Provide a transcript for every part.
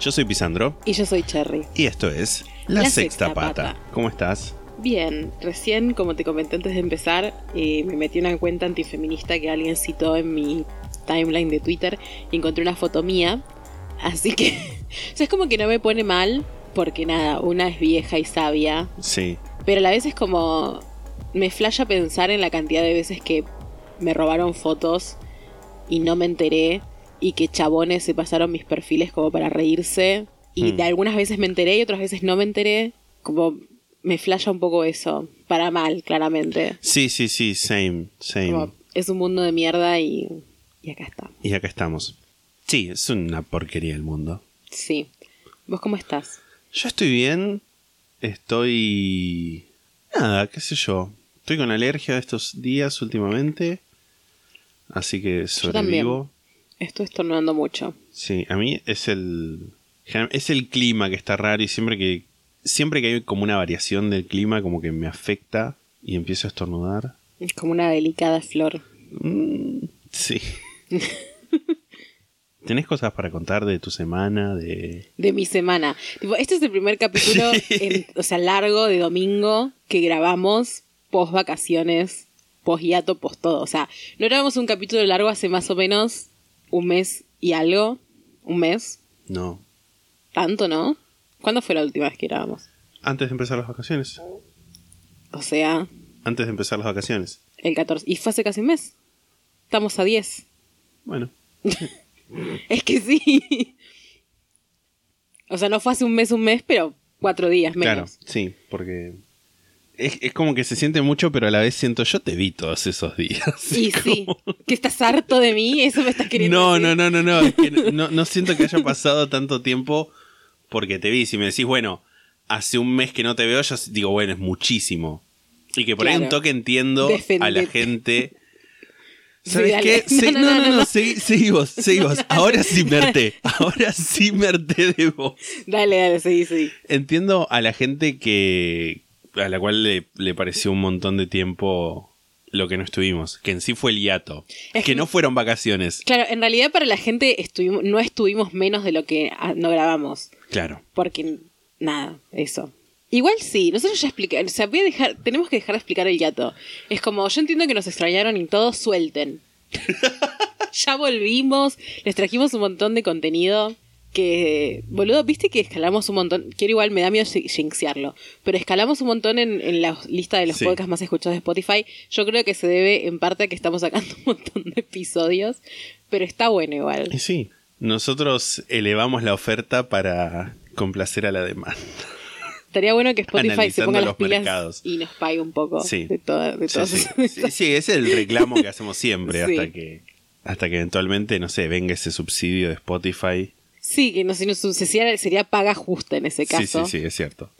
Yo soy Pisandro Y yo soy Cherry. y esto es La, La Sexta, Sexta Pata. Pata. ¿Cómo estás? Bien, recién, como te comenté antes de empezar, eh, me metí en una cuenta antifeminista que alguien citó en mi timeline de Twitter y encontré una foto mía. Así que, o sea, es como que no me pone mal, porque nada, una es vieja y sabia, Sí, pero a la vez es como. Me flasha pensar en la cantidad de veces que me robaron fotos y no me enteré, y que chabones se pasaron mis perfiles como para reírse, y Hmm. de algunas veces me enteré y otras veces no me enteré, como me flasha un poco eso, para mal, claramente. sí, sí, sí, same, same. Como, es un mundo de mierda y, y acá está. Y acá estamos. Sí, es una porquería el mundo. Sí. ¿Vos cómo estás? Yo estoy bien, estoy... Nada, qué sé yo. Estoy con alergia estos días últimamente, así que Yo sobrevivo. Estoy estornudando mucho. Sí, a mí es el es el clima que está raro y siempre que siempre que hay como una variación del clima como que me afecta y empiezo a estornudar. Es como una delicada flor. Mm, sí. ¿Tenés cosas para contar de tu semana? De... de mi semana. Tipo, este es el primer capítulo, en- o sea, largo de domingo que grabamos post vacaciones, post hiato, post todo. O sea, no grabamos un capítulo largo hace más o menos un mes y algo. Un mes. No. Tanto, ¿no? ¿Cuándo fue la última vez que grabamos? Antes de empezar las vacaciones. O sea, Antes de empezar las vacaciones. el 14. Y fue hace casi un mes. Estamos a 10. Bueno. Es que sí. O sea, no fue hace un mes, un mes, pero cuatro días menos. Claro, sí, porque es, es como que se siente mucho, pero a la vez siento yo te vi todos esos días. Y sí, que estás harto de mí, eso me estás queriendo No, decir. no, no, no, no, es que no, no siento que haya pasado tanto tiempo porque te vi. Si me decís, bueno, hace un mes que no te veo, yo digo, bueno, es muchísimo. Y que por ahí un toque entiendo a la gente. Sí, ¿Sabes qué? Se- No, no, no, no, no, seguí, seguí vos, seguí vos. Ahora sí me harté. Ahora sí me harté de vos. Dale, dale, sí, sí. Entiendo a la gente que. A la cual le, le pareció un montón de tiempo lo que no estuvimos. Que en sí fue el hiato. Es que que- no fueron vacaciones. Claro, en realidad para la gente estuvimos, no estuvimos menos de lo que ah, no grabamos. Claro. Porque, nada, eso. Igual sí, nosotros ya explicamos, o sea, voy a dejar, tenemos que dejar de explicar el yato. Es como, yo entiendo que nos extrañaron y todos suelten. ya volvimos, les trajimos un montón de contenido que, boludo, viste que escalamos un montón, quiero igual, me da miedo ji- jinxearlo, pero escalamos un montón en, en la lista de los Sí. podcasts más escuchados de Spotify. Yo creo que se debe en parte a que estamos sacando un montón de episodios, pero está bueno igual. Sí, nosotros elevamos la oferta para complacer a la demanda. Estaría bueno que Spotify se ponga las los pilas mercados. y nos pague un poco Sí. de, toda, de Sí, todas sí. esas- Sí, sí, ese es el reclamo que hacemos siempre hasta que hasta que eventualmente, no sé, venga ese subsidio de Spotify. Sí, que no, si no sería, sería paga justa en ese Sí, caso. sí, sí, es cierto.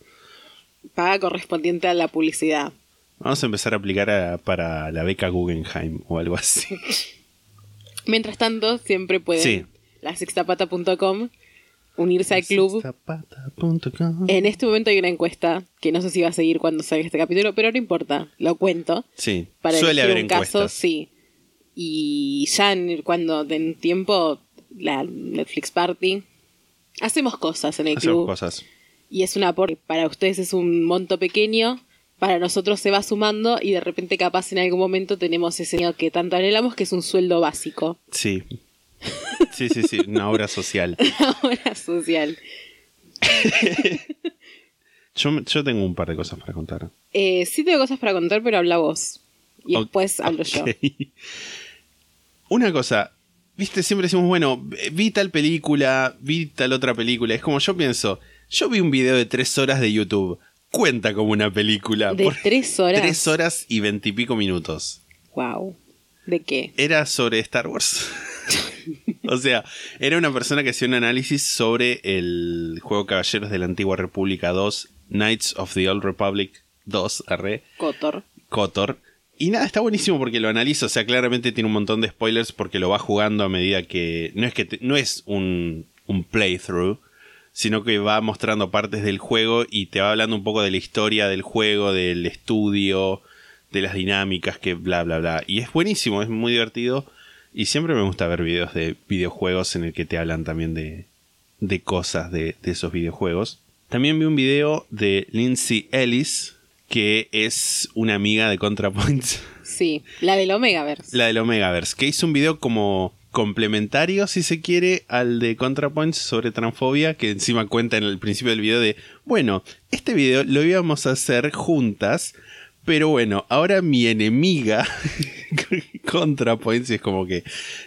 Paga correspondiente a la publicidad. Vamos a empezar a aplicar a- para la beca Guggenheim o algo así. Mientras tanto, siempre pueden Sí. la sextapata.com unirse al club. Sextapata.com. En este momento hay una encuesta que no sé si va a seguir cuando salga este capítulo, pero no importa, lo cuento. Sí, Para suele haber un caso, encuestas. sí. Y ya en- cuando den tiempo, la Netflix Party. Hacemos cosas en el Hacemos club. cosas. y es un aporte. Para ustedes es un monto pequeño, para nosotros se va sumando y de repente capaz en algún momento tenemos ese dinero que tanto anhelamos que es un sueldo básico. Sí. Sí, sí, sí, una obra social. Ahora social. Yo, yo tengo un par de cosas para contar. Eh, sí tengo cosas para contar, pero habla vos. Y después hablo yo. Una cosa, viste, siempre decimos, bueno, vi tal película, vi tal otra película. Es como yo pienso, yo vi un video de tres horas de YouTube. Cuenta como una película. De tres horas. Tres horas y veintipico minutos. Wow. ¿De qué? Era sobre Star Wars. O sea, era una persona que hacía un análisis sobre el juego Caballeros de la Antigua República 2, Knights of the Old Republic 2, arre, Cotor. Kotor. Y nada, está buenísimo porque lo analizo. O sea, claramente tiene un montón de spoilers porque lo va jugando a medida que. No es que no es un, un playthrough, sino que va mostrando partes del juego y te va hablando un poco de la historia del juego, del estudio, de las dinámicas, que bla bla bla. Y es buenísimo, es muy divertido. Y siempre me gusta ver videos de videojuegos en el que te hablan también de, de cosas de esos videojuegos. También vi un video de Lindsay Ellis, que es una amiga de ContraPoints, Sí, la del Omegaverse. la del Omegaverse, que hizo un video como complementario, si se quiere, al de ContraPoints sobre transfobia, que encima cuenta en el principio del video de, bueno, este video lo íbamos a hacer juntas, pero bueno, ahora mi enemiga ContraPoints y es como que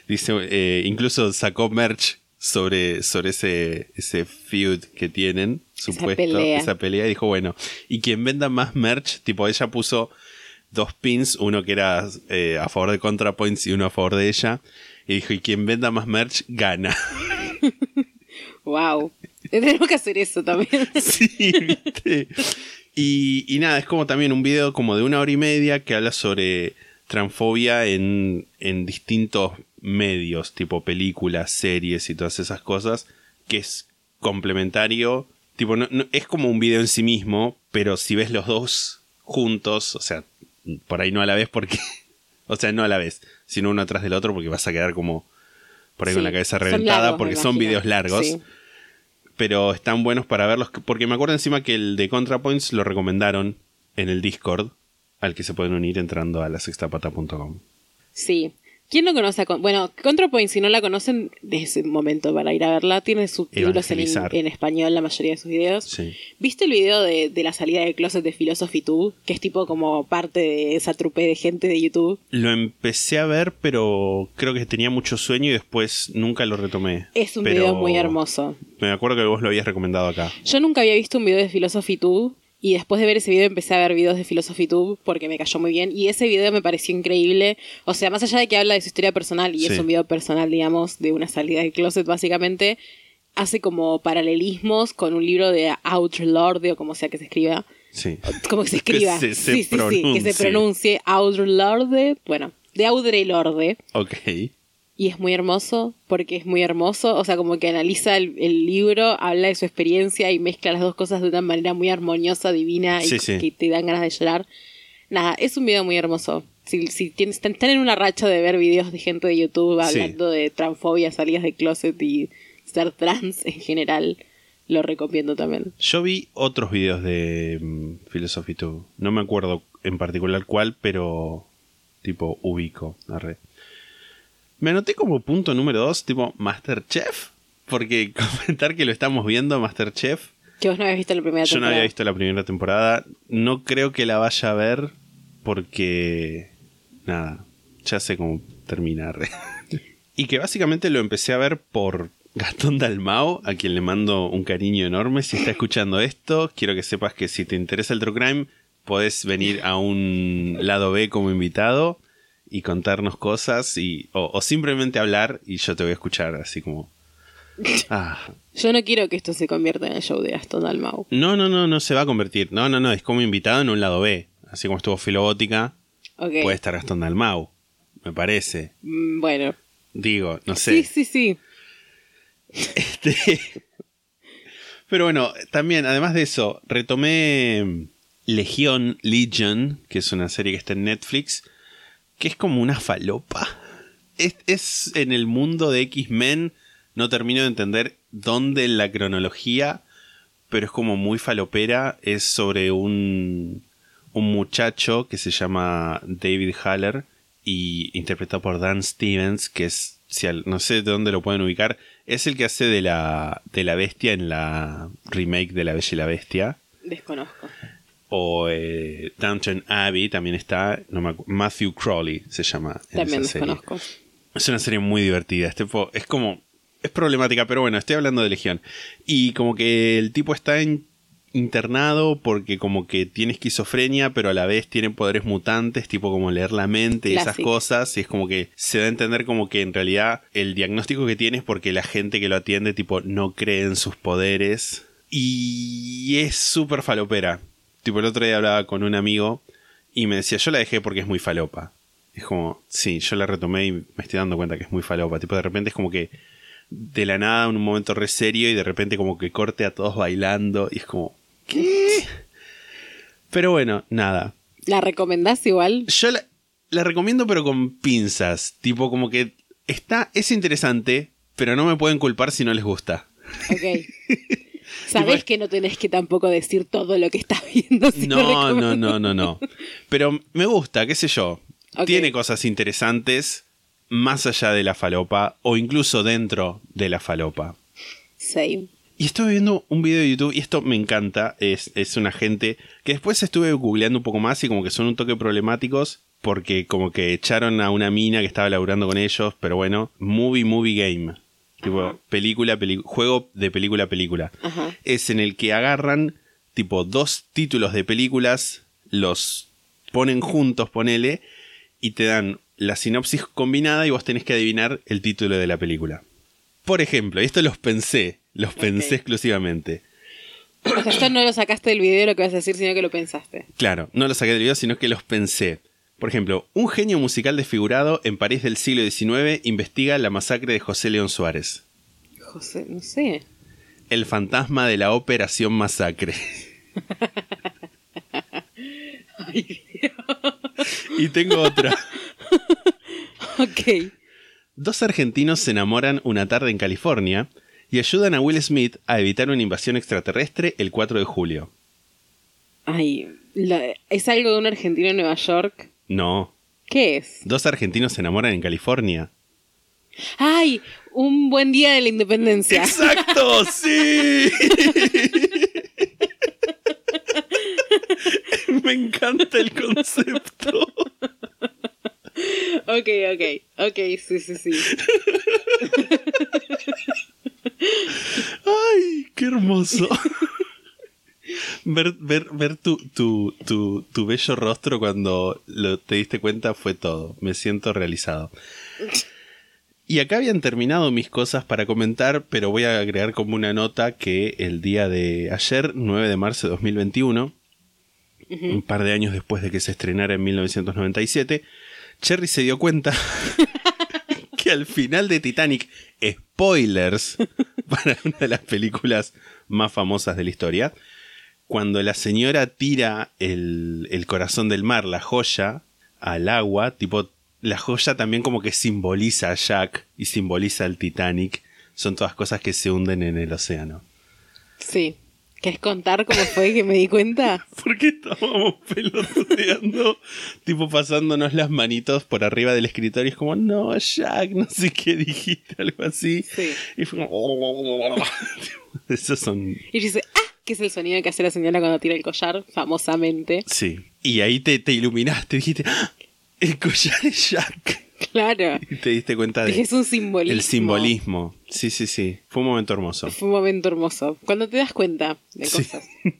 dice, eh, incluso sacó merch sobre, sobre ese, ese feud que tienen, supuesto, pelea. esa pelea, y dijo, bueno, y quien venda más merch, tipo ella puso dos pins, uno que era eh, a favor de ContraPoints y uno a favor de ella. Y dijo, y quien venda más merch, gana. Wow. Tenemos que hacer eso también. sí, ¿viste? Y, y nada, es como también un video como de una hora y media que habla sobre transfobia en, en distintos medios, tipo películas, series y todas esas cosas, que es complementario. Tipo, no, no- es como un video en sí mismo, pero si ves los dos juntos, o sea, por ahí no a la vez porque... O sea, no a la vez, sino uno atrás del otro porque vas a quedar como por ahí con la cabeza son reventada largos, porque son videos largos Sí. pero están buenos para verlos. Porque me acuerdo encima que el de ContraPoints lo recomendaron en el Discord, al que se pueden unir entrando a la sextapata.com. Sí. ¿Quién no conoce a Con- Bueno, ContraPoint, si no la conocen, es el momento para ir a verla. Tiene subtítulos en, en español la mayoría de sus videos. Sí. ¿Viste el video de, de la salida del closet de PhilosophyTube? Que es tipo como parte de esa trupe de gente de YouTube. Lo empecé a ver, pero creo que tenía mucho sueño y después nunca lo retomé. Es un Pero video muy hermoso. Me acuerdo que vos lo habías recomendado acá. Yo nunca había visto un video de PhilosophyTube y después de ver ese video empecé a ver videos de PhilosophyTube porque me cayó muy bien y ese video me pareció increíble. O sea, más allá de que habla de su historia personal y Sí. es un video personal, digamos, de una salida del closet básicamente, hace como paralelismos con un libro de Outer Lorde o como sea que se escriba. Sí. Como que se escriba. Que se- se sí, sí, sí, que pronuncie. se pronuncie Outer Lorde. Bueno, de Audre Lorde. Ok. Y es muy hermoso, porque es muy hermoso. O sea, como que analiza el, el libro, habla de su experiencia y mezcla las dos cosas de una manera muy armoniosa, divina y Sí, sí. que te dan ganas de llorar. Nada, es un video muy hermoso. Si, si tienes, están en una racha de ver videos de gente de YouTube Sí. hablando de transfobia, salidas de closet y ser trans en general, lo recomiendo también. Yo vi otros videos de mm, Philosophy Tube. No me acuerdo en particular cuál, pero tipo ubico. arre. Me anoté como punto número dos, tipo Masterchef. Porque comentar que lo estamos viendo, Masterchef. Que vos no habías visto la primera Yo no temporada. había visto la primera temporada. No creo que la vaya a ver porque... Nada, ya sé cómo terminar. y que básicamente lo empecé a ver por Gastón Dalmao, a quien le mando un cariño enorme. Si está escuchando esto, quiero que sepas que si te interesa el True Crime, podés venir a un lado B como invitado y contarnos cosas y, o, o simplemente hablar y yo te voy a escuchar así como... Ah, Yo no quiero que esto se convierta en el show de Gastón Dalmau. no, no, no, no se va a convertir. No, no, no, es como invitado en un lado B. Así como estuvo Filobótica, puede estar Gastón Dalmau, me parece. Mm, Bueno. Digo, no sé. Sí, sí, sí. Este, Pero bueno, también, además de eso, retomé Legión, Legion, que es una serie que está en Netflix, que es como una falopa. Es, es en el mundo de X-Men, no termino de entender dónde en la cronología, pero es como muy falopera. Es sobre un, un muchacho que se llama David Haller y interpretado por Dan Stevens, que es, si al- no sé de dónde lo pueden ubicar, es el que hace de la, de la bestia en la remake de La Bella y la Bestia. Desconozco. O eh, Downton Abbey también está, no me acu- Matthew Crawley se llama. en También esa serie. desconozco. Es una serie muy divertida. Este es como. Es problemática, pero bueno, estoy hablando de Legión. Y como que el tipo está en, internado porque como que tiene esquizofrenia, pero a la vez tiene poderes mutantes, tipo como leer la mente y esas cosas. Y es como que se da a entender como que en realidad el diagnóstico que tiene es porque la gente que lo atiende, tipo, no cree en sus poderes. Y es súper falopera. Tipo, el otro día hablaba con un amigo y me decía, yo la dejé porque es muy falopa. Es como, sí, yo la retomé y me estoy dando cuenta que es muy falopa. Tipo, de repente es como que de la nada en un momento re serio y de repente como que corte a todos bailando y es como, ¿qué? Pero bueno, nada. ¿La recomendás igual? Yo la, la recomiendo pero con pinzas. Tipo, como que está, es interesante, pero no me pueden culpar si no les gusta. Ok. Sabés que no tenés que tampoco decir todo lo que estás viendo. si No, no, no, no, no. Pero me gusta, qué sé yo. Tiene cosas interesantes más allá de la falopa o incluso dentro de la falopa. Same. Y estuve viendo un video de YouTube y esto me encanta. Es, es una gente que después estuve googleando un poco más y como que son un toque problemáticos porque como que echaron a una mina que estaba laburando con ellos. Pero bueno, movie, movie game. Tipo, película, juego de película, película. Ajá. Es en el que agarran tipo dos títulos de películas, los ponen juntos, ponele, y te dan la sinopsis combinada y vos tenés que adivinar el título de la película. Por ejemplo, y esto los pensé, los pensé exclusivamente. O sea, esto no lo sacaste del video lo que vas a decir, sino que lo pensaste. Claro, no los saqué del video, sino que los pensé. Por ejemplo, un genio musical desfigurado en París del siglo XIX investiga la masacre de José León Suárez. José, no sé. El fantasma de la Operación Masacre. y tengo otra. Ok. Dos argentinos se enamoran una tarde en California y ayudan a Will Smith a evitar una invasión extraterrestre el 4 de julio. Ay, la- ¿es algo de un argentino en Nueva York? No, ¿Qué es? dos argentinos se enamoran en California. ¡Ay! Un buen día de la independencia. ¡Exacto! ¡Sí! Me encanta el concepto. Ok, ok, ok, sí, sí, sí. ¡Ay, qué hermoso! Ver, ver, ver tu, tu, tu, tu bello rostro cuando lo, te diste cuenta fue todo. Me siento realizado. Y acá habían terminado mis cosas para comentar, pero voy a agregar como una nota que el día de ayer, 9 de marzo de 2021, un par de años después de que se estrenara en 1997, Cherry se dio cuenta que al final de Titanic, spoilers para una de las películas más famosas de la historia, cuando la señora tira el, el corazón del mar, la joya, al agua, tipo, la joya también como que simboliza a Jack y simboliza al Titanic. Son todas cosas que se hunden en el océano. Sí. ¿Querés contar cómo fue que me di cuenta? Porque estábamos pelotudeando, tipo pasándonos las manitos por arriba del escritorio. Es como, no, Jack, no sé qué dijiste, algo así. Sí. Y fue como, esos son, Y dice, ¡ah! Que es el sonido que hace la señora cuando tira el collar, famosamente. sí. Y ahí te, te iluminaste, dijiste, ¡Ah! el collar de Jack. Claro. Y te diste cuenta de es un simbolismo. el simbolismo. Sí, sí, sí. Fue un momento hermoso. Fue un momento hermoso. Cuando te das cuenta de Sí. cosas.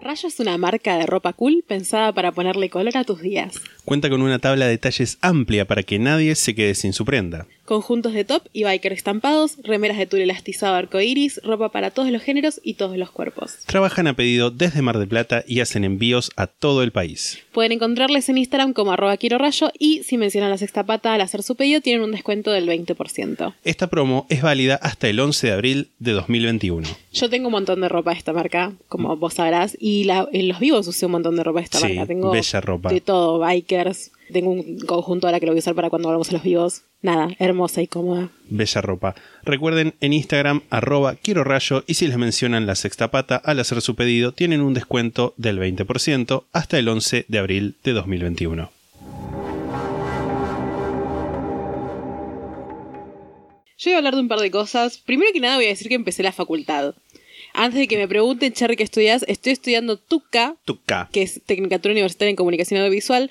Rayo es una marca de ropa cool pensada para ponerle color a tus días. Cuenta con una tabla de talles amplia para que nadie se quede sin su prenda. Conjuntos de top y biker estampados, remeras de tul elastizado arcoiris, ropa para todos los géneros y todos los cuerpos. Trabajan a pedido desde Mar del Plata y hacen envíos a todo el país. Pueden encontrarles en Instagram como arroba quiero rayo y si mencionan la sexta pata al hacer su pedido tienen un descuento del 20%. Esta promo es válida hasta el 11 de abril de 2021. Yo tengo un montón de ropa de esta marca, como vos sabrás, y la- en los vivos usé un montón de ropa de esta Sí, marca. Tengo bella ropa. de todo, tengo un conjunto ahora que lo voy a usar para cuando vamos a los vivos. Nada, hermosa y cómoda. Bella ropa. Recuerden en Instagram arroba quiero rayo y si les mencionan la sexta pata al hacer su pedido tienen un descuento del 20% hasta el 11 de abril de 2021. Yo voy a hablar de un par de cosas. Primero que nada voy a decir que empecé la facultad. Antes de que me pregunten, Cherry, ¿qué estudias? Estoy estudiando TUCA, Tuca. que es Tecnicatura Universitaria en Comunicación Audiovisual.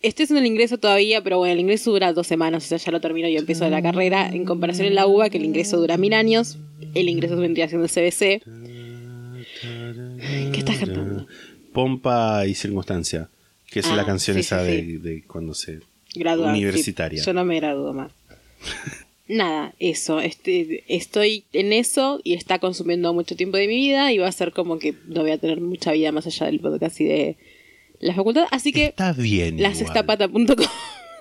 Estoy haciendo el ingreso todavía, pero bueno, el ingreso dura dos semanas, o sea, ya lo termino y empiezo la carrera. En comparación en la UBA, que el ingreso dura mil años, el ingreso vendría siendo el CBC. ¿Qué estás cantando? Pompa y circunstancia, que es Ah, la canción sí, esa sí, de, sí. de cuando se... Graduar, sí. Universitaria. Yo no me gradúo más. Nada, eso. Este, estoy en eso y está consumiendo mucho tiempo de mi vida y va a ser como que no voy a tener mucha vida más allá del podcast y de la facultad. Así que Está bien. la igual. sextapata.com,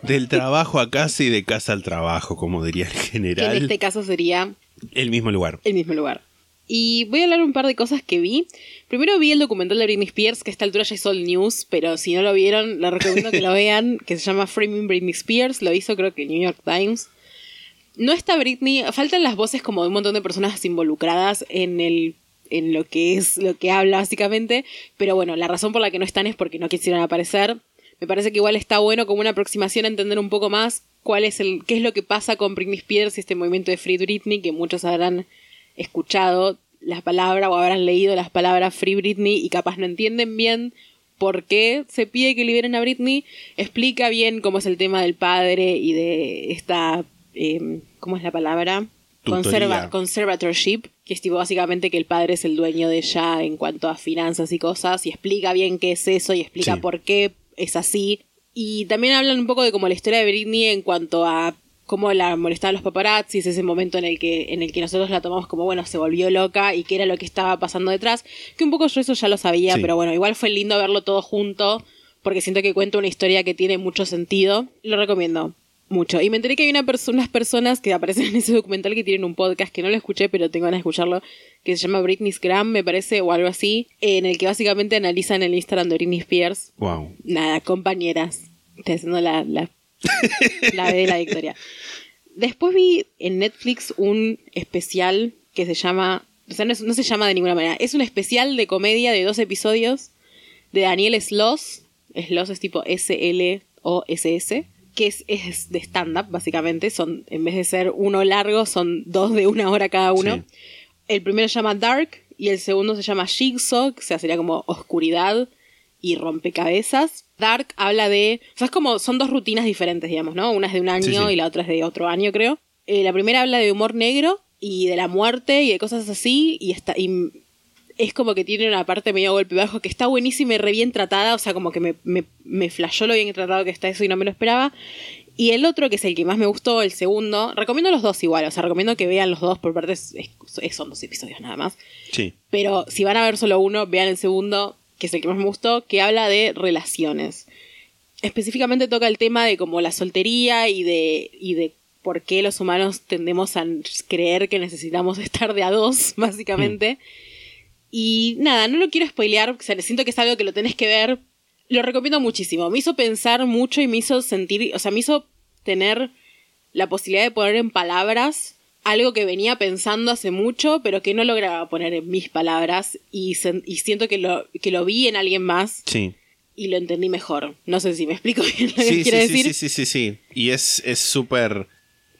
Del trabajo a casa y de casa al trabajo, como diría el que en general. este caso sería El mismo lugar. el mismo lugar. Y voy a hablar un par de cosas que vi. Primero vi el documental de Britney Spears, que a esta altura ya es all news, pero si no lo vieron, les recomiendo que lo vean, que se llama Framing Britney Spears, lo hizo creo que el New York Times. No está Britney, faltan las voces como de un montón de personas involucradas en el en lo que es lo que habla básicamente, pero bueno, la razón por la que no están es porque no quisieron aparecer. Me parece que igual está bueno como una aproximación a entender un poco más cuál es el qué es lo que pasa con Britney Spears y este movimiento de Free Britney que muchos habrán escuchado la palabra o habrán leído las palabras Free Britney y capaz no entienden bien por qué se pide que liberen a Britney. Explica bien cómo es el tema del padre y de esta, eh, ¿cómo es la palabra? Conserva conservatorship, que es tipo básicamente que el padre es el dueño de ella en cuanto a finanzas y cosas, y explica bien qué es eso y explica Sí. por qué es así. Y también hablan un poco de como la historia de Britney en cuanto a cómo la molestaban los paparazzis, ese momento en el que en el que nosotros la tomamos como bueno, se volvió loca y qué era lo que estaba pasando detrás, que un poco yo eso ya lo sabía, Sí. pero bueno, igual fue lindo verlo todo junto porque siento que cuenta una historia que tiene mucho sentido. Lo recomiendo mucho. Y me enteré que hay una perso- unas personas que aparecen en ese documental que tienen un podcast que no lo escuché, pero tengo ganas de escucharlo, que se llama Britney's Gram, me parece, o algo así, en el que básicamente analizan el Instagram de Britney Spears Wow. Nada, compañeras. Estoy haciendo la, la, la B de la victoria. Después vi en Netflix un especial que se llama. O sea, no, es- no se llama de ninguna manera. Es un especial de comedia de dos episodios de Daniel Sloss. Sloss es tipo S-L-O-S-S. Que es, es de stand-up, básicamente. Son, en vez de ser uno largo, son dos de una hora cada uno. Sí. El primero se llama Dark y el segundo se llama Jigsaw, que o sea, sería como oscuridad y rompecabezas. Dark habla de. O sea, es como. Son dos rutinas diferentes, digamos, ¿no? Una es de un año Sí, sí. y la otra es de otro año, creo. Eh, la primera habla de humor negro y de la muerte y de cosas así. Y está. Y es como que tiene una parte medio golpe bajo que está buenísima y re bien tratada. O sea, como que me, me, me flashó lo bien tratado que está eso y no me lo esperaba. Y el otro, que es el que más me gustó, el segundo, recomiendo los dos igual. O sea, recomiendo que vean los dos por partes. es- es- son dos episodios nada más. Sí. Pero si van a ver solo uno, vean el segundo, que es el que más me gustó, que habla de relaciones. Específicamente toca el tema de como la soltería y de, y de por qué los humanos tendemos a creer que necesitamos estar de a dos, básicamente. Y nada, no lo quiero spoilear, o sea, siento que es algo que lo tenés que ver. Lo recomiendo muchísimo. Me hizo pensar mucho y me hizo sentir, o sea, me hizo tener la posibilidad de poner en palabras algo que venía pensando hace mucho, pero que no lograba poner en mis palabras y, siento que lo, que lo vi en alguien más Sí. y lo entendí mejor. No sé si me explico bien lo que Sí, sí, decir. sí, sí, sí, sí. Y es es súper,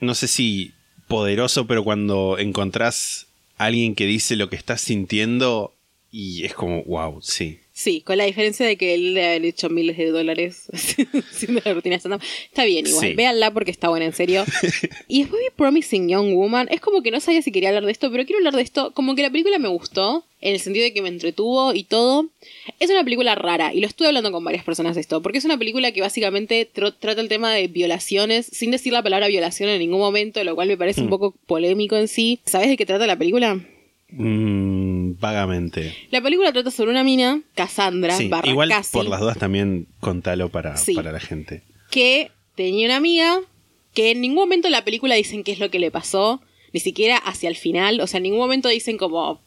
no sé si poderoso, pero cuando encontrás alguien que dice lo que estás sintiendo y es como, wow, sí. Sí, con la diferencia de que él le haber hecho miles de dólares haciendo la rutina stand-up. Está bien, igual. Sí. Véanla porque está buena, en serio. y después vi Promising Young Woman. Es como que no sabía si quería hablar de esto, pero quiero hablar de esto. Como que la película me gustó, en el sentido de que me entretuvo y todo. Es una película rara, y lo estuve hablando con varias personas de esto, porque es una película que básicamente trata el tema de violaciones, sin decir la palabra violación en ningún momento, lo cual me parece un poco polémico en sí. ¿Sabes de qué trata la película? Mm, vagamente. La película trata sobre una mina, Cassandra, Sí, barra igual Cassie, por las dudas también contalo para, Sí. para la gente. que tenía una amiga que en ningún momento en la película dicen qué es lo que le pasó, ni siquiera hacia el final, o sea, en ningún momento dicen como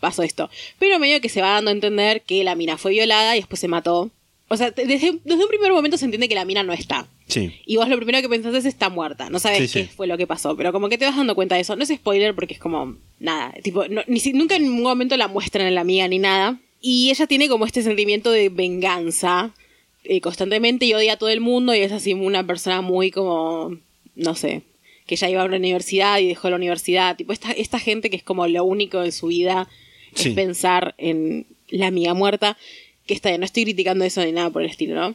pasó esto, pero medio que se va dando a entender que la mina fue violada y después se mató. O sea, desde, desde un primer momento se entiende que la mina no está. Sí. Y vos lo primero que pensás es está muerta, no sabes Sí, qué sí. fue lo que pasó, pero como que te vas dando cuenta de eso. No es spoiler porque es como nada, tipo, no- ni si- nunca en ningún momento la muestran a la amiga ni nada. Y ella tiene como este sentimiento de venganza eh, constantemente y odia a todo el mundo y es así una persona muy como, no sé, que ya iba a una universidad y dejó la universidad. Tipo, esta, esta gente que es como lo único en su vida es pensar en la amiga muerta, que está no estoy criticando eso ni nada por el estilo, ¿no?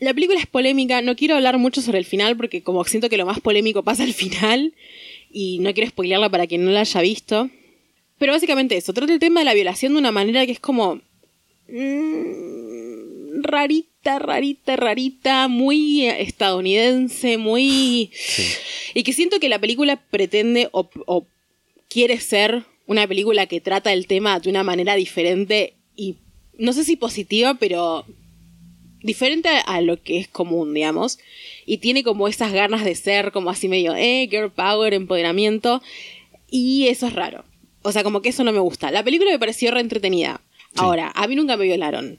La película es polémica, no quiero hablar mucho sobre el final porque como siento que lo más polémico pasa al final y no quiero spoilearla para quien no la haya visto. Pero básicamente eso, trata el tema de la violación de una manera que es como... mm, rarita, rarita, rarita, muy estadounidense, muy... Y que siento que la película pretende o, o quiere ser una película que trata el tema de una manera diferente y no sé si positiva, pero diferente a, a lo que es común, digamos. Y tiene como esas ganas de ser como así medio, eh, girl power, empoderamiento. Y eso es raro. O sea, como que eso no me gusta. La película me pareció re entretenida. Ahora, a mí nunca me violaron.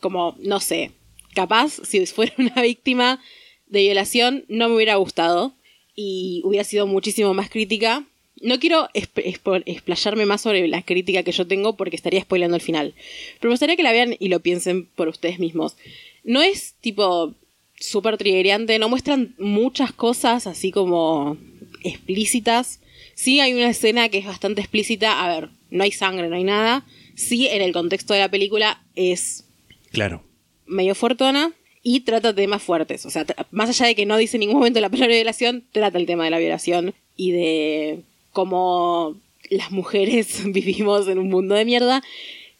Como, no sé. Capaz, si fuera una víctima de violación, no me hubiera gustado. Y hubiera sido muchísimo más crítica. No quiero explayarme más sobre la crítica que yo tengo porque estaría spoileando el final. Pero me gustaría que la vean y lo piensen por ustedes mismos. No es tipo súper triggerante, no muestran muchas cosas así como explícitas. Sí hay una escena que es bastante explícita. A ver, no hay sangre, no hay nada. Sí, en el contexto de la película es Claro. medio fortuna y trata temas fuertes. O sea, más allá de que no dice en ningún momento la palabra violación, trata el tema de la violación y de cómo las mujeres vivimos en un mundo de mierda.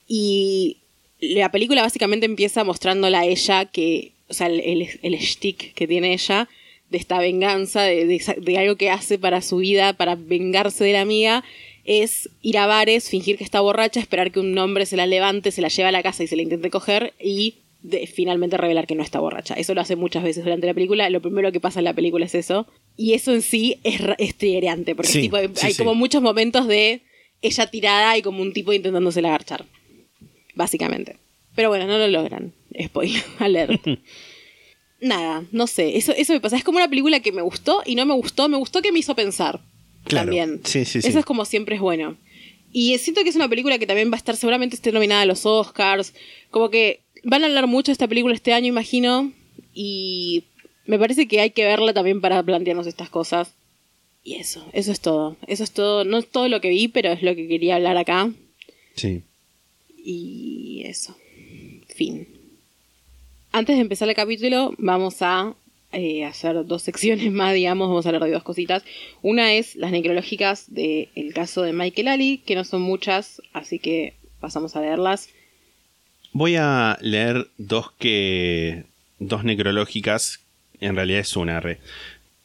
Y la película básicamente empieza mostrándola a ella que, o sea, el, el, el shtick que tiene ella de esta venganza, de, de algo que hace para su vida, para vengarse de la amiga, es ir a bares, fingir que está borracha, esperar que un hombre se la levante, se la lleve a la casa y se la intente coger y de- finalmente revelar que no está borracha. Eso lo hace muchas veces durante la película. Lo primero que pasa en la película es eso. Y eso en sí es, es triggerante, porque Sí, es tipo, sí, hay sí. como muchos momentos de ella tirada y como un tipo intentándose la agarchar. Básicamente. Pero bueno, no lo logran. Spoiler alert. Nada, no sé. Eso, eso me pasa. Es como una película que me gustó y no me gustó. Me gustó que me hizo pensar. Claro. También. Sí, sí, sí. Eso es como siempre es bueno. Y siento que es una película que también va a estar, seguramente esté nominada a los Oscars. Como que van a hablar mucho de esta película este año, imagino. Y me parece que hay que verla también para plantearnos estas cosas. Y eso, eso es todo. Eso es todo. No es todo lo que vi, pero es lo que quería hablar acá. Sí. Y eso. Fin. Antes de empezar el capítulo, vamos a eh, hacer dos secciones más, digamos. Vamos a hablar de dos cositas. Una es las necrológicas del caso de Michael Ali, que no son muchas, así que pasamos a leerlas. Voy a leer dos que. dos necrológicas. En realidad es una re.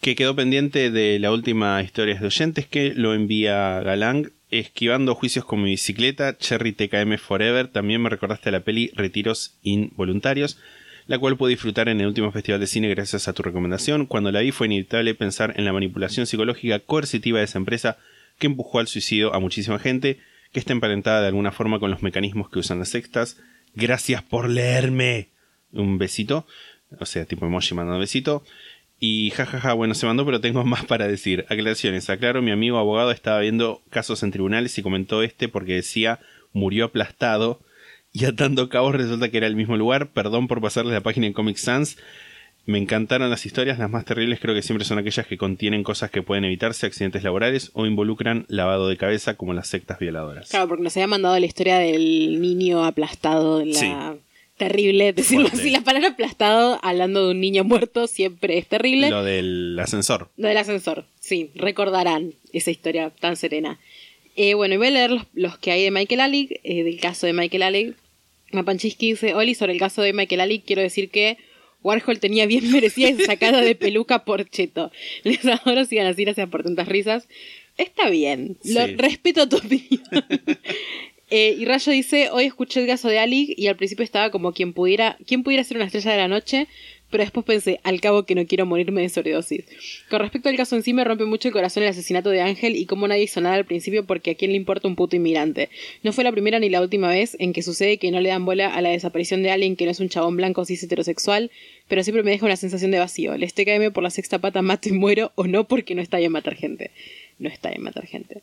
Que quedó pendiente de la última historia de oyentes que lo envía Galang. Esquivando juicios con mi bicicleta, Cherry TKM Forever. También me recordaste la peli Retiros Involuntarios, la cual pude disfrutar en el último festival de cine gracias a tu recomendación. Cuando la vi fue inevitable pensar en la manipulación psicológica coercitiva de esa empresa que empujó al suicidio a muchísima gente, que está emparentada de alguna forma con los mecanismos que usan las sextas. Gracias por leerme. Un besito. O sea, tipo emoji mandando besito. Y jajaja, bueno, se mandó, pero tengo más para decir. Aclaraciones. Aclaro, mi amigo abogado estaba viendo casos en tribunales y comentó este porque decía murió aplastado. Y atando cabos resulta que era el mismo lugar. Perdón por pasarles la página en Comic Sans. Me encantaron las historias, las más terribles creo que siempre son aquellas que contienen cosas que pueden evitarse, accidentes laborales o involucran lavado de cabeza como las sectas violadoras. Claro, porque nos había mandado la historia del niño aplastado en la... Sí. Terrible, decirlo Fuerte. así. La palabra aplastado, hablando de un niño muerto, siempre es terrible. Lo del ascensor. Lo del ascensor, sí, recordarán esa historia tan serena. Eh, bueno, y voy a leer los, los que hay de Michael Alec, eh, del caso de Michael Alec. Mapanchiski dice, Oli, sobre el caso de Michael Alec, quiero decir que Warhol tenía bien merecida esa sacada de peluca por cheto. Les adoro, sigan así, gracias por tantas risas. Está bien, lo, Sí. respeto tu opinión. Eh, y Rayo dice, hoy escuché el caso de Ali y al principio estaba como quien pudiera, quien pudiera ser una estrella de la noche, pero después pensé, al cabo que no quiero morirme de sobredosis. Con respecto al caso en sí, me rompe mucho el corazón el asesinato de Ángel y cómo nadie hizo nada al principio porque a quién le importa un puto inmigrante. No fue la primera ni la última vez en que sucede que no le dan bola a la desaparición de alguien que no es un chabón blanco cis heterosexual, pero siempre me deja una sensación de vacío. Les TKM por la sexta pata mato y muero o no porque no está bien matar gente. No está bien matar gente.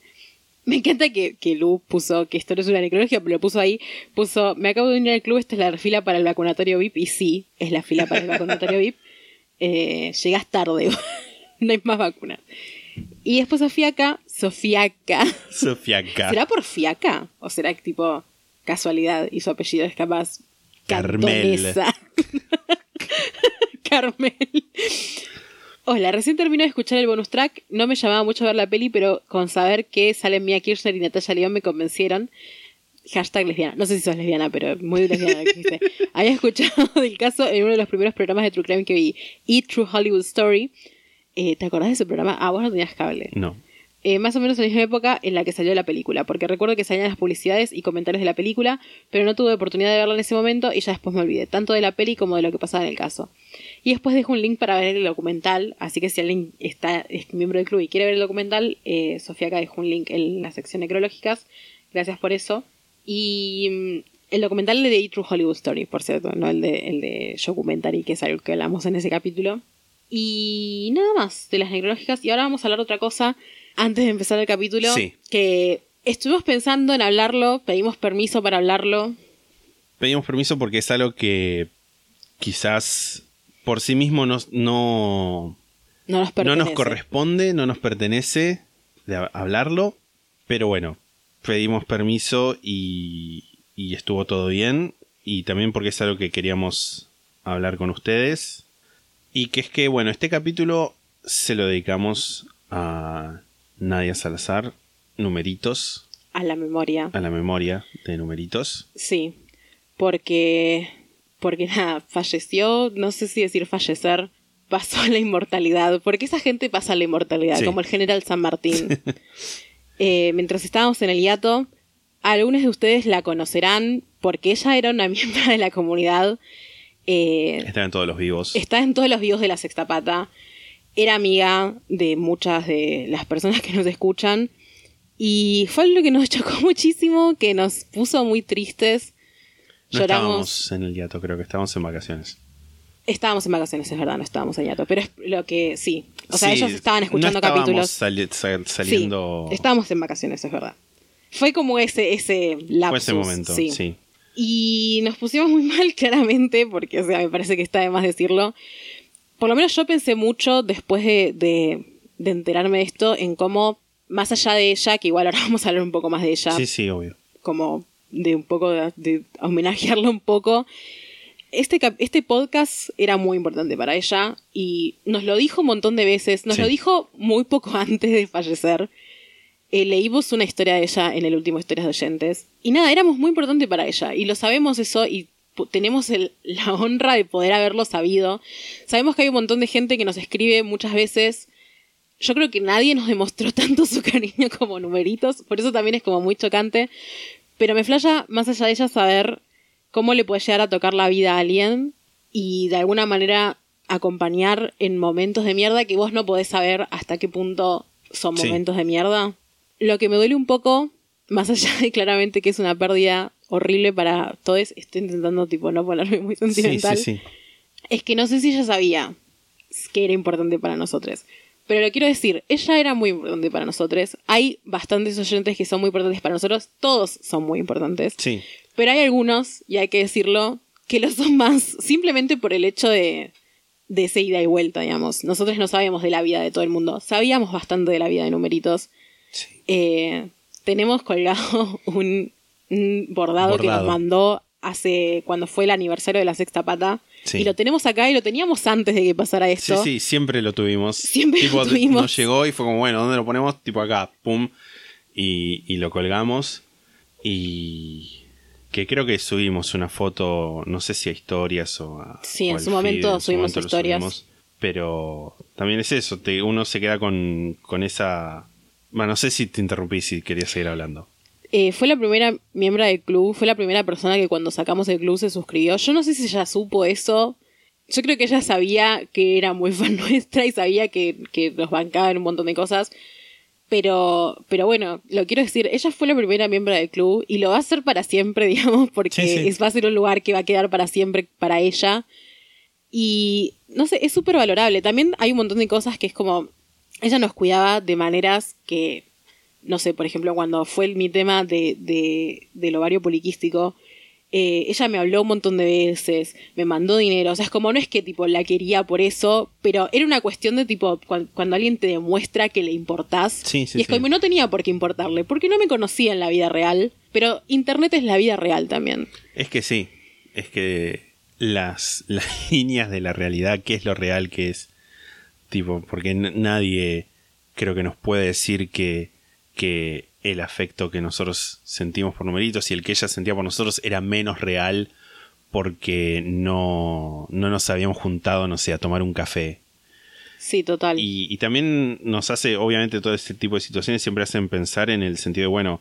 Me encanta que, que Lu puso que esto no es una necrología, pero lo puso ahí. Puso, me acabo de unir al club, esta es la fila para el vacunatorio VIP. Y sí, es la fila para el vacunatorio VIP. Eh, llegas tarde, no hay más vacunas. Y después Sofiaca, Sofiaca. Sofía K. ¿Será por fiaca? ¿O será que tipo casualidad y su apellido es capaz Carmel. Carmel. Hola, recién terminé de escuchar el bonus track. No me llamaba mucho a ver la peli, pero con saber que salen Mia Kirchner y Natalia León me convencieron. Hashtag lesbiana. No sé si sos lesbiana, pero muy lesbiana. que. Había escuchado del caso en uno de los primeros programas de True Crime que vi, E True Hollywood Story. Eh, ¿Te acordás de ese programa? Ah, vos no tenías cable. No. Eh, más o menos en la misma época en la que salió la película, porque recuerdo que salían las publicidades y comentarios de la película, pero no tuve oportunidad de verla en ese momento y ya después me olvidé, tanto de la peli como de lo que pasaba en el caso. Y después dejo un link para ver el documental, así que si alguien está, es miembro del club y quiere ver el documental, eh, Sofía acá dejó un link en la sección necrológicas, gracias por eso. Y mm, el documental de The True Hollywood Story, por cierto, no el de, el de Documentary, que es algo que hablamos en ese capítulo. Y nada más de las necrológicas. Y ahora vamos a hablar de otra cosa antes de empezar el capítulo. Sí. Que estuvimos pensando en hablarlo, pedimos permiso para hablarlo. Pedimos permiso porque es algo que quizás por sí mismo nos- no, No nos no nos corresponde, no nos pertenece de hablarlo, pero bueno, pedimos permiso y, y estuvo todo bien. Y también porque es algo que queríamos hablar con ustedes. Y que es que, bueno, este capítulo se lo dedicamos a Nadia Salazar, numeritos, A la memoria. a la memoria de numeritos. Sí. Porque. Porque nada, falleció. No sé si decir fallecer. Pasó a la inmortalidad. Porque esa gente pasa a la inmortalidad, Sí. como el general San Martín. Eh, mientras estábamos en el hiato, algunos de ustedes la conocerán porque ella era una miembro de la comunidad. Eh, Están en todos los vivos. está en todos los videos de la sexta pata. Era amiga de muchas de las personas que nos escuchan. Y fue algo que nos chocó muchísimo, que nos puso muy tristes. No Lloramos. estábamos en el hiato, creo que estábamos en vacaciones. Estábamos en vacaciones, es verdad, no estábamos en hiato. Pero es lo que sí. O sea, Sí, ellos estaban escuchando no estábamos capítulos. sali- sal- saliendo. Sí, estábamos en vacaciones, es verdad. Fue como ese, ese lapsus. Fue ese momento, sí. Y nos pusimos muy mal, claramente, porque, o sea, me parece que está de más decirlo. Por lo menos yo pensé mucho después de, de, de enterarme de esto en cómo, más allá de ella, que igual ahora vamos a hablar un poco más de ella, Sí, sí, obvio. como de un poco de, de homenajearla un poco. Este, este podcast era muy importante para ella y nos lo dijo un montón de veces, nos Sí. lo dijo muy poco antes de fallecer. Eh, leímos una historia de ella en el último Historias de Oyentes. Y nada, éramos muy importante para ella. Y lo sabemos eso y tenemos el- la honra de poder haberlo sabido. Sabemos que hay un montón de gente que nos escribe muchas veces. Yo creo que nadie nos demostró tanto su cariño como numeritos. Por eso también es como muy chocante. Pero me flasha, más allá de ella, saber cómo le puede llegar a tocar la vida a alguien y de alguna manera acompañar en momentos de mierda que vos no podés saber hasta qué punto son Sí. momentos de mierda. Lo que me duele un poco, más allá de claramente que es una pérdida horrible para todos, estoy intentando tipo no ponerme muy sentimental, sí, sí. es que no sé si ella sabía que era importante para nosotros. Pero lo quiero decir, ella era muy importante para nosotros. Hay bastantes oyentes que son muy importantes para nosotros. Todos son muy importantes. Sí. Pero hay algunos, y hay que decirlo, que lo son más simplemente por el hecho de, de esa ida y vuelta, digamos. Nosotros no sabemos de la vida de todo el mundo. Sabíamos bastante de la vida de numeritos. Sí. Eh, tenemos colgado un, un bordado, que nos mandó hace cuando fue el aniversario de la sexta pata. Sí. Y lo tenemos acá y lo teníamos antes de que pasara Sí, esto. sí, siempre lo tuvimos. Siempre lo tuvimos. Nos llegó y fue como, bueno, ¿dónde lo ponemos? Tipo acá, pum. Y, y lo colgamos. Y que creo que subimos una foto, no sé si a historias o a. Sí, o en su momento en su subimos historias. subimos. pero también es eso, te- uno se queda con, con esa. Bueno, no sé si te interrumpí si querías seguir hablando. Eh, fue la primera miembro del club, fue la primera persona que cuando sacamos el club se suscribió. Yo no sé si ella supo eso. Yo creo que ella sabía que era muy fan nuestra y sabía que, que nos bancaba en un montón de cosas. Pero, pero bueno, lo quiero decir, ella fue la primera miembro del club y lo va a hacer para siempre, digamos, porque Sí, sí. es- va a ser un lugar que va a quedar para siempre para ella. Y no sé, es súper valorable. También hay un montón de cosas que es como, ella nos cuidaba de maneras que, no sé, por ejemplo, cuando fue mi tema de, de- del ovario poliquístico, eh, ella me habló un montón de veces, me mandó dinero, o sea, es como no es que tipo la quería por eso, pero era una cuestión de tipo cuan- cuando alguien te demuestra que le importás, Sí, sí, y es sí. como no tenía por qué importarle, porque no me conocía en la vida real, pero internet es la vida real también. Es que sí, es que las, las líneas de la realidad, qué es lo real, qué es. Tipo, porque nadie creo que nos puede decir que, que el afecto que nosotros sentimos por numeritos y el que ella sentía por nosotros era menos real porque no, no nos habíamos juntado, no sé, a tomar un café. Sí, total. Y, y también nos hace, obviamente, todo este tipo de situaciones siempre hacen pensar en el sentido de, bueno,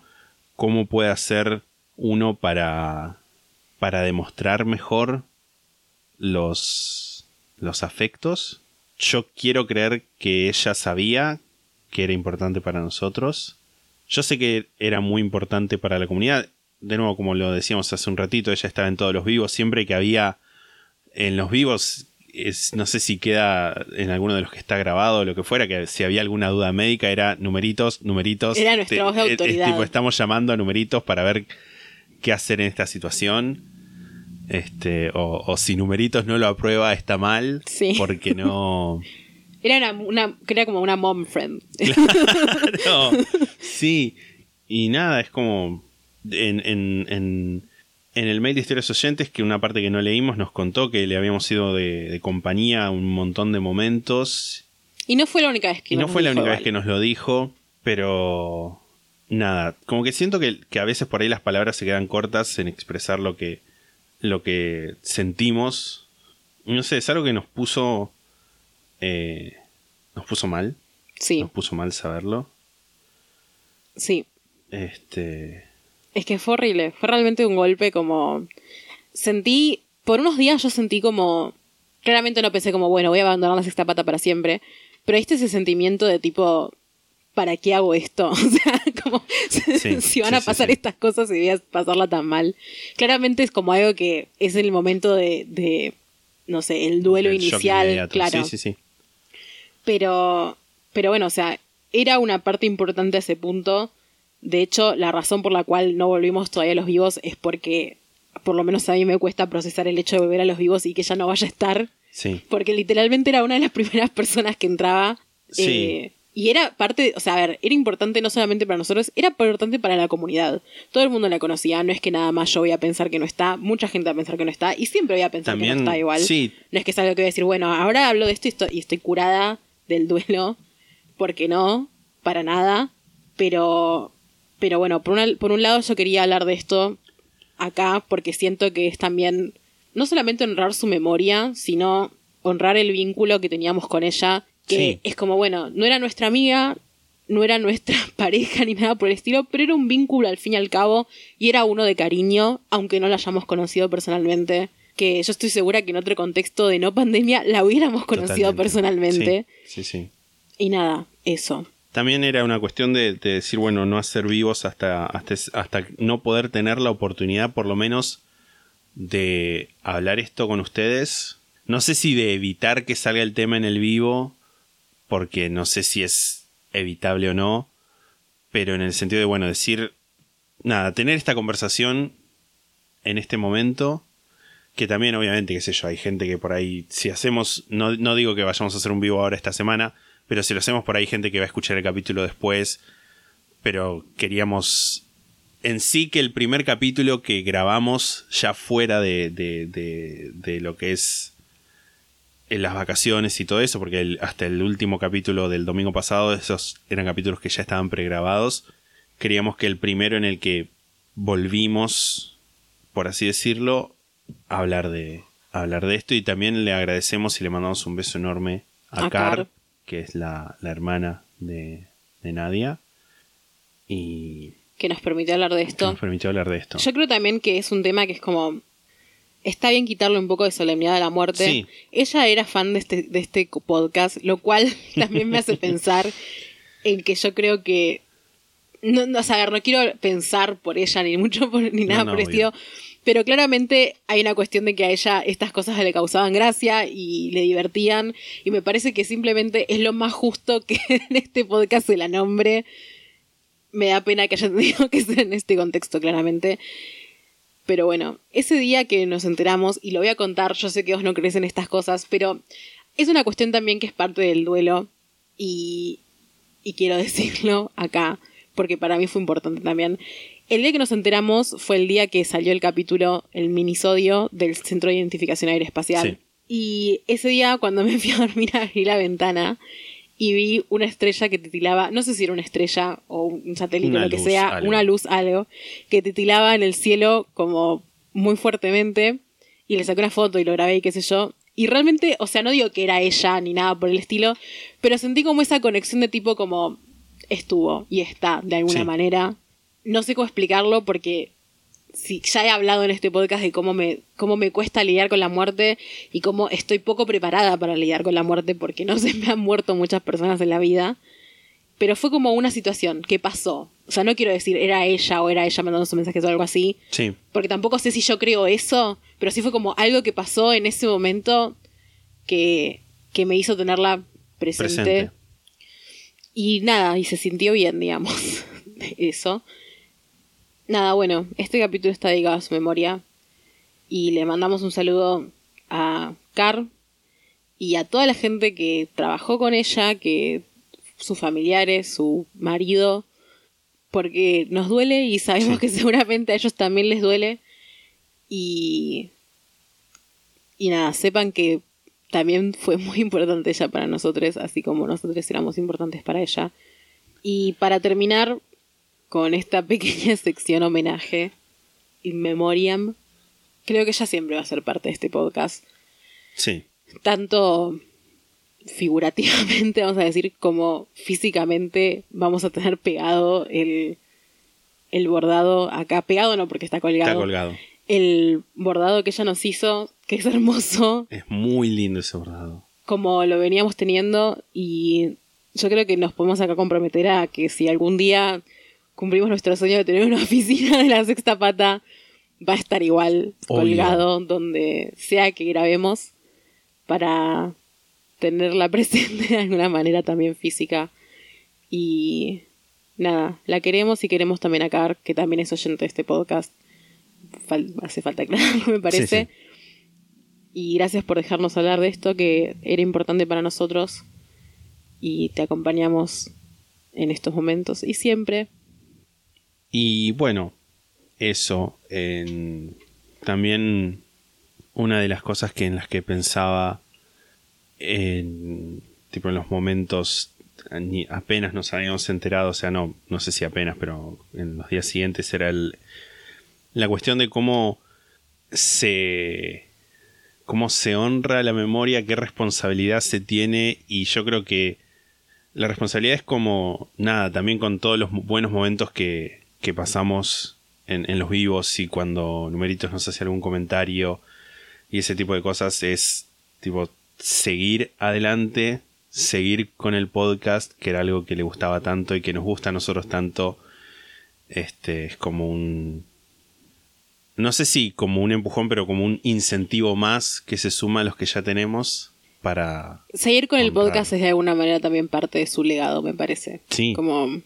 ¿cómo puede hacer uno para, para demostrar mejor los, los afectos? Yo quiero creer que ella sabía que era importante para nosotros. Yo sé que era muy importante para la comunidad. De nuevo, como lo decíamos hace un ratito, ella estaba en todos los vivos. Siempre que había en los vivos, es, no sé si queda en alguno de los que está grabado o lo que fuera, que si había alguna duda médica era numeritos, numeritos. Era nuestra voz de eh, autoridad. tipo, estamos llamando a numeritos para ver qué hacer en esta situación. Este, o, o si numeritos no lo aprueba, está mal. Sí. Porque no. Era una, una- era como una mom friend. No, sí. Y nada, es como. En, en, en, en el mail de historias oyentes, que una parte que no leímos nos contó que le habíamos sido de, de compañía un montón de momentos. Y no fue la única vez que Y no nos fue la única vez que nos lo dijo, pero. Nada, como que siento que, que a veces por ahí las palabras se quedan cortas en expresar lo que, lo que sentimos. No sé, es algo que nos puso. Eh, nos puso mal. Sí, Nos puso mal saberlo. sí. Este. Es que fue horrible. Fue realmente un golpe como. Sentí. Por unos días yo sentí como. Claramente no pensé como, bueno, voy a abandonar la sexta pata para siempre. Pero este ese sentimiento de tipo. ¿Para qué hago esto? O sea, como. Sí, si van a sí, pasar sí. estas cosas y voy a pasarla tan mal. Claramente es como algo que es el momento de. de, no sé, el duelo el inicial. Claro. Sí, sí, sí. Pero, pero bueno, o sea, era una parte importante ese punto. De hecho, la razón por la cual no volvimos todavía a los vivos es porque, por lo menos a mí me cuesta procesar el hecho de volver a los vivos y que ya no vaya a estar. Sí. Porque literalmente era una de las primeras personas que entraba. Sí. eh, y era parte, o sea, a ver, era importante no solamente para nosotros, era importante para la comunidad. Todo el mundo la conocía, no es que nada más yo voy a pensar que no está, mucha gente va a pensar que no está, y siempre voy a pensar que También, no está igual. sí. No es que es algo que voy a decir, bueno, ahora hablo de esto y estoy, y estoy curada del duelo, porque no, para nada. Pero, pero bueno, por, una- por un lado yo quería hablar de esto acá, porque siento que es también, no solamente honrar su memoria, sino honrar el vínculo que teníamos con ella, que Sí. es como, bueno, no era nuestra amiga, no era nuestra pareja ni nada por el estilo, pero era un vínculo al fin y al cabo y era uno de cariño, aunque no la hayamos conocido personalmente. Que yo estoy segura que en otro contexto de no pandemia la hubiéramos conocido Totalmente. personalmente. Sí, sí, sí. Y nada, eso. También era una cuestión de, de decir, bueno, no hacer vivos hasta, hasta, hasta no poder tener la oportunidad, por lo menos, de hablar esto con ustedes. No sé si de evitar que salga el tema en el vivo, porque no sé si es evitable o no, pero en el sentido de, bueno, decir, nada, tener esta conversación en este momento, que también obviamente, qué sé yo, hay gente que por ahí, si hacemos, no, no digo que vayamos a hacer un vivo ahora esta semana, pero si lo hacemos por ahí, gente que va a escuchar el capítulo después, pero queríamos en sí que el primer capítulo que grabamos ya fuera de, de, de- lo que es en las vacaciones y todo eso, porque hasta el último capítulo del domingo pasado, esos eran capítulos que ya estaban pregrabados. Queríamos que el primero en el que volvimos, por así decirlo, hablar de, hablar de esto. Y también le agradecemos y le mandamos un beso enorme a, A Car, Car. que es la, la hermana de, de Nadia. Y Que nos permitió hablar de esto. nos permitió hablar de esto. Yo creo también que es un tema que es como. Está bien quitarle un poco de solemnidad a la muerte. Sí. Ella era fan de este, de este podcast, lo cual también me hace pensar en que yo creo que. No, no, o sea, no quiero pensar por ella ni mucho por- ni nada no, por el obvio. Pero claramente hay una cuestión de que a ella estas cosas le causaban gracia y le divertían. Y me parece que simplemente es lo más justo que en este podcast se la nombre. Me da pena que haya tenido que ser en este contexto, claramente. Pero bueno, ese día que nos enteramos, y lo voy a contar, yo sé que vos no crees en estas cosas, pero es una cuestión también que es parte del duelo. Y, y quiero decirlo acá, porque para mí fue importante también. El día que nos enteramos fue el día que salió el capítulo, el minisodio del Centro de Identificación Aeroespacial. Sí. Y ese día, cuando me fui a dormir, abrí la ventana y vi una estrella que titilaba, no sé si era una estrella o un satélite Una lo que luz, sea, algo. una luz, algo, que titilaba en el cielo como muy fuertemente. Y le saqué una foto y lo grabé y qué sé yo. Y realmente, o sea, no digo que era ella ni nada por el estilo, pero sentí como esa conexión de tipo como estuvo y está de alguna Sí. manera. No sé cómo explicarlo porque si ya he hablado en este podcast de cómo me, cómo me cuesta lidiar con la muerte y cómo estoy poco preparada para lidiar con la muerte porque no se me han muerto muchas personas en la vida. Pero fue como una situación que pasó. O sea, no quiero decir era ella o era ella mandando sus mensajes o algo así. Sí. Porque tampoco sé si yo creo eso, pero sí fue como algo que pasó en ese momento que, que me hizo tenerla presente. Presente. Y nada, y se sintió bien, digamos, eso. Nada, bueno, este capítulo está dedicado a su memoria. Y le mandamos un saludo a Car y a toda la gente que trabajó con ella, que sus familiares, su marido, porque nos duele y sabemos que seguramente a ellos también les duele. Y, y nada, sepan que también fue muy importante ella para nosotros, así como nosotros éramos importantes para ella. Y para terminar con esta pequeña sección homenaje, in memoriam, creo que ella siempre va a ser parte de este podcast Sí. tanto figurativamente, vamos a decir, como físicamente vamos a tener pegado el, el bordado acá. Pegado no, porque está colgado. Está colgado. El bordado que ella nos hizo, que es hermoso, Es muy lindo ese bordado. como lo veníamos teniendo y yo creo que nos podemos acá comprometer a que si algún día cumplimos nuestro sueño de tener una oficina de la sexta pata, va a estar igual Obvio. colgado donde sea que grabemos para tenerla presente de alguna manera también física y nada, la queremos y queremos también a Car, que también es oyente de este podcast. Fal- hace falta aclararlo, me parece. sí. Y gracias por dejarnos hablar de esto que era importante para nosotros y te acompañamos en estos momentos y siempre. Y bueno, eso. también una de las cosas que en las que pensaba en tipo en los momentos apenas nos habíamos enterado, o sea, no, no sé si apenas, pero en los días siguientes era la cuestión de cómo se cómo se honra la memoria, qué responsabilidad se tiene y yo creo que la responsabilidad es como nada, también con todos los buenos momentos que, que pasamos en, en los vivos y cuando Numeritos nos hace algún comentario y ese tipo de cosas es tipo seguir adelante, seguir con el podcast, que era algo que le gustaba tanto y que nos gusta a nosotros tanto. Este es como un no sé si como un empujón, pero como un incentivo más que se suma a los que ya tenemos para Seguir con el podcast es de alguna manera también parte de su legado, me parece. Sí. Como,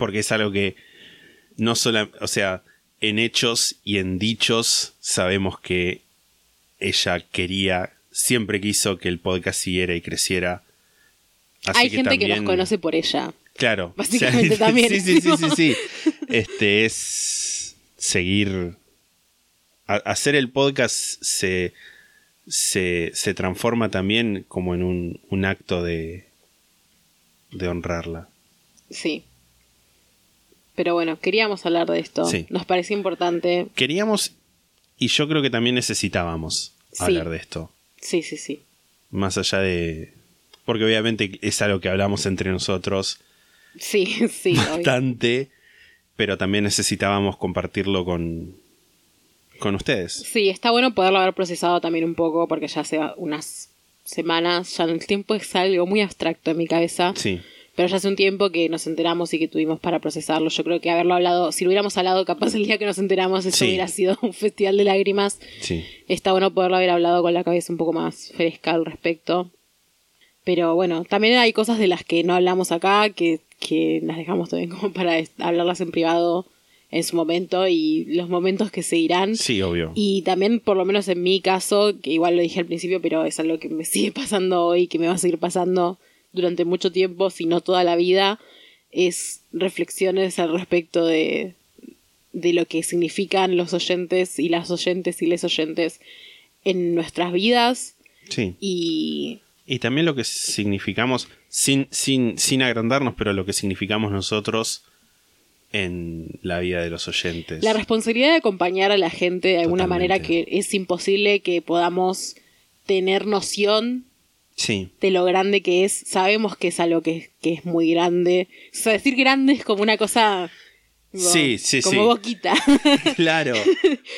porque es algo que no solo, o sea, en hechos y en dichos sabemos que ella quería, siempre quiso que el podcast siguiera y creciera. Así hay gente que nos conoce por ella. Claro. Básicamente también. Sí, sí, sí, sí, sí. Este es seguir. a- hacer el podcast se, se, se transforma también como en un, un acto de, de honrarla. Sí. Pero bueno, queríamos hablar de esto. Sí. Nos parecía importante. Queríamos y yo creo que también necesitábamos Sí. hablar de esto. Sí, sí, sí. Más allá de. Porque obviamente es algo que hablamos entre nosotros Sí, sí. obvio. bastante, pero también necesitábamos compartirlo con, con ustedes. Sí, está bueno poderlo haber procesado también un poco porque ya hace unas semanas, ya el tiempo es algo muy abstracto en mi cabeza, Sí, pero ya hace un tiempo que nos enteramos y que tuvimos para procesarlo. Yo creo que haberlo hablado, si lo hubiéramos hablado capaz el día que nos enteramos, eso Sí. hubiera sido un festival de lágrimas. sí. Está bueno poderlo haber hablado con la cabeza un poco más fresca al respecto. Pero bueno, también hay cosas de las que no hablamos acá, que, que las dejamos también como para hablarlas en privado en su momento y los momentos que seguirán. Sí, obvio. Y también, por lo menos en mi caso, que igual lo dije al principio, pero es algo que me sigue pasando hoy, que me va a seguir pasando durante mucho tiempo, si no toda la vida, es reflexiones al respecto de, de lo que significan los oyentes y las oyentes y les oyentes en nuestras vidas Sí. y Y también lo que significamos, sin, sin, sin agrandarnos, pero lo que significamos nosotros en la vida de los oyentes. la responsabilidad de acompañar a la gente de alguna Totalmente. manera que es imposible que podamos tener noción Sí, de lo grande que es. Sabemos que es algo que, que es muy grande. O sea, decir grande es como una cosa... tipo, Sí, sí, como sí. boquita. claro.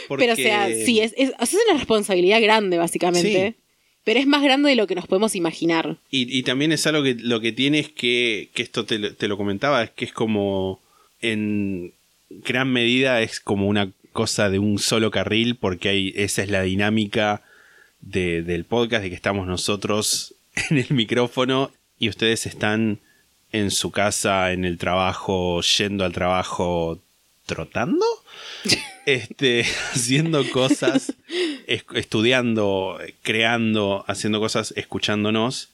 porque- Pero o sea, sí, es, es, es una responsabilidad grande, básicamente. Sí. Pero es más grande de lo que nos podemos imaginar. Y, y también es algo que lo que tiene es que, que esto te, lo- te lo comentaba, es que es como en gran medida es como una cosa de un solo carril, porque hay, esa es la dinámica de- del podcast, de que estamos nosotros en el micrófono y ustedes están en su casa, en el trabajo, yendo al trabajo, trotando. Este, haciendo cosas, es- estudiando, creando, haciendo cosas, escuchándonos.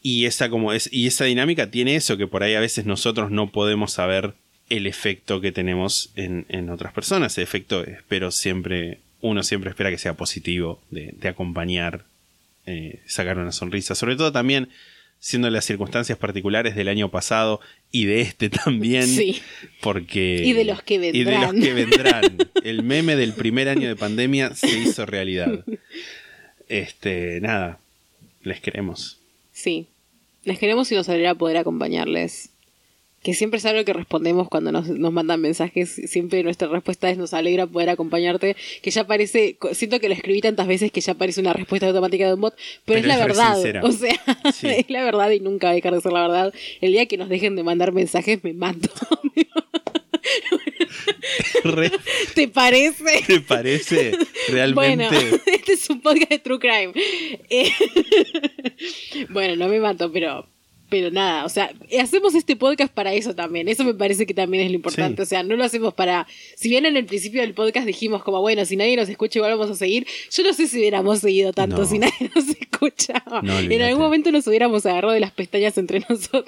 Y esa, como es, y esa dinámica tiene eso, que por ahí a veces nosotros no podemos saber el efecto que tenemos en, en otras personas. El efecto, espero siempre, uno siempre espera que sea positivo, de, de acompañar, eh, sacar una sonrisa. Sobre todo también siendo las circunstancias particulares del año pasado y de este también. Sí. Porque. Y de los que Y de los vendrán. que vendrán. El meme del primer año de pandemia se hizo realidad. Este, nada. Les queremos. Sí. Les queremos y nos alegra poder acompañarles. Que siempre es algo que respondemos cuando nos, nos mandan mensajes. Siempre nuestra respuesta es nos alegra poder acompañarte. Que ya parece, siento que lo escribí tantas veces que ya parece una respuesta automática de un bot, pero, Pero es la verdad. sincera. O sea, Sí. es la verdad y nunca va a dejar de ser la verdad. El día que nos dejen de mandar mensajes me mato. Re- ¿Te parece? ¿Te parece realmente? Bueno, este es un podcast de True Crime. Eh, bueno, no me mato, pero, pero nada, o sea, hacemos este podcast para eso también. Eso me parece que también es lo importante. Sí. O sea, no lo hacemos para. Si bien en el principio del podcast dijimos, como bueno, si nadie nos escucha, igual vamos a seguir. Yo no sé si hubiéramos seguido tanto No. si nadie nos escuchaba. No, en algún momento nos hubiéramos agarrado de las pestañas entre nosotros.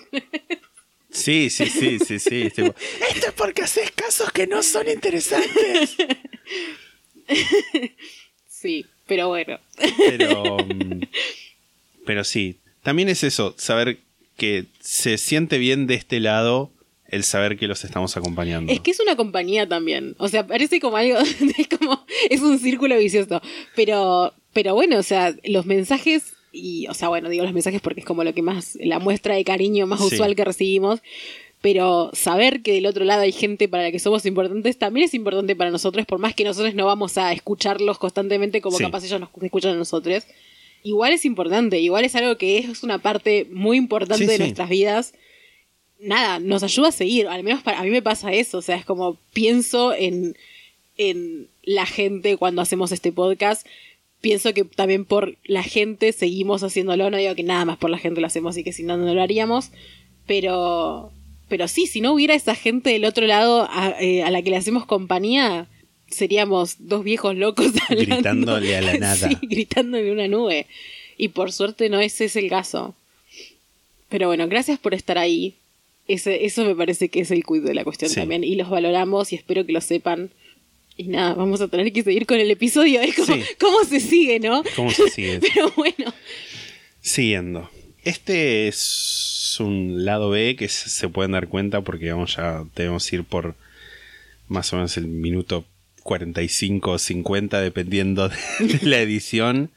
Sí, sí, sí, sí, sí. es tipo, Esto es porque haces casos que no son interesantes. sí, pero bueno. Pero. mm, Pero sí. También es eso, saber que se siente bien de este lado el saber que los estamos acompañando. Es que es una compañía también. O sea, parece como algo. Es como. Es un círculo vicioso. Pero. Pero bueno, o sea, los mensajes. Y, o sea, bueno, digo los mensajes porque es como lo que más. La muestra de cariño más Sí. usual que recibimos. Pero saber que del otro lado hay gente para la que somos importantes también es importante para nosotros, por más que nosotros no vamos a escucharlos constantemente como Sí. capaz ellos nos escuchan a nosotros. Igual es importante, igual es algo que es una parte muy importante Sí, de sí. nuestras vidas nada, nos ayuda a seguir. Al menos para, a mí me pasa eso. O sea, es como pienso en, en la gente cuando hacemos este podcast. Pienso que también por la gente seguimos haciéndolo. No digo que nada más por la gente lo hacemos y que si no, no lo haríamos. Pero, pero sí, si no hubiera esa gente del otro lado a, eh, a la que le hacemos compañía, seríamos dos viejos locos hablando. Gritándole a la nada. Sí, gritándole una nube. Y por suerte no ese es el caso. Pero bueno, gracias por estar ahí. Ese, eso me parece que es el quid de la cuestión Sí. también. Y los valoramos y espero que lo sepan. Y nada, vamos a tener que seguir con el episodio. Es como, Sí. ¿cómo se sigue, no? ¿Cómo se sigue? Pero bueno, Siguiendo. Este es un lado B que se se pueden dar cuenta porque vamos ya debemos ir por más o menos el minuto 45 o 50 dependiendo de la edición.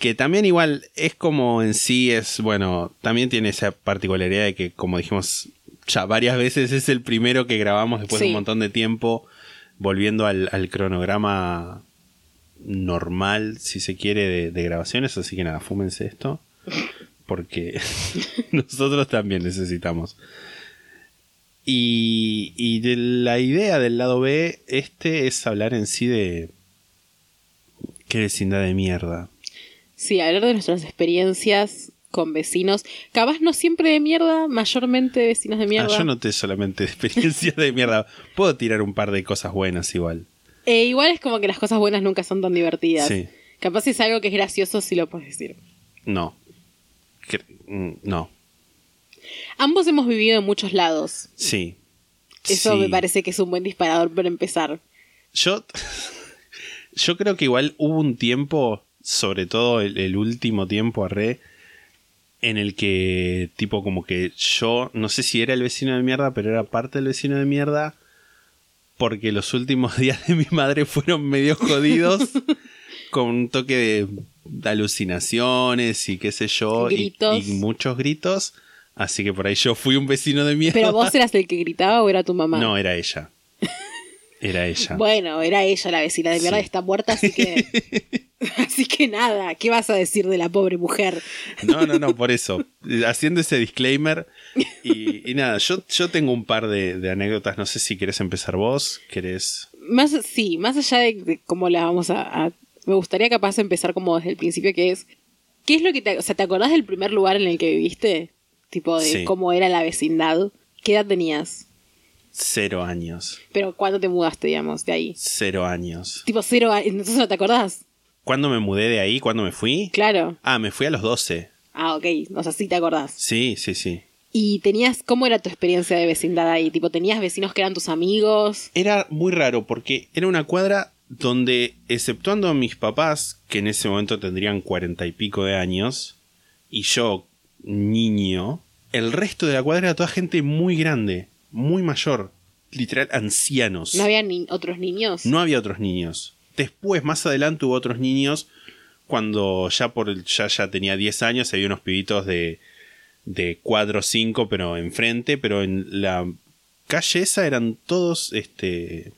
Que también igual es como en sí es, bueno, también tiene esa particularidad de que como dijimos ya varias veces es el primero que grabamos después de un montón de tiempo volviendo al, al cronograma normal, si se quiere, de, de grabaciones. Así que nada, fúmense esto. Porque nosotros también necesitamos. Y, y de la idea del lado B, este es hablar en sí de. Qué vecindad de mierda. sí, hablar de nuestras experiencias con vecinos. Capaz no siempre de mierda, mayormente vecinos de Ah, mierda. yo noté solamente experiencias de mierda. Puedo tirar un par de cosas buenas igual. Eh, igual es como que las cosas buenas nunca son tan divertidas. Sí. Capaz es algo que es gracioso si lo puedes decir. No. Mm, No. Ambos hemos vivido en muchos lados. Sí. Eso Sí. me parece que es un buen disparador para empezar. Yo, yo creo que igual hubo un tiempo, sobre todo el, el último tiempo, arre, en el que, tipo, como que yo, no sé si era el vecino de mierda, pero era parte del vecino de mierda, porque los últimos días de mi madre fueron medio jodidos, con un toque de, alucinaciones y qué sé yo. Y, muchos gritos. Así que por ahí yo fui un vecino de mierda. ¿Pero vos eras el que gritaba o era tu mamá? No, era ella. Era ella. Bueno, era ella la vecina de mierda, Sí. está muerta, así que. así que nada, ¿qué vas a decir de la pobre mujer? No, no, no, por eso. Haciendo ese disclaimer. Y, y nada, yo, yo tengo un par de, de anécdotas. No sé si querés empezar vos. ¿Querés? Más, sí, más allá de, de cómo la vamos a, a- Me gustaría capaz empezar como desde el principio, que es. ¿Qué es lo que te. O sea, ¿te acordás del primer lugar en el que viviste? Tipo de Sí. cómo era la vecindad. ¿Qué edad tenías? Cero años. Pero ¿cuándo te mudaste, digamos, de ahí? Cero años. Tipo cero años. Entonces no te acordás. ¿Cuándo me mudé de ahí? ¿Cuándo me fui? Claro. Ah, me fui a los 12. Ah, ok. O sea, sí te acordás. Sí, sí, sí. ¿Y tenías. ¿Cómo era tu experiencia de vecindad ahí? Tipo, ¿tenías vecinos que eran tus amigos? Era muy raro porque era una cuadra donde, exceptuando a mis papás, que en ese momento tendrían cuarenta y pico de años, y yo, niño, el resto de la cuadra era toda gente muy grande, muy mayor, literal ancianos. ¿No había ni otros niños? No había otros niños. Después, más adelante, hubo otros niños. Cuando ya por el- ya, ya tenía 10 años, había unos pibitos de, de 4 o 5, pero enfrente. Pero en la calle esa eran todos este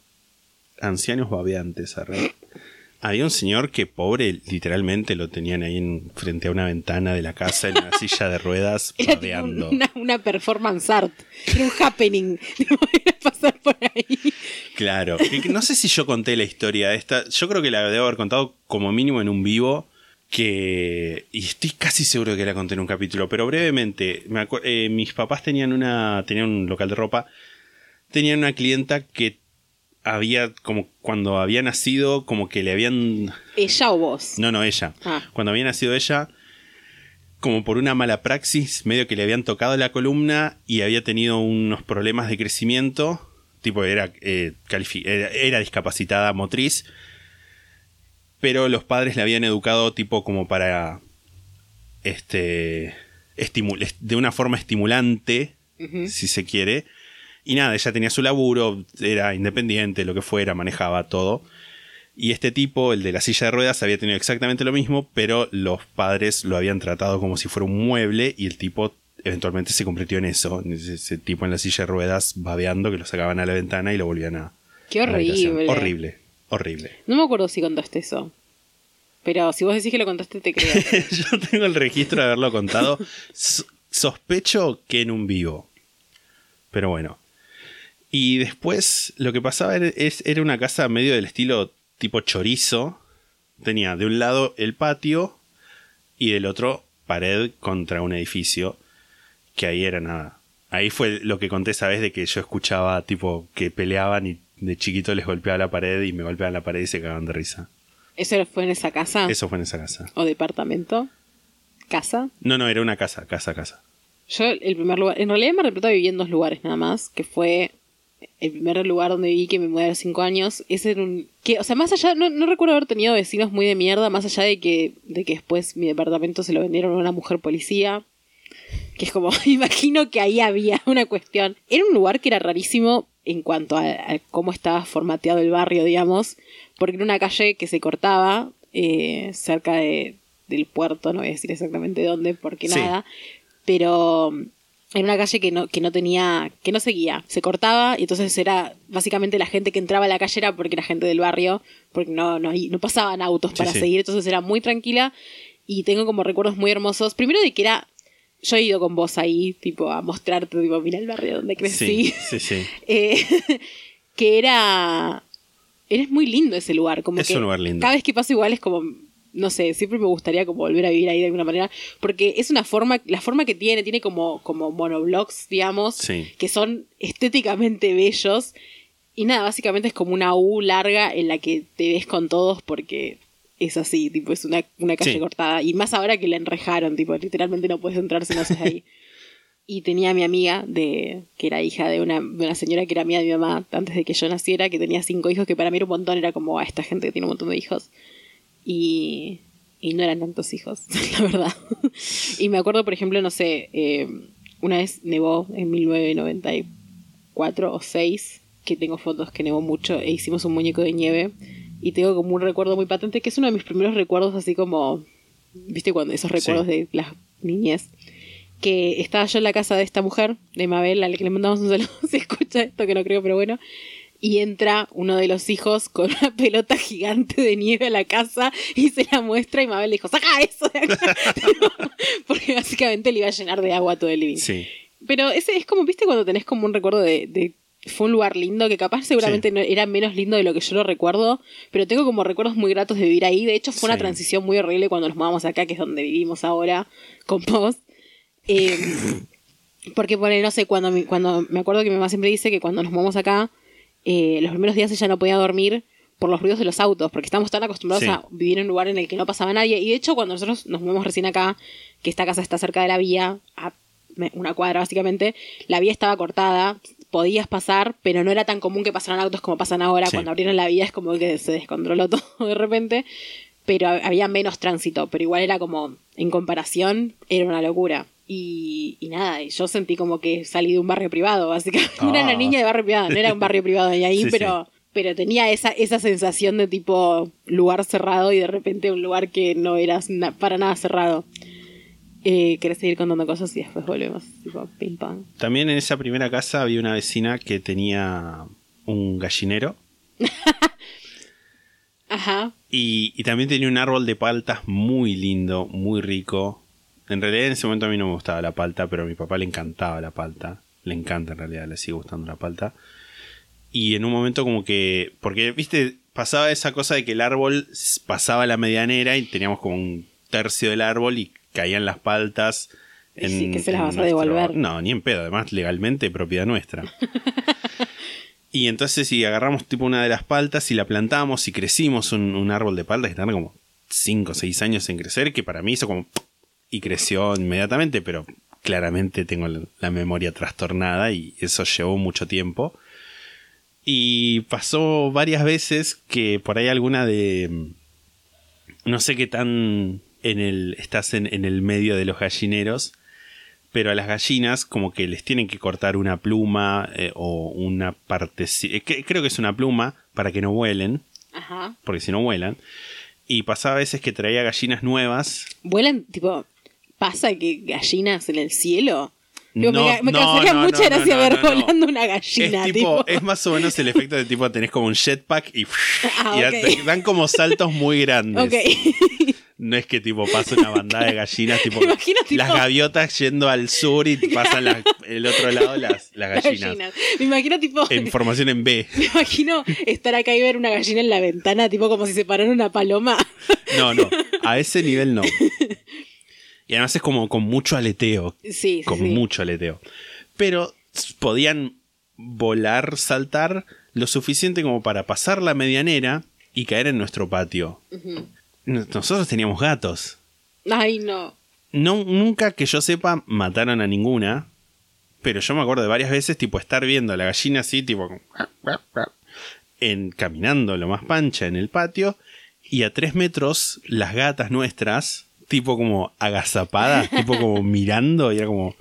ancianos babeantes. arre. Había un señor que, pobre, literalmente lo tenían ahí en, frente a una ventana de la casa en una silla de ruedas, babeando. una, una performance art. Era un happening. Era pasar por ahí. Claro, no sé si yo conté la historia de esta. Yo creo que la debo haber contado como mínimo en un vivo. Que. Y estoy casi seguro de que la conté en un capítulo. Pero brevemente. Me eh, mis papás tenían una. Tenían un local de ropa. Tenían una clienta que había. como cuando había nacido. como que le habían. ¿Ella o vos? No, no, ella. Ah. Cuando había nacido ella, como por una mala praxis, medio que le habían tocado la columna y había tenido unos problemas de crecimiento. Tipo, era, eh, era, era discapacitada motriz. Pero los padres la habían educado tipo como para... Este... de una forma estimulante, si se quiere. Y nada, ella tenía su laburo, era independiente, lo que fuera, manejaba todo. Y este tipo, el de la silla de ruedas, había tenido exactamente lo mismo, pero los padres lo habían tratado como si fuera un mueble y el tipo eventualmente se convirtió en eso, ese, tipo en la silla de ruedas babeando que lo sacaban a la ventana y lo volvían a... Qué horrible. Horrible, horrible. No me acuerdo si contaste eso. Pero si vos decís que lo contaste, te creo. Yo tengo el registro de haberlo contado. Sospecho que en un vivo. Pero bueno. Y después lo que pasaba era, es- era una casa medio del estilo tipo chorizo. Tenía de un lado el patio y del otro pared contra un edificio. Que ahí era nada. Ahí fue lo que conté esa vez de que yo escuchaba tipo que peleaban y de chiquito les golpeaba la pared y me golpeaban la pared y se cagaban de risa. ¿Eso fue en esa casa? Eso fue en esa casa. ¿O departamento? ¿Casa? No, no, era una casa, casa, casa. Yo, el primer lugar. En realidad, me repito viví en dos lugares nada más. Que fue el primer lugar donde viví que me mudé a los cinco años. Ese era un. Que, o sea, más allá. No, no recuerdo haber tenido vecinos muy de mierda. Más allá de que, de que después mi departamento se lo vendieron a una mujer policía. Que es como. Imagino que ahí había una cuestión. Era un lugar que era rarísimo en cuanto a, a cómo estaba formateado el barrio, digamos. Porque era una calle que se cortaba eh, cerca de, del puerto. No voy a decir exactamente dónde, porque Sí. nada pero era una calle que no, que no tenía, que no seguía, se cortaba y entonces era básicamente la gente que entraba a la calle era porque era gente del barrio, porque no, no, no pasaban autos Sí, para sí. seguir, entonces era muy tranquila y tengo como recuerdos muy hermosos, primero de que era, yo he ido con vos ahí, tipo, a mostrarte, tipo, mira el barrio donde crecí, Sí, sí, sí. Eh, que era, era muy lindo ese lugar, como Es que un lugar lindo. cada vez que paso igual es como no sé, siempre me gustaría como volver a vivir ahí de alguna manera, porque es una forma, la forma que tiene, tiene como, como monoblocks, digamos, Sí. que son estéticamente bellos, y nada, básicamente es como una U larga en la que te ves con todos porque es así, tipo, es una, una calle Sí. cortada, y más ahora que la enrejaron, tipo, literalmente no puedes entrar si no haces ahí. Y tenía a mi amiga, de, que era hija de una, de una señora que era amiga de mi mamá antes de que yo naciera, que tenía cinco hijos, que para mí era un montón, era como a esta gente que tiene un montón de hijos. Y, y no eran tantos hijos, la verdad. y me acuerdo, por ejemplo, no sé, eh, una vez nevó en 1994 o 6, que tengo fotos que nevó mucho, e hicimos un muñeco de nieve. Y tengo como un recuerdo muy patente, que es uno de mis primeros recuerdos, así como, viste, cuando esos recuerdos de las niñez que estaba yo en la casa de esta mujer, de Mabel, a la que le mandamos un saludo si escucha esto, que no creo, pero bueno. Y entra uno de los hijos con una pelota gigante de nieve a la casa y se la muestra y Mabel le dijo, saca eso de acá. Porque básicamente le iba a llenar de agua todo el living. Sí. Pero ese es como, viste, cuando tenés como un recuerdo de, de- fue un lugar lindo, que capaz seguramente no, era menos lindo de lo que yo lo recuerdo, pero tengo como recuerdos muy gratos de vivir ahí. De hecho, fue una transición muy horrible cuando nos mudamos acá, que es donde vivimos ahora, con vos. Eh, porque pone, no sé, cuando, cuando me acuerdo que mi mamá siempre dice que cuando nos mudamos acá, eh, los primeros días ella no podía dormir por los ruidos de los autos, porque estamos tan acostumbrados Sí. a vivir en un lugar en el que no pasaba nadie. Y de hecho, cuando nosotros nos mudamos recién acá, que esta casa está cerca de la vía, a una cuadra básicamente, la vía estaba cortada, podías pasar, pero no era tan común que pasaran autos como pasan ahora. Sí. Cuando abrieron la vía es como que se descontroló todo de repente, pero ha- había menos tránsito, pero igual era como, en comparación, era una locura. Y, y nada, y yo sentí como que salí de un barrio privado, básicamente. Era una Ah. niña de barrio privado, no era un barrio privado de ahí, Sí, pero, pero tenía esa, esa sensación de tipo lugar cerrado y de repente un lugar que no era na- para nada cerrado. Eh, ¿Querés seguir contando cosas y después volvemos? Tipo, ping pong. También en esa primera casa había una vecina que tenía un gallinero Ajá. y, y también tenía un árbol de paltas muy lindo, muy rico. En realidad en ese momento a mí no me gustaba la palta, pero a mi papá le encantaba la palta. Le encanta en realidad, le sigue gustando la palta. Y en un momento como que, porque, viste, pasaba esa cosa de que el árbol pasaba la medianera y teníamos como un tercio del árbol y caían las paltas. Y sí, que se las en vas a devolver. No, ni en pedo, además legalmente propiedad nuestra. y entonces si agarramos tipo una de las paltas y la plantamos y crecimos un, un árbol de paltas que tarda como 5 o 6 años en crecer, que para mí hizo como... Y creció inmediatamente, pero claramente tengo la, memoria trastornada y eso llevó mucho tiempo. Y pasó varias veces que por ahí alguna de... No sé qué tan en el, estás en, en el medio de los gallineros, pero a las gallinas como que les tienen que cortar una pluma eh, o una parte... creo que es una pluma para que no vuelen, Ajá. porque si no vuelan. Y pasaba a veces que traía gallinas nuevas. Vuelan, tipo, pasa que gallinas en el cielo. No, me, me no, causaría no, mucha gracia ver volando una Es, gallina. tipo, tipo. es más o menos el efecto de tipo tenés como un jetpack y, Ah, y dan como saltos muy grandes. Ok. No es que tipo pasa una bandada de gallinas, tipo, imagino, tipo- las gaviotas yendo al sur y pasan el otro lado las, las gallinas. Gallinas. Me imagino, tipo. En formación en B. Me imagino estar acá y ver una gallina en la ventana, tipo como si se parara una paloma. No, no, a ese nivel no. Y además es como con mucho aleteo. Sí. Con sí. mucho aleteo. Pero podían volar, saltar lo suficiente como para pasar la medianera y caer en nuestro patio. Nos- Nosotros teníamos gatos. Ay, no. No, nunca que yo sepa mataron a ninguna. Pero yo me acuerdo de varias veces, tipo, estar viendo a la gallina así, tipo, en, caminando lo más pancha en el patio. Y a tres metros, las gatas nuestras, tipo como agazapadas, tipo como mirando, y era como.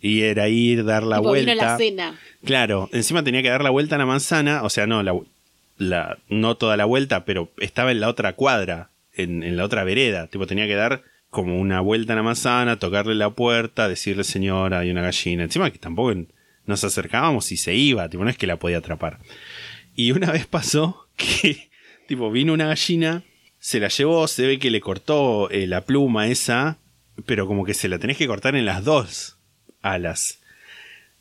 Y era ir, dar la tipo, vuelta. vino la cena. Claro, encima tenía que dar la vuelta a la manzana, o sea, no, la, la- no toda la vuelta, pero estaba en la otra cuadra, en, en la otra vereda. Tipo, tenía que dar como una vuelta a la manzana, tocarle la puerta, decirle, señora, hay una gallina. Encima que tampoco nos acercábamos y se iba, tipo, no es que la podía atrapar. Y una vez pasó que, tipo, vino una gallina, se la llevó, se ve que le cortó eh, la pluma esa, pero como que se la tenés que cortar en las dos alas.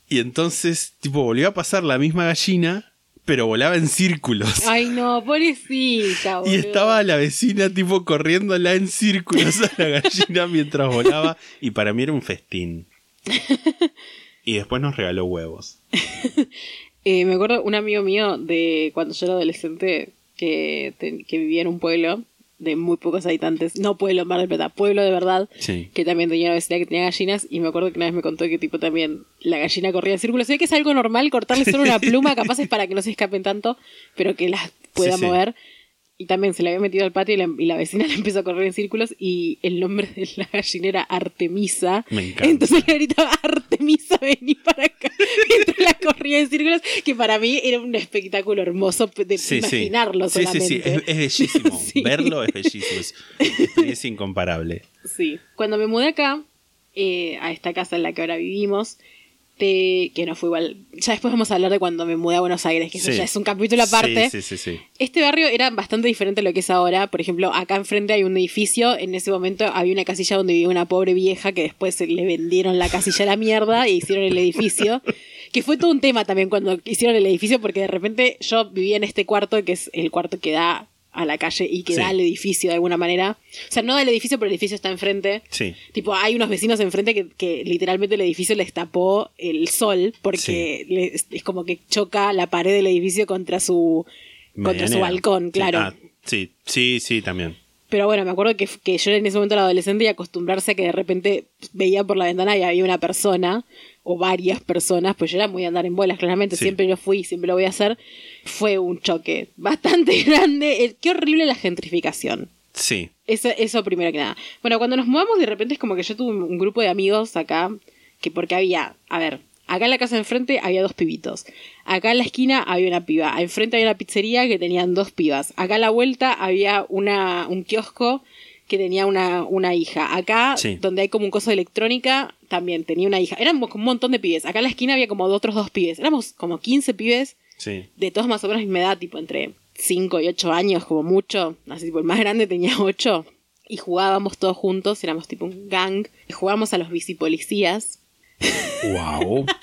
Y entonces, tipo, volvió a pasar la misma gallina, pero volaba en círculos. Ay, no, pobrecita. y boludo. estaba la vecina, tipo, corriéndola en círculos a la gallina mientras volaba. Y para mí era un festín. Y después nos regaló huevos. Eh, me acuerdo un amigo mío de cuando yo era adolescente que, te- que vivía en un pueblo de muy pocos habitantes, no pueblo Mar del Plata, pueblo de verdad, Sí. que también tenía una vecina que tenía gallinas y me acuerdo que una vez me contó que tipo también la gallina corría en círculos. Sé que es algo normal cortarle solo una pluma, capaz es para que no se escapen tanto, pero que las pueda Sí, sí. Y también se le había metido al patio y la, y la vecina le empezó a correr en círculos y el nombre de la gallina era Artemisa. Me encanta. Entonces le gritaba, Artemisa, vení para acá. Mientras la corría en círculos, que para mí era un espectáculo hermoso de Sí, sí. imaginarlo Sí, sí, solamente. sí, es, es bellísimo. Sí. Verlo es bellísimo. Es, es incomparable. Sí. Cuando me mudé acá, eh, a esta casa en la que ahora vivimos, te- que no fue igual. Ya después vamos a hablar de cuando me mudé a Buenos Aires, que eso ya es un capítulo aparte. Sí, sí, sí, sí. Este barrio era bastante diferente a lo que es ahora. Por ejemplo, acá enfrente hay un edificio. En ese momento había una casilla donde vivía una pobre vieja que después le vendieron la casilla a la mierda y hicieron el edificio. Que fue todo un tema también cuando hicieron el edificio, porque de repente yo vivía en este cuarto, que es el cuarto que da a la calle y que Sí. da al edificio de alguna manera. O sea, no da al edificio, pero el edificio está enfrente. Sí. Tipo, hay unos vecinos enfrente que, que literalmente el edificio les tapó el sol porque es, es como que choca la pared del edificio contra su, contra su balcón, claro. ah, sí, sí, sí, también. Pero bueno, me acuerdo que, que yo en ese momento era adolescente y acostumbrarse a que de repente veía por la ventana y había una persona o varias personas, pues yo era muy de andar en bolas, claramente, Sí. siempre lo fui, siempre lo voy a hacer. Fue un choque bastante grande. Eh, Qué horrible la gentrificación. Sí. Eso, eso primero que nada. Bueno, cuando nos mudamos, de repente es como que yo tuve un, un grupo de amigos acá, que porque había, a ver, acá en la casa de enfrente había dos pibitos. Acá en la esquina había una piba. Enfrente había una pizzería que tenían dos pibas. Acá a la vuelta había una, un kiosco que tenía una, una hija. Acá, Sí. donde hay como un coso de electrónica, también tenía una hija. Éramos como un montón de pibes. Acá en la esquina había como otros dos pibes. Éramos como 15 pibes Sí. de todos más o menos misma edad, tipo entre 5 y 8 años, como mucho. Así, tipo, el más grande tenía 8. Y jugábamos todos juntos, éramos tipo un gang. Y jugábamos a los bicipolicías. Wow.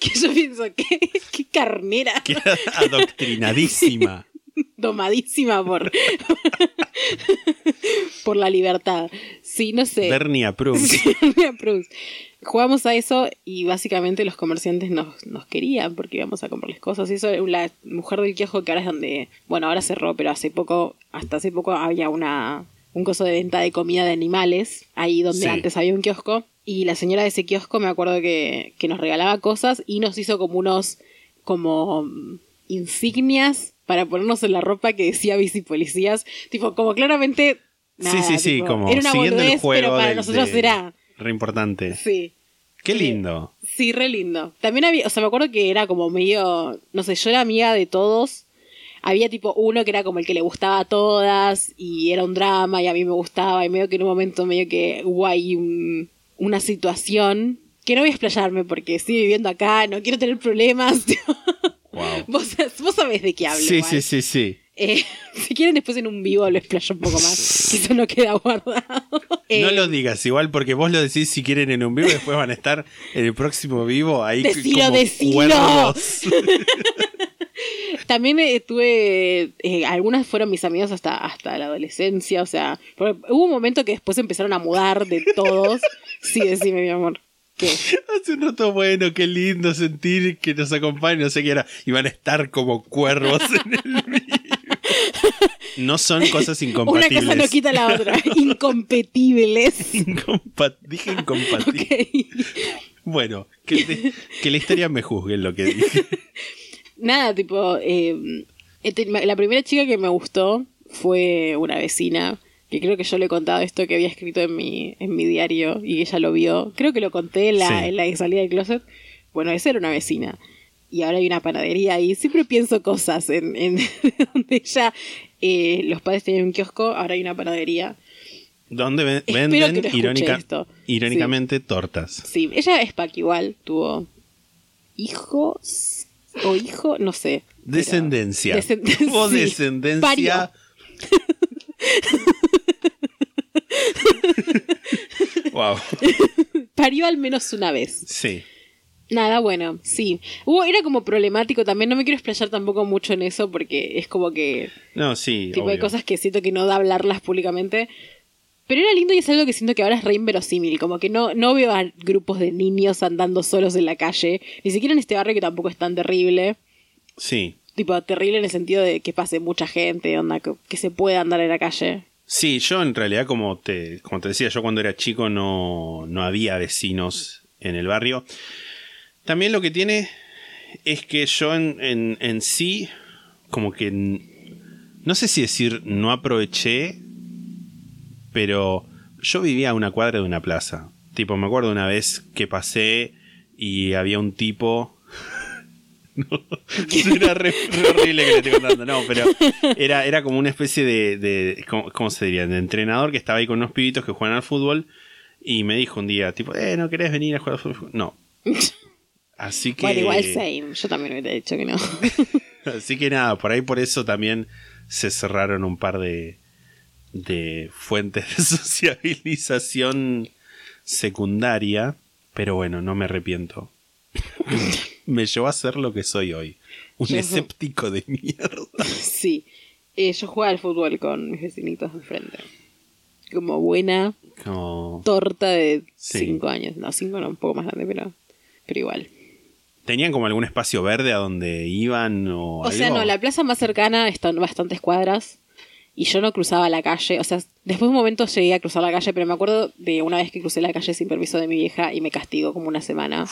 Que yo pienso, qué, qué carnera, Queda adoctrinadísima. domadísima por, por la libertad. Sí, no sé. Bernie approves. Sí. Jugamos a eso y básicamente los comerciantes nos, nos querían porque íbamos a comprarles cosas. Y eso, la mujer del kiosco que ahora es donde, bueno, ahora cerró, pero hace poco, hasta hace poco había una, un coso de venta de comida de animales, ahí donde Sí. antes había un kiosco. Y la señora de ese kiosco me acuerdo que, que nos regalaba cosas y nos hizo como unos, como mm, insignias para ponernos en la ropa que decía bicipolicías. Tipo, como claramente... nada, sí, sí, sí, tipo, como era una siguiendo el juego. pero para del- nosotros de- era... Re importante. Sí. Qué Sí. lindo. Sí, re lindo. También había, o sea, me acuerdo que era como medio, no sé, yo era amiga de todos. Había tipo uno que era como el que le gustaba a todas y era un drama y a mí me gustaba y medio que en un momento medio que hubo ahí un- una situación que no voy a explayarme porque estoy viviendo acá, no quiero tener problemas. Wow. vos, vos sabés de qué hablo. Sí, igual. sí, sí, sí. Eh, si quieren después en un vivo lo explayo un poco más, que eso no queda guardado. No Eh, lo digas igual porque vos lo decís si quieren en un vivo y después van a estar en el próximo vivo ahí Decilo, como decilo. También eh, tuve, eh, algunas fueron mis amigos hasta, hasta la adolescencia, o sea, hubo un momento que después empezaron a mudar de todos. Sí, decime, mi amor. ¿Qué? Hace un rato bueno, qué lindo sentir que nos acompañen, no sé qué era. Y van a estar como cuervos en el vivo. No son cosas Una incompatibles. cosa no quita la otra. Incompatibles. Incompa- Dije incompatible. Ok. Bueno, que, te- que la historia me juzgue en lo que dije. Nada, tipo, eh, este, la primera chica que me gustó fue una vecina, que creo que yo le he contado esto que había escrito en mi, en mi diario y ella lo vio. Creo que lo conté en la, Sí. en la salida del closet. Bueno, esa era una vecina. Y ahora hay una panadería y siempre pienso cosas en, en donde ella, eh, los padres tenían un kiosco, ahora hay una panadería. Donde ven- venden no irónica- irónicamente tortas. Sí, ella es Pac igual, tuvo hijos o hijo, no sé. Descendencia. Descend- Tuvo sí. descendencia. Parió. wow. Parió al menos una vez. Sí. Nada, bueno, sí. Hubo, era como problemático también, no me quiero explayar tampoco mucho en eso porque es como que No, sí. tipo de obvio. cosas que siento que no da hablarlas públicamente. Pero era lindo y es algo que siento que ahora es re inverosímil, como que no, no veo a grupos de niños andando solos en la calle, ni siquiera en este barrio que tampoco es tan terrible. Sí. Tipo, terrible en el sentido de que pase mucha gente, onda, que, que se pueda andar en la calle. Sí, yo en realidad, como te, como te decía, yo cuando era chico no, no había vecinos en el barrio. También lo que tiene es que yo en, en, en sí, como que, no sé si decir no aproveché, pero yo vivía a una cuadra de una plaza. Tipo, me acuerdo una vez que pasé y había un tipo... No, era re, re horrible que le estoy contando, no, pero era, era como una especie de, de ¿cómo, cómo se diría? De entrenador que estaba ahí con unos pibitos que juegan al fútbol y me dijo un día, tipo, eh, ¿no querés venir a jugar al fútbol? No. Así que... Bueno, igual same. Yo también hubiera dicho que no. Así que nada, por ahí por eso también se cerraron un par de, de fuentes de sociabilización secundaria. Pero bueno, no me arrepiento. Me llevó a ser lo que soy hoy. Un Yo- escéptico de mierda. sí. Eh, yo jugaba al fútbol con mis vecinitos de enfrente. Como buena Como- torta de Sí. 5 años. No, 5 no, un poco más grande, pero, pero igual. ¿Tenían como algún espacio verde a donde iban o, O sea, no, la plaza más cercana está en bastantes cuadras y yo no cruzaba la calle. O sea, después de un momento llegué a cruzar la calle, pero me acuerdo de una vez que crucé la calle sin permiso de mi vieja y me castigó como una semana.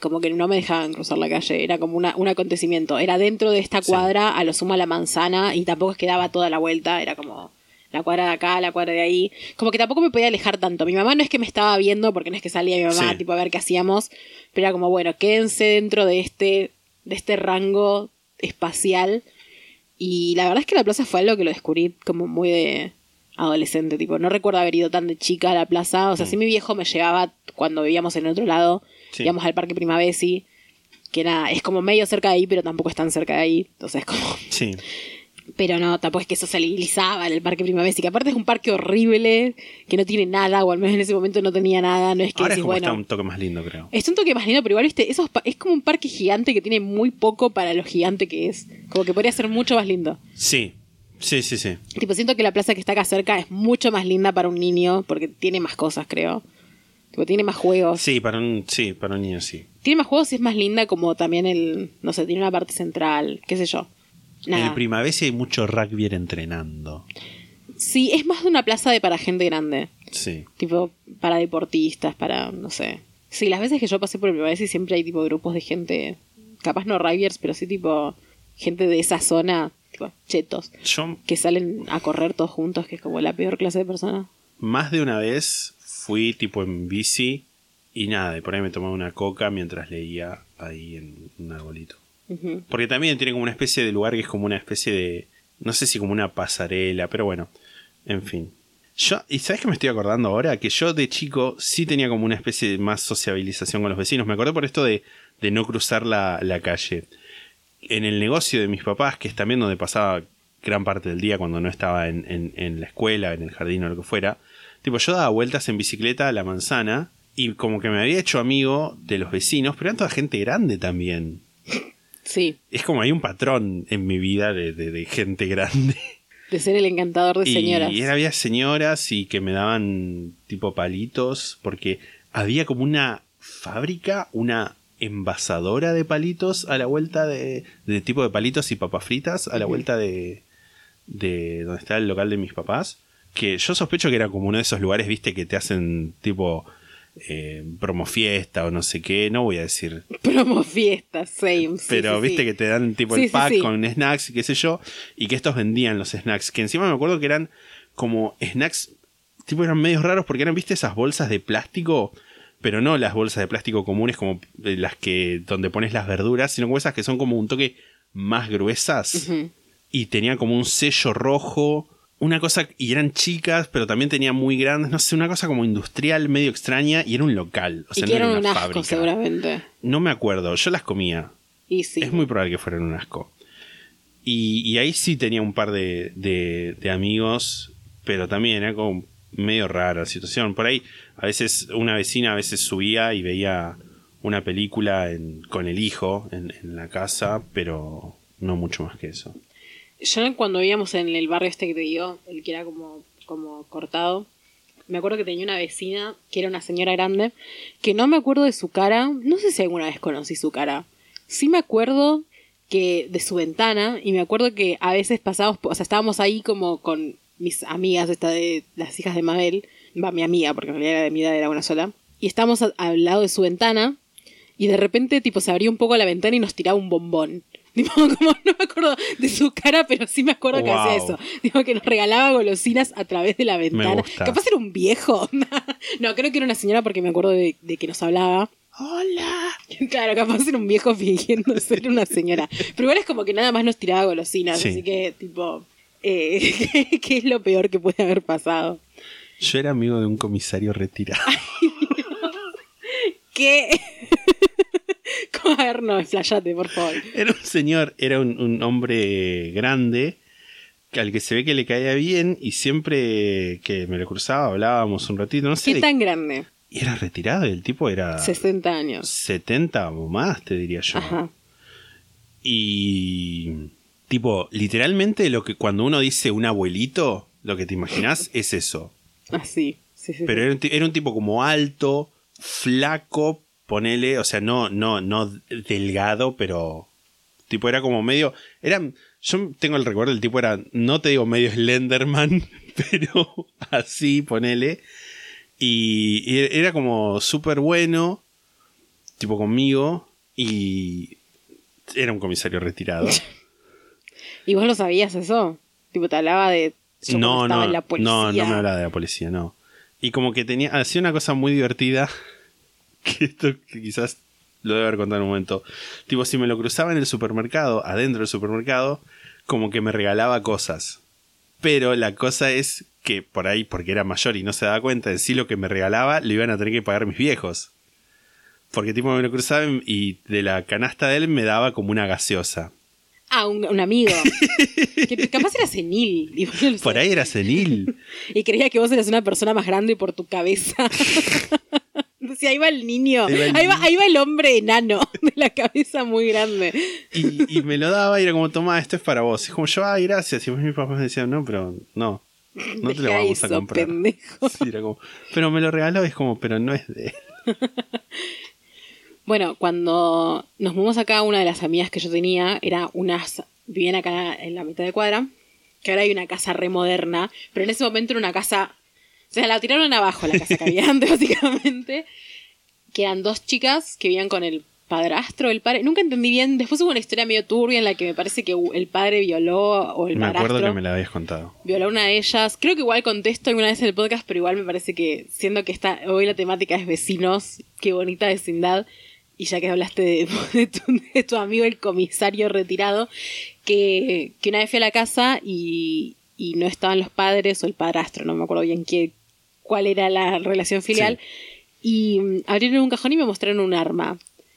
Como que no me dejaban cruzar la calle, era como una, un acontecimiento. Era dentro de esta Sí. cuadra, a lo sumo a la manzana, y tampoco es que daba toda la vuelta, era como la cuadra de acá, la cuadra de ahí. Como que tampoco me podía alejar tanto. Mi mamá no es que me estaba viendo, porque no es que salía mi mamá, Sí. tipo, a ver qué hacíamos, pero era como, bueno, quédense dentro de este, de este rango espacial. Y la verdad es que la plaza fue algo que lo descubrí como muy de adolescente, tipo, no recuerdo haber ido tan de chica a la plaza, o sea, sí mi viejo me llevaba cuando vivíamos en el otro lado, Sí. íbamos al Parque Primavesi, que era, es como medio cerca de ahí, pero tampoco es tan cerca de ahí, entonces es como, Sí. pero no, tampoco es que socializaba en el Parque Primavesi, que aparte es un parque horrible, que no tiene nada, o al menos en ese momento no tenía nada, no es que Ahora es como bueno, está un toque más lindo, creo. es un toque más lindo, pero igual viste, esos es como un parque gigante que tiene muy poco para lo gigante que es. Como que podría ser mucho más lindo. Sí. Sí, sí, sí. Tipo, siento que la plaza que está acá cerca es mucho más linda para un niño, porque tiene más cosas, creo. Tipo, tiene más juegos. Sí, para un, sí, para un niño sí. Tiene más juegos y es más linda como también el, no sé, tiene una parte central, qué sé yo. Nada. En el primavera hay mucho rugby entrenando. Sí, es más de una plaza de para gente grande. Sí. Tipo, para deportistas, para, no sé. Sí, las veces que yo pasé por el Primavera siempre hay tipo grupos de gente, capaz no rugbyers, pero sí tipo gente de esa zona, tipo chetos, Yo que salen a correr todos juntos, que es como la peor clase de persona. más de una vez fui tipo en bici y nada, y por ahí me tomaba una coca mientras leía ahí en un arbolito. Porque también tiene como una especie de lugar que es como una especie de. No sé si como una pasarela, pero bueno. En fin. Yo, ¿y sabes que me estoy acordando ahora? Que yo de chico sí tenía como una especie de más sociabilización con los vecinos. Me acordé por esto de, de no cruzar la, la calle. En el negocio de mis papás, que es también donde pasaba gran parte del día cuando no estaba en, en- en la escuela, en el jardín o lo que fuera. Tipo, yo daba vueltas en bicicleta a la manzana y como que me había hecho amigo de los vecinos, pero eran toda gente grande también Sí, es como hay un patrón en mi vida de, de- de gente grande. de ser el encantador de señoras. Y había señoras y que me daban tipo palitos porque había como una fábrica, una envasadora de palitos a la vuelta de, de tipo de palitos y papas fritas a la vuelta de, de donde está el local de mis papás. Que yo sospecho que era como uno de esos lugares, viste, que te hacen tipo eh, promo fiesta o no sé qué. No voy a decir Promo fiestas, same. pero sí, viste sí. que te dan tipo Sí, el pack con snacks y qué sé yo, y que estos vendían los snacks, que encima me acuerdo que eran como snacks, tipo eran medios raros porque eran, viste, esas bolsas de plástico, pero no las bolsas de plástico comunes como eh, las que donde pones las verduras, sino como esas que son como un toque más gruesas y tenía como un sello rojo. Una cosa, y eran chicas, pero también tenía muy grandes, no sé, una cosa como industrial medio extraña y era un local. O sea, y que no era un asco, fábrica. seguramente. No me acuerdo, yo las comía. Y sí. Es muy probable que fueran un asco. Y, y ahí sí tenía un par de, de- de amigos, pero también era como medio rara la situación. Por ahí, a veces una vecina a veces subía y veía una película en- con el hijo en, en la casa, pero no mucho más que eso. Yo cuando vivíamos en el barrio este que te digo, el que era como, como cortado, me acuerdo que tenía una vecina que era una señora grande, que no me acuerdo de su cara, no sé si alguna vez conocí su cara. Sí me acuerdo que de su ventana y me acuerdo que a veces pasábamos, o sea, estábamos ahí como con mis amigas, esta de las hijas de Mabel, va mi amiga, porque en realidad era de mi edad, era una sola, y estábamos al lado de su ventana y de repente tipo se abría un poco la ventana y nos tiraba un bombón. Tipo, como no me acuerdo de su cara, pero sí me acuerdo que hacía eso. Digo, que nos regalaba golosinas a través de la ventana. Capaz era un viejo. no, creo que era una señora porque me acuerdo de, de que nos hablaba. Hola. Claro, capaz era un viejo fingiendo ser una señora. Pero igual es como que nada más nos tiraba golosinas. Sí. Así que, tipo, eh, ¿qué, qué es lo peor que puede haber pasado? Yo era amigo de un comisario retirado. ¿Qué? ¿Cómo? A ver, no, explayate, por favor. Era un señor, era un, un hombre grande, al que se ve que le caía bien y siempre que me lo cruzaba hablábamos un ratito, no sé. ¿Qué de- tan grande? Y era retirado y el tipo era 60 años. 70 o más, te diría yo. Ajá. Y tipo, literalmente lo que cuando uno dice un abuelito, lo que te imaginas es eso. Así. Sí, sí, Pero sí. era un, era un tipo como alto, flaco, ponele, o sea, no, no, no delgado, pero tipo era como medio, era, yo tengo el recuerdo, el tipo era, no te digo medio Slenderman, pero así, ponele, y, y era como súper bueno, tipo conmigo, y era un comisario retirado. ¿Y vos lo sabías eso? Tipo, te hablaba de. no, no, la policía. no, no me hablaba de la policía, no. Y como que tenía, hacía una cosa muy divertida, que esto quizás lo debe haber contado en un momento. Tipo, si me lo cruzaba en el supermercado, adentro del supermercado, como que me regalaba cosas. Pero la cosa es que por ahí, porque era mayor y no se daba cuenta, en sí lo que me regalaba lo iban a tener que pagar mis viejos. Porque tipo me lo cruzaba y de la canasta de él me daba como una gaseosa. Ah, un, un amigo. que capaz era senil. no Por ahí era senil. Y creía que vos eras una persona más grande por tu cabeza. Decía, ahí va el niño. Ahí va el ahí, va, niño. ahí va el hombre enano de la cabeza muy grande. Y, y me lo daba y era como, toma, esto es para vos. Es como yo, ay, gracias. Y mis papás me decían, no, pero no. No te lo vamos a eso, comprar. pendejo. Sí, era como, pero me lo regaló y es como, pero no es de él. Bueno, cuando nos mudamos acá, una de las amigas que yo tenía era unas. Vivían acá en la mitad de cuadra. Que ahora hay una casa re moderna. Pero en ese momento era una casa. O sea, la tiraron abajo la casa que había antes, básicamente. Que eran dos chicas que vivían con el padrastro, el padre. Nunca entendí bien. Después hubo una historia medio turbia en la que me parece que el padre violó o el me padrastro acuerdo que me la habías contado. violó a una de ellas. Creo que igual contesto alguna vez en el podcast, pero igual me parece que, siendo que está, hoy la temática es vecinos, qué bonita vecindad, y ya que hablaste de, de tu, de tu amigo el comisario retirado, que, que una vez fui a la casa y, y no estaban los padres o el padrastro, no me acuerdo bien qué, cuál era la relación filial, y mm, abrieron un cajón y me mostraron un arma.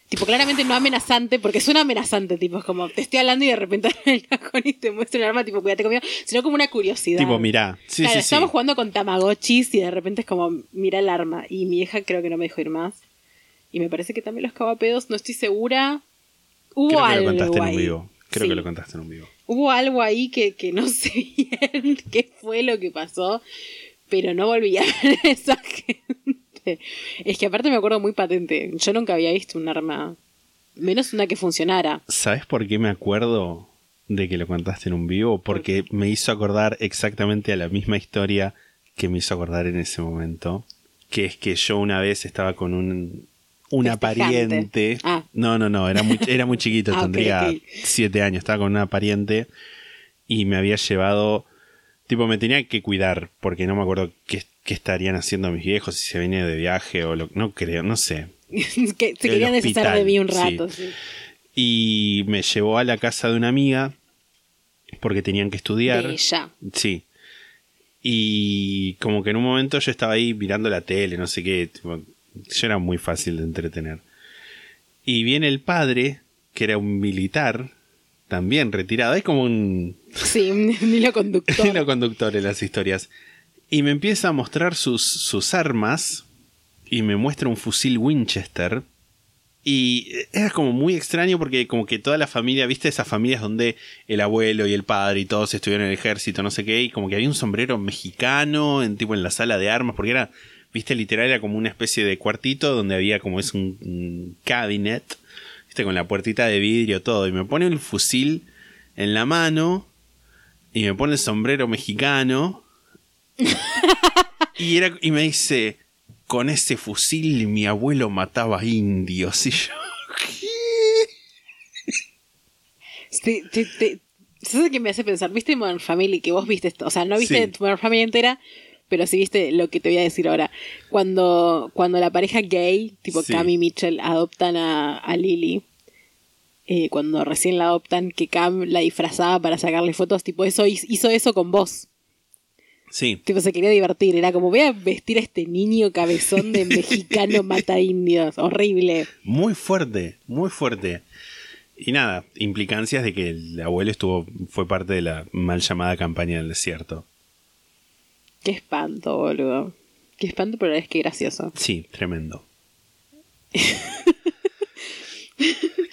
Tipo, claramente no amenazante, porque suena amenazante, tipo, es como te estoy hablando y de repente abren el cajón y te muestran un arma, tipo, cuídate conmigo, sino como una curiosidad. Tipo, mirá. Sí, claro, sí, sí. estábamos jugando con Tamagotchis y de repente es como, mira el arma. Y mi hija creo que no me dejó ir más. Y me parece que también los cagapedos, no estoy segura. Hubo Creo que algo lo contaste en ahí. un vivo. Creo Sí. que lo contaste en un vivo. Hubo algo ahí que, que no sé bien qué fue lo que pasó, pero no volví a ver a esa gente. Es que aparte me acuerdo muy patente. Yo nunca había visto un arma, menos una que funcionara. ¿Sabes por qué me acuerdo de que lo contaste en un vivo? Porque me hizo acordar exactamente a la misma historia que me hizo acordar en ese momento. Que es que yo una vez estaba con un una Festejante. pariente. Ah. No, no, no, era muy, era muy chiquito, Ah, tendría siete años, estaba con una pariente y me había llevado, tipo, me tenía que cuidar, porque no me acuerdo qué, qué estarían haciendo mis viejos, si se venía de viaje o lo, no creo, no sé. que se querían deshacer de mí un sí. rato. sí. Y me llevó a la casa de una amiga porque tenían que estudiar. De ella. Sí. Y como que en un momento yo estaba ahí mirando la tele, no sé qué. tipo, yo era muy fácil de entretener. Y viene el padre, que era un militar, también retirado. Es como un Sí, un hilo conductor. hilo conductor en las historias. Y me empieza a mostrar sus, sus armas. Y me muestra un fusil Winchester. Y era como muy extraño porque como que toda la familia, viste esas familias donde el abuelo y el padre y todos estuvieron en el ejército, no sé qué, y como que había un sombrero mexicano en tipo en la sala de armas, porque era, viste, literal era como una especie de cuartito donde había como es un, un cabinet, viste, con la puertita de vidrio, todo. Y me pone el fusil en la mano. Y me pone el sombrero mexicano. y, era, y me dice, con ese fusil mi abuelo mataba indios. Y yo, Te, te, te- ¿Sabes qué me hace pensar? ¿Viste Modern Family? Que vos viste esto. O sea, no viste Sí. Modern Family entera, pero sí viste lo que te voy a decir ahora. Cuando, cuando la pareja gay, tipo Sí. Cam y Mitchell, adoptan a, a Lily. Eh, cuando recién la adoptan, que Cam la disfrazaba para sacarle fotos, tipo, eso hizo eso con vos. sí, Tipo, se quería divertir. Era como, voy a vestir a este niño cabezón de mexicano mata indios. Horrible. muy fuerte, muy fuerte. Y nada, implicancias de que el abuelo estuvo, fue parte de la mal llamada campaña del desierto. Qué espanto, boludo. Qué espanto, pero es que gracioso. Sí, tremendo.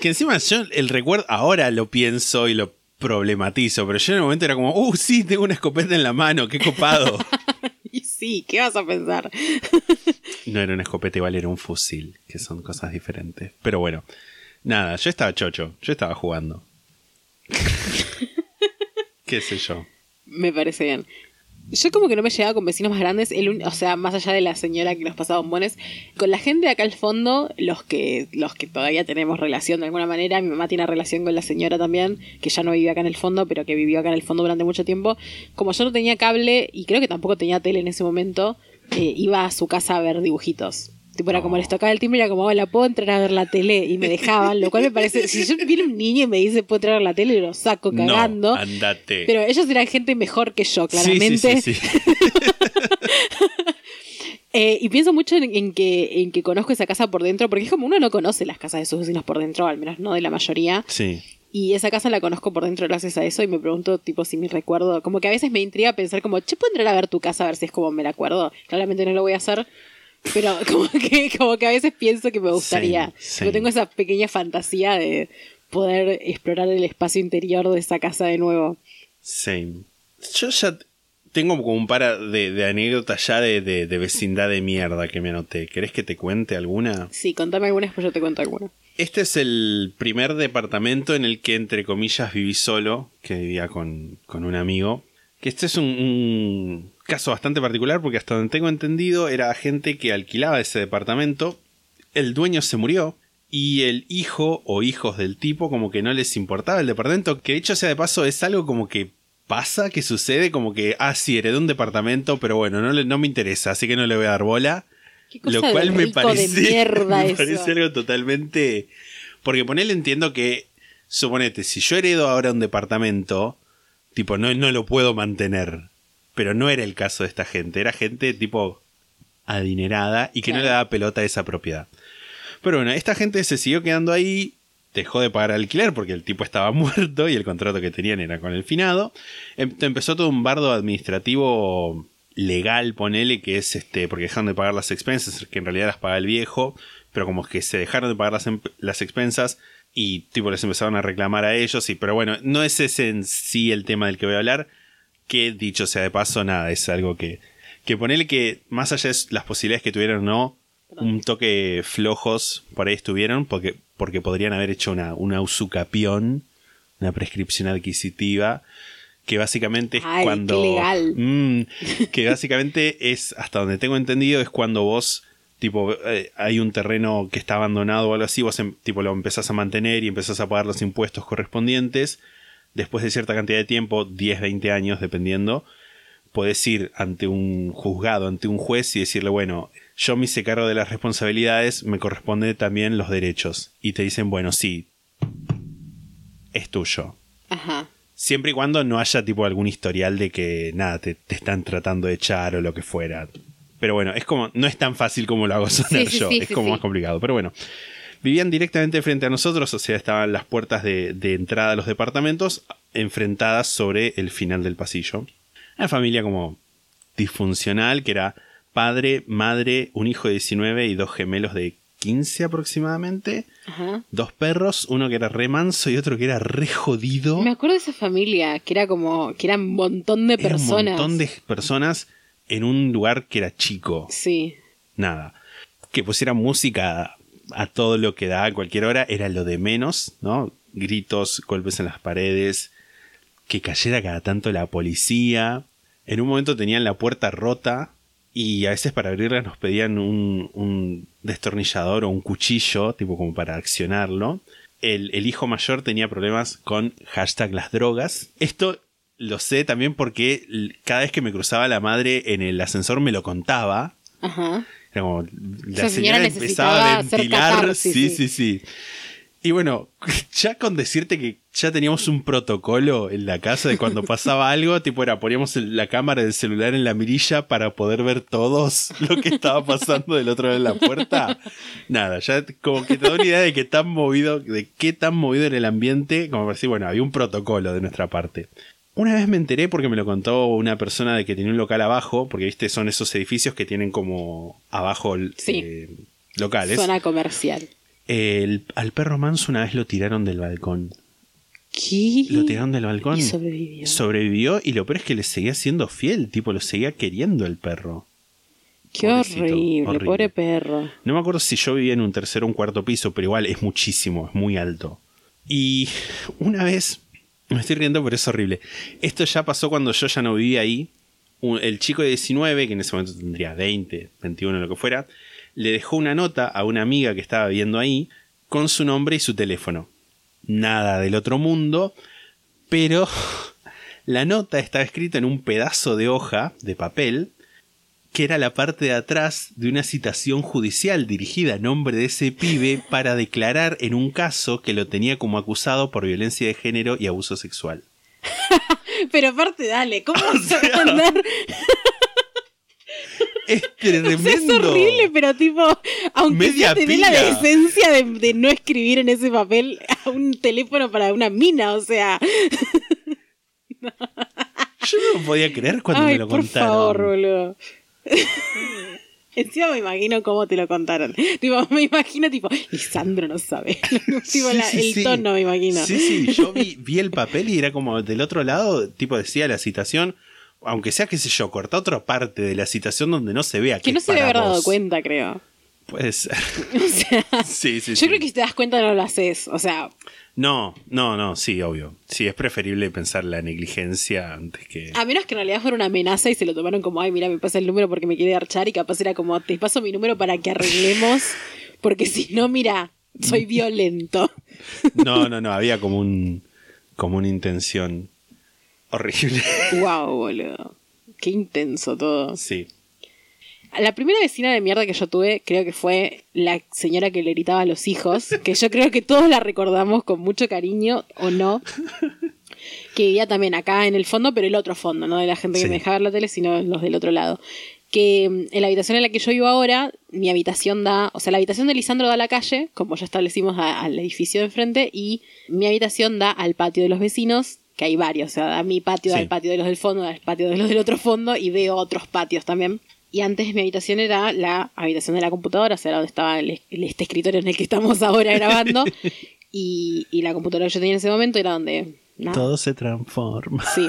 que encima yo el recuerdo, ahora lo pienso y lo problematizo, pero yo en el momento era como, uh, sí, tengo una escopeta en la mano, qué copado. Y sí, ¿qué vas a pensar? no era una escopeta, igual era un fusil, que son cosas diferentes. Pero bueno, nada, yo estaba chocho, yo estaba jugando. qué sé yo. Me parece bien. Yo como que no me llevaba con vecinos más grandes, el o sea, más allá de la señora que nos pasaba bombones, con la gente de acá al fondo, los que, los que todavía tenemos relación de alguna manera, mi mamá tiene relación con la señora también, que ya no vive acá en el fondo, pero que vivió acá en el fondo durante mucho tiempo. Como yo no tenía cable y creo que tampoco tenía tele en ese momento, eh, iba a su casa a ver dibujitos. Tipo, era como les tocaba el timbre, era como, hola, ¿puedo entrar a ver la tele? Y me dejaban, lo cual me parece, si yo viene un niño y me dice, ¿puedo entrar a ver la tele? Lo saco cagando. No, andate. Pero ellos eran gente mejor que yo, claramente. sí, sí, sí. Eh, y pienso mucho en, en que, en que conozco esa casa por dentro, porque es como uno no conoce las casas de sus vecinos por dentro, al menos no de la mayoría. Sí. Y esa casa la conozco por dentro gracias a eso y me pregunto, tipo, si me recuerdo. Como que a veces me intriga pensar como, che, ¿puedo entrar a ver tu casa a ver si es como me la acuerdo? Claramente no lo voy a hacer. Pero como que, como que a veces pienso que me gustaría. Yo tengo esa pequeña fantasía de poder explorar el espacio interior de esa casa de nuevo. Same. Yo ya tengo como un par de, de anécdotas ya de, de- de vecindad de mierda que me anoté. ¿Querés que te cuente alguna? Sí, contame algunas, pues yo te cuento alguna. Este es el primer departamento en el que, entre comillas, viví solo, que vivía con, con un amigo. Que este es un, un caso bastante particular porque hasta donde tengo entendido era gente que alquilaba ese departamento, el dueño se murió y el hijo o hijos del tipo como que no les importaba el departamento, que dicho sea de paso es algo como que pasa, que sucede, como que, ah, sí, heredé un departamento, pero bueno, no, le- no me interesa, así que no le voy a dar bola. Qué cosa Lo cual me parece, de mierda me eso. parece algo totalmente... Porque ponele entiendo que, suponete, si yo heredo ahora un departamento, tipo, no, no lo puedo mantener. Pero no era el caso de esta gente, era gente tipo adinerada y que no le daba pelota a esa propiedad. Pero bueno, esta gente se siguió quedando ahí, dejó de pagar alquiler porque el tipo estaba muerto y el contrato que tenían era con el finado. Em- empezó todo un bardo administrativo legal, ponele, que es este, porque dejaron de pagar las expensas, que en realidad las paga el viejo, pero como que se dejaron de pagar las, em- las expensas y tipo les empezaron a reclamar a ellos, y, pero bueno, no es ese en sí el tema del que voy a hablar, que dicho sea de paso, nada, es algo que, que ponele que más allá de las posibilidades que tuvieron o no, un toque flojos por ahí estuvieron, porque, porque podrían haber hecho una, una usucapión, una prescripción adquisitiva, que básicamente es Ay, qué cuando... legal. Mm, que básicamente es, hasta donde tengo entendido, es cuando vos, tipo, eh, hay un terreno que está abandonado o algo así, vos em- tipo lo empezás a mantener y empezás a pagar los impuestos correspondientes. Después de cierta cantidad de tiempo, 10, 20 años, dependiendo, podés ir ante un juzgado, ante un juez y decirle, bueno, yo me hice cargo de las responsabilidades, me corresponde también los derechos. Y te dicen, bueno, sí, es tuyo. Ajá. Siempre y cuando no haya tipo algún historial de que nada, te, te están tratando de echar o lo que fuera. Pero bueno, es como, no es tan fácil como lo hago sonar Sí, sí, yo, sí, es como más complicado. Pero bueno, vivían directamente frente a nosotros, o sea, estaban las puertas de, de entrada a los departamentos enfrentadas sobre el final del pasillo. Una familia como disfuncional, que era padre, madre, un hijo de 19 y dos gemelos de 15 aproximadamente. Ajá. Dos perros, uno que era re manso y otro que era re jodido. Me acuerdo de esa familia, que era como, que era un montón de Era personas. un montón de personas en un lugar que era chico. Sí. Nada. Que pusieran música a todo lo que da a cualquier hora era lo de menos, ¿no? Gritos, golpes en las paredes, que cayera cada tanto la policía. En un momento tenían la puerta rota y a veces para abrirla nos pedían un, destornillador o un cuchillo, tipo como para accionarlo. El, hijo mayor tenía problemas con hashtag las drogas. Esto lo sé también porque cada vez que me cruzaba la madre en el ascensor me lo contaba. Ajá. Como, la señora señora empezaba a ventilar. Sí, sí. sí, sí. Y bueno, ya con decirte que ya teníamos un protocolo en la casa de cuando pasaba algo, tipo era, poníamos la cámara del celular en la mirilla para poder ver todos lo que estaba pasando del otro lado de la puerta. Nada, ya como que te da una idea de que tan movido, de qué tan movido era el ambiente, como para decir, bueno, había un protocolo de nuestra parte. Una vez me enteré porque me lo contó una persona de que tenía un local abajo, porque viste, son esos edificios que tienen como abajo Sí. eh, locales. Zona comercial. El- al perro manso una vez lo tiraron del balcón. ¿Qué? Lo tiraron del balcón. Y sobrevivió. Sobrevivió y lo peor es que le seguía siendo fiel, tipo, lo seguía queriendo el perro. Qué horrible, horrible. pobre perro. No me acuerdo si yo vivía en un tercero o un cuarto piso, pero igual es muchísimo, es muy alto. Y una vez, me estoy riendo, pero es horrible. Esto ya pasó cuando yo ya no vivía ahí. El chico de 19, que en ese momento tendría 20, 21, lo que fuera, le dejó una nota a una amiga que estaba viviendo ahí con su nombre y su teléfono. Nada del otro mundo, pero la nota estaba escrita en un pedazo de hoja de papel que era la parte de atrás de una citación judicial dirigida a nombre de ese pibe para declarar en un caso que lo tenía como acusado por violencia de género y abuso sexual. Pero aparte, dale, ¿cómo vas a mandar? Es tremendo. Es horrible, pero tipo, aunque Media tener la decencia de, de no escribir en ese papel a un teléfono para una mina, o sea. Yo no lo podía creer cuando Ay, me lo por contaron. favor, boludo. Encima me imagino cómo te lo contaron. Tipo, me imagino, tipo, Lisandro no sabe. tipo, la- Sí, sí, el sí. tono, me imagino. Sí, sí, yo vi, vi el papel y era como del otro lado, tipo decía la citación, aunque sea, qué sé yo, corta otra parte de la citación donde no se vea que no es se debe haber dado cuenta, creo. Puede ser. O sea, Sí, sí, yo creo que si te das cuenta no lo haces. O sea, No, no, no, sí, obvio. Sí, es preferible pensar la negligencia antes que... a menos que en realidad fuera una amenaza y se lo tomaron como, ay, mira, me pasa el número porque me quiere archar y capaz era como, te paso mi número para que arreglemos, porque si no, mira, soy violento. No, no, no, había como un como una intención horrible. wow, boludo. Qué intenso todo. Sí. La primera vecina de mierda que yo tuve, creo que fue la señora que le gritaba a los hijos, que yo creo que todos la recordamos con mucho cariño, o no. Que vivía también acá en el fondo, pero el otro fondo, no de la gente que Sí. me dejaba ver la tele, sino los del otro lado. Que mm, en la habitación en la que yo vivo ahora, mi habitación da, o sea, la habitación de Lisandro da a la calle, como ya establecimos a- al edificio de enfrente, y mi habitación da al patio de los vecinos, que hay varios, o sea, da mi patio, da Sí. al patio de los del fondo, da al patio de los del otro fondo, y veo otros patios también. Y antes mi habitación era la habitación de la computadora, o sea, era donde estaba el- este escritorio en el que estamos ahora grabando. y, y la computadora que yo tenía en ese momento era donde... nada, Todo se transforma. Sí,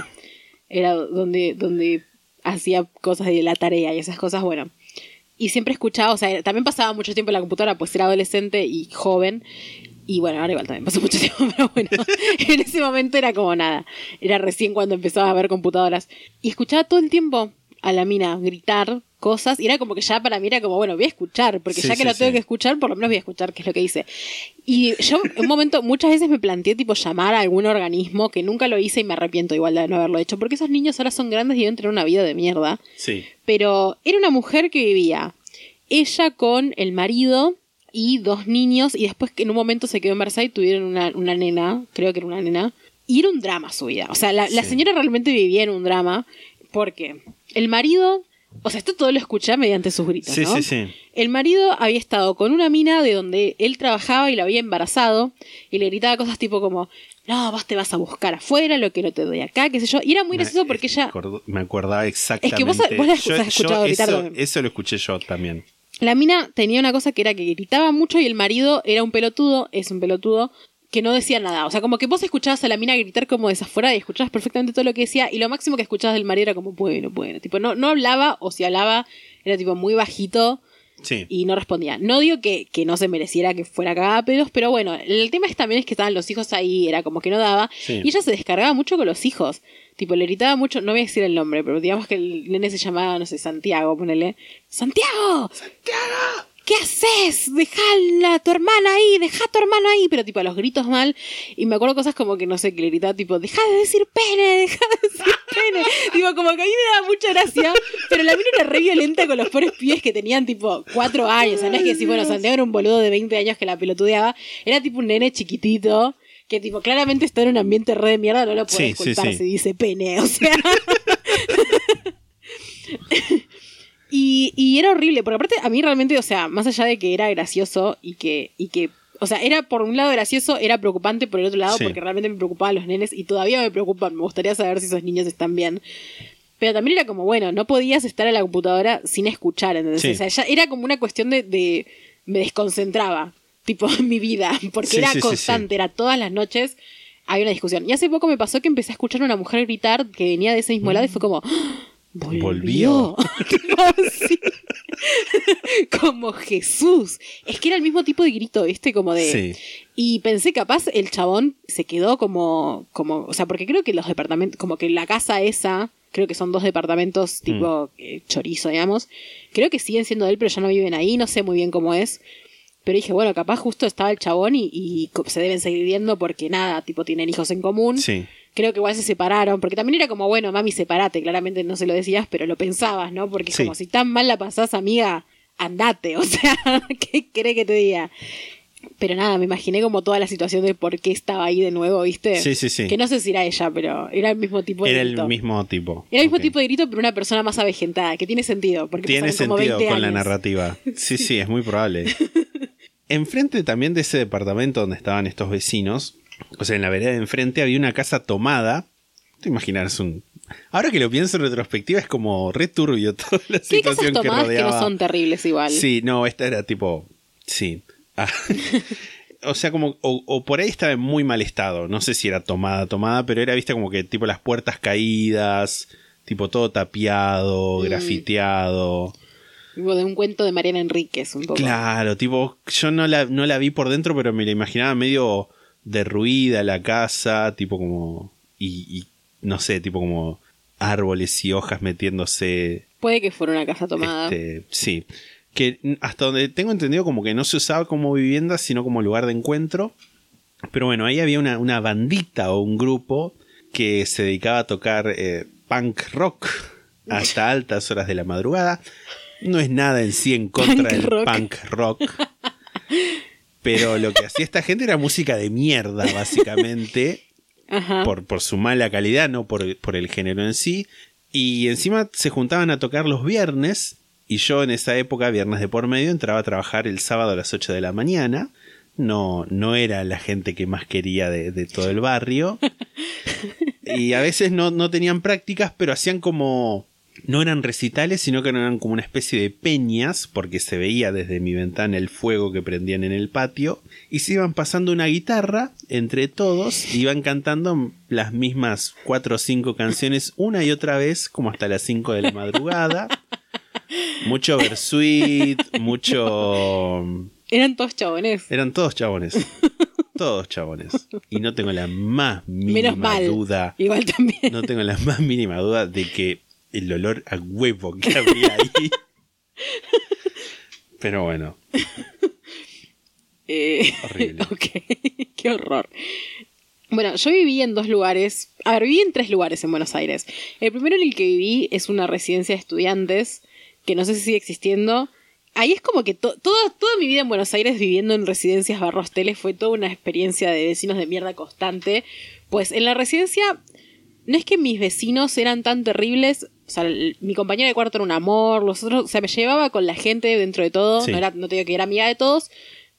era donde, donde hacía cosas de la tarea y esas cosas, bueno. Y siempre escuchaba, o sea, también pasaba mucho tiempo en la computadora, pues era adolescente y joven. Y bueno, ahora igual también pasó mucho tiempo, pero bueno, en ese momento era como nada. Era recién cuando empezaba a ver computadoras. Y escuchaba todo el tiempo a la mina gritar cosas. Y era como que ya para mí era como, bueno, voy a escuchar, porque Sí, ya que sí, lo tengo sí. que escuchar, por lo menos voy a escuchar qué es lo que dice. Y yo en un momento, muchas veces me planteé tipo llamar a algún organismo que nunca lo hice y me arrepiento igual de no haberlo hecho, porque esos niños ahora son grandes y deben tener una vida de mierda. Sí. Pero era una mujer que vivía, ella con el marido y dos niños, y después que en un momento se quedó embarazada y tuvieron una, una nena, creo que era una nena, y era un drama su vida. O sea, la, la Sí. señora realmente vivía en un drama, porque el marido, o sea, esto todo lo escuché mediante sus gritos, Sí, ¿no? sí, sí. El marido había estado con una mina de donde él trabajaba y la había embarazado y le gritaba cosas tipo como, no, vos te vas a buscar afuera, lo que no te doy acá, qué sé yo. Y era muy gracioso porque ella, Me acordaba exactamente. vos- vos la has escuchado gritar eso, también. eso lo escuché yo también. la mina tenía una cosa que era que gritaba mucho y el marido era un pelotudo, es un pelotudo, que no decía nada. O sea, como que vos escuchabas a la mina gritar como desafuera y escuchabas perfectamente todo lo que decía y lo máximo que escuchabas del marido era como, bueno, bueno. Tipo, no, no hablaba o si hablaba era tipo muy bajito Sí. y no respondía. No digo que, que no se mereciera que fuera cagada a pedos, pero bueno, el tema es también es que estaban los hijos ahí, era como que no daba, Sí. y ella se descargaba mucho con los hijos. Tipo, le gritaba mucho, no voy a decir el nombre, pero digamos que el nene se llamaba, no sé, Santiago, ponele. ¡Santiago! ¡Santiago! ¿Qué haces? Deja a tu hermana ahí, deja a tu hermano ahí, pero tipo a los gritos mal. Y me acuerdo cosas como que no sé, que le gritaba tipo, deja de decir pene, deja de decir pene. tipo, como que a mí me daba mucha gracia, pero la mina era re violenta con los pobres pibes que tenían tipo cuatro años. O sea, no es que si, bueno, Santiago era un boludo de 20 años que la pelotudeaba, era tipo un nene chiquitito. Que tipo, claramente está en un ambiente re de mierda, no lo puede Sí, sí, culpar sí. si dice pene, o sea. Y, y era horrible, porque aparte a mí realmente, o sea, más allá de que era gracioso y que, y que, o sea, era por un lado gracioso, era preocupante por el otro lado, Sí. porque realmente me preocupaban los nenes y todavía me preocupan, me gustaría saber si esos niños están bien. Pero también era como, bueno, no podías estar en la computadora sin escuchar, ¿entendés? Sí. O sea, ya era como una cuestión de, de- me desconcentraba, tipo, en mi vida, porque Sí, era constante, era todas las noches había una discusión. Y hace poco me pasó que empecé a escuchar a una mujer gritar que venía de ese mismo lado y fue como, ¡Ah! Volvió. Volvió. Como Jesús. Es que era el mismo tipo de grito, ¿viste? Como de... Sí. Y pensé, capaz, el chabón se quedó como, como, o sea, porque creo que los departamentos, como que la casa esa, creo que son dos departamentos tipo eh, chorizo, digamos, creo que siguen siendo de él, pero ya no viven ahí, no sé muy bien cómo es. Pero dije, bueno, capaz justo estaba el chabón y, y se deben seguir viendo porque nada, tipo, tienen hijos en común. Sí. Creo que igual se separaron, porque también era como, bueno, mami, separate, claramente no se lo decías, pero lo pensabas, ¿no? Porque es Sí. como si tan mal la pasás, amiga, andate, o sea, ¿qué cree que te diga? Pero nada, me imaginé como toda la situación de por qué estaba ahí de nuevo, ¿viste? Sí, sí, sí. Que no sé si era ella, pero era el mismo tipo de Era el grito. mismo tipo. Era el mismo tipo de grito, pero una persona más avejentada, que tiene sentido, porque Tiene como sentido 20 con la narrativa. Sí, sí, es muy probable. Enfrente también de ese departamento donde estaban estos vecinos, o sea, en la vereda de enfrente había una casa tomada. Te imaginas un. Ahora que lo pienso en retrospectiva, es como re turbio toda la casas situación que tomadas que, rodeaba. no son terribles igual. Sí, no, esta era tipo. Sí. Ah. o sea, como. O, o por ahí estaba en muy mal estado. No sé si era tomada, tomada, pero era, viste, como que tipo las puertas caídas. Tipo todo tapiado, Mm. grafiteado. De un cuento de Mariana Enríquez, un poco. Claro, tipo, yo no la, no la vi por dentro, pero me la imaginaba medio derruida la casa, tipo como. Y, y no sé, tipo como árboles y hojas metiéndose. Puede que fuera una casa tomada. Este, sí. Que hasta donde tengo entendido, como que no se usaba como vivienda, sino como lugar de encuentro. Pero bueno, ahí había una, una bandita o un grupo que se dedicaba a tocar eh, punk rock hasta altas horas de la madrugada. No es nada en sí en contra Punk del rock. punk rock. Pero lo que hacía esta gente era música de mierda, básicamente Ajá. por, por su mala calidad, no por, por el género en sí. Y encima se juntaban a tocar los viernes. Y yo en esa época, viernes de por medio, entraba a trabajar el sábado a las 8 de la mañana. No, no era la gente que más quería de, de todo el barrio. Y a veces no, no tenían prácticas, pero hacían como. No eran recitales, sino que eran como una especie de peñas, porque se veía desde mi ventana el fuego que prendían en el patio, y se iban pasando una guitarra entre todos, y iban cantando las mismas cuatro o cinco canciones una y otra vez, como hasta las 5 de la madrugada. Mucho versuit, mucho... Eran todos chabones. Eran todos chabones. Todos chabones. Y no tengo la más mínima Menos mal. duda. Igual también. No tengo la más mínima duda de que el olor a huevo que había ahí. Pero bueno, Eh, Horrible. ok, qué horror. Bueno, yo viví en dos lugares. A ver, viví en tres lugares en Buenos Aires. El primero en el que viví es una residencia de estudiantes, que no sé si sigue existiendo. Ahí es como que to- toda, toda mi vida en Buenos Aires viviendo en residencias barra hosteles fue toda una experiencia de vecinos de mierda constante. Pues en la residencia no es que mis vecinos eran tan terribles. O sea, el- mi compañera de cuarto era un amor. Los otros, o sea, me llevaba con la gente dentro de todo. Sí. No, era, no te digo que era amiga de todos,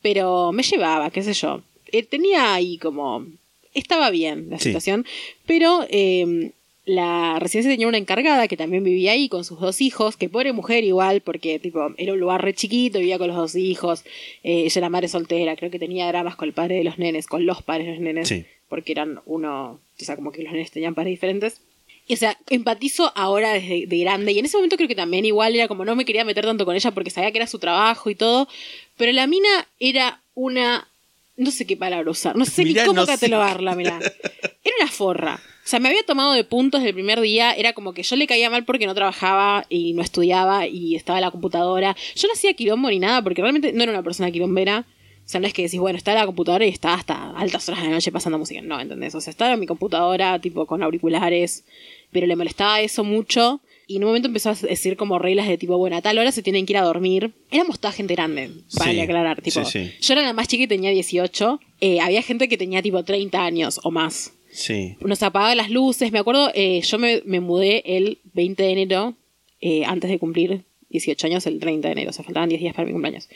pero me llevaba, qué sé yo. Eh, tenía ahí como. Estaba bien la Sí. situación, pero eh, la residencia tenía una encargada que también vivía ahí con sus dos hijos, que pobre mujer igual, porque tipo era un lugar re chiquito, vivía con los dos hijos, eh, ella era madre soltera, creo que tenía dramas con el padre de los nenes, con los padres de los nenes, Sí. porque eran uno, o sea, como que los nenes tenían padres diferentes. Y, o sea, empatizo ahora desde de grande. Y en ese momento creo que también igual era como no me quería meter tanto con ella porque sabía que era su trabajo y todo. Pero la mina era una. No sé qué palabra usar. No sé Mirá, ni cómo no sé. catalogármela. Era una forra. O sea, me había tomado de puntos el primer día. Era como que yo le caía mal porque no trabajaba y no estudiaba y estaba en la computadora. Yo no hacía quilombo ni nada porque realmente no era una persona quilombera. O sea, no es que decís, bueno, está en la computadora y está hasta altas horas de la noche pasando música. No, ¿entendés? O sea, estaba en mi computadora, tipo, con auriculares, pero le molestaba eso mucho. Y en un momento empezó a decir como reglas de tipo, bueno, a tal hora se tienen que ir a dormir. Éramos toda gente grande, Sí, aclarar. Tipo, sí, sí. Yo era la más chica y tenía 18. Eh, había gente que tenía tipo 30 años o más. Sí. Nos apagaban las luces. Me acuerdo, eh, yo me, me mudé el 20 de enero, eh, antes de cumplir 18 años, el 30 de enero. O sea, faltaban 10 días para mi cumpleaños.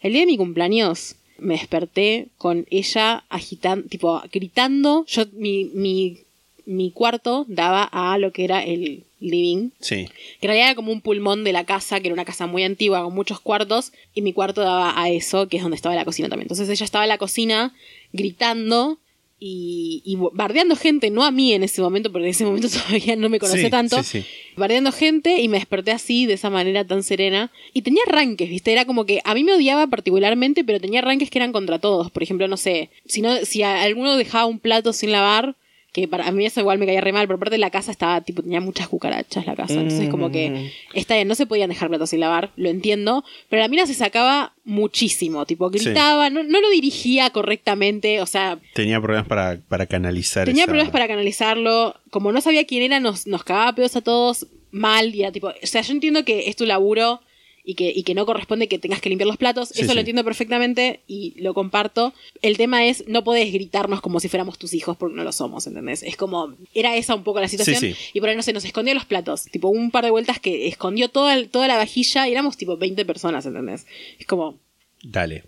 El día de mi cumpleaños me desperté con ella agitando, tipo, gritando. Yo, mi, mi, mi cuarto daba a lo que era el living, Sí. que en realidad era como un pulmón de la casa, que era una casa muy antigua con muchos cuartos, y mi cuarto daba a eso, que es donde estaba la cocina también. Entonces ella estaba en la cocina gritando y, y bardeando gente, no a mí en ese momento, porque en ese momento todavía no me conocía Sí, tanto, sí, sí. bardeando gente y me desperté así, de esa manera tan serena. Y tenía arranques, ¿viste? Era como que a mí me odiaba particularmente, pero tenía arranques que eran contra todos. Por ejemplo, no sé, si, no, si alguno dejaba un plato sin lavar, que para mí eso igual me caía re mal, pero aparte la casa estaba, tipo, tenía muchas cucarachas la casa. Entonces, como Mm. que, está bien, no se podían dejar platos sin lavar, lo entiendo, pero la mina se sacaba muchísimo, tipo, gritaba, no, no lo dirigía correctamente, o sea, Tenía problemas para, para canalizar. Tenía esa- problemas para canalizarlo. Como no sabía quién era, nos, nos cagaba pedos a todos mal. Y era tipo. O sea, yo entiendo que es tu laburo y que, y que no corresponde que tengas que limpiar los platos. Sí, Eso sí. lo entiendo perfectamente y lo comparto. El tema es, no podés gritarnos como si fuéramos tus hijos porque no lo somos, ¿entendés? Es como. Era esa un poco la situación. Sí, sí. Y por ahí, no sé, nos escondió los platos. Tipo, un par de vueltas que escondió toda, el- toda la vajilla y éramos tipo 20 personas, ¿entendés? Es como. Dale.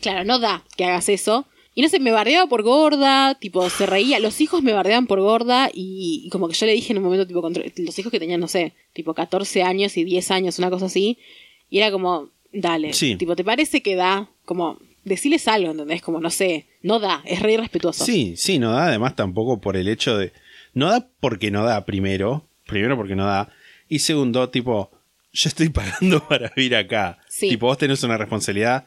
Claro, no da que hagas eso. Y no sé, me bardeaba por gorda, tipo, se reía. Los hijos me bardeaban por gorda y, y como que yo le dije en un momento, tipo, contra- los hijos que tenían, no sé, tipo 14 años y 10 años, una cosa así. Y era como, dale, Sí. tipo, ¿te parece que da? Como, decirles algo, ¿entendés? Como, no sé, no da, es re irrespetuoso. Sí, sí, no da. Además, tampoco por el hecho de. No da porque no da, primero. Primero porque no da. Y segundo, tipo, yo estoy pagando para vivir acá. Sí. Tipo, vos tenés una responsabilidad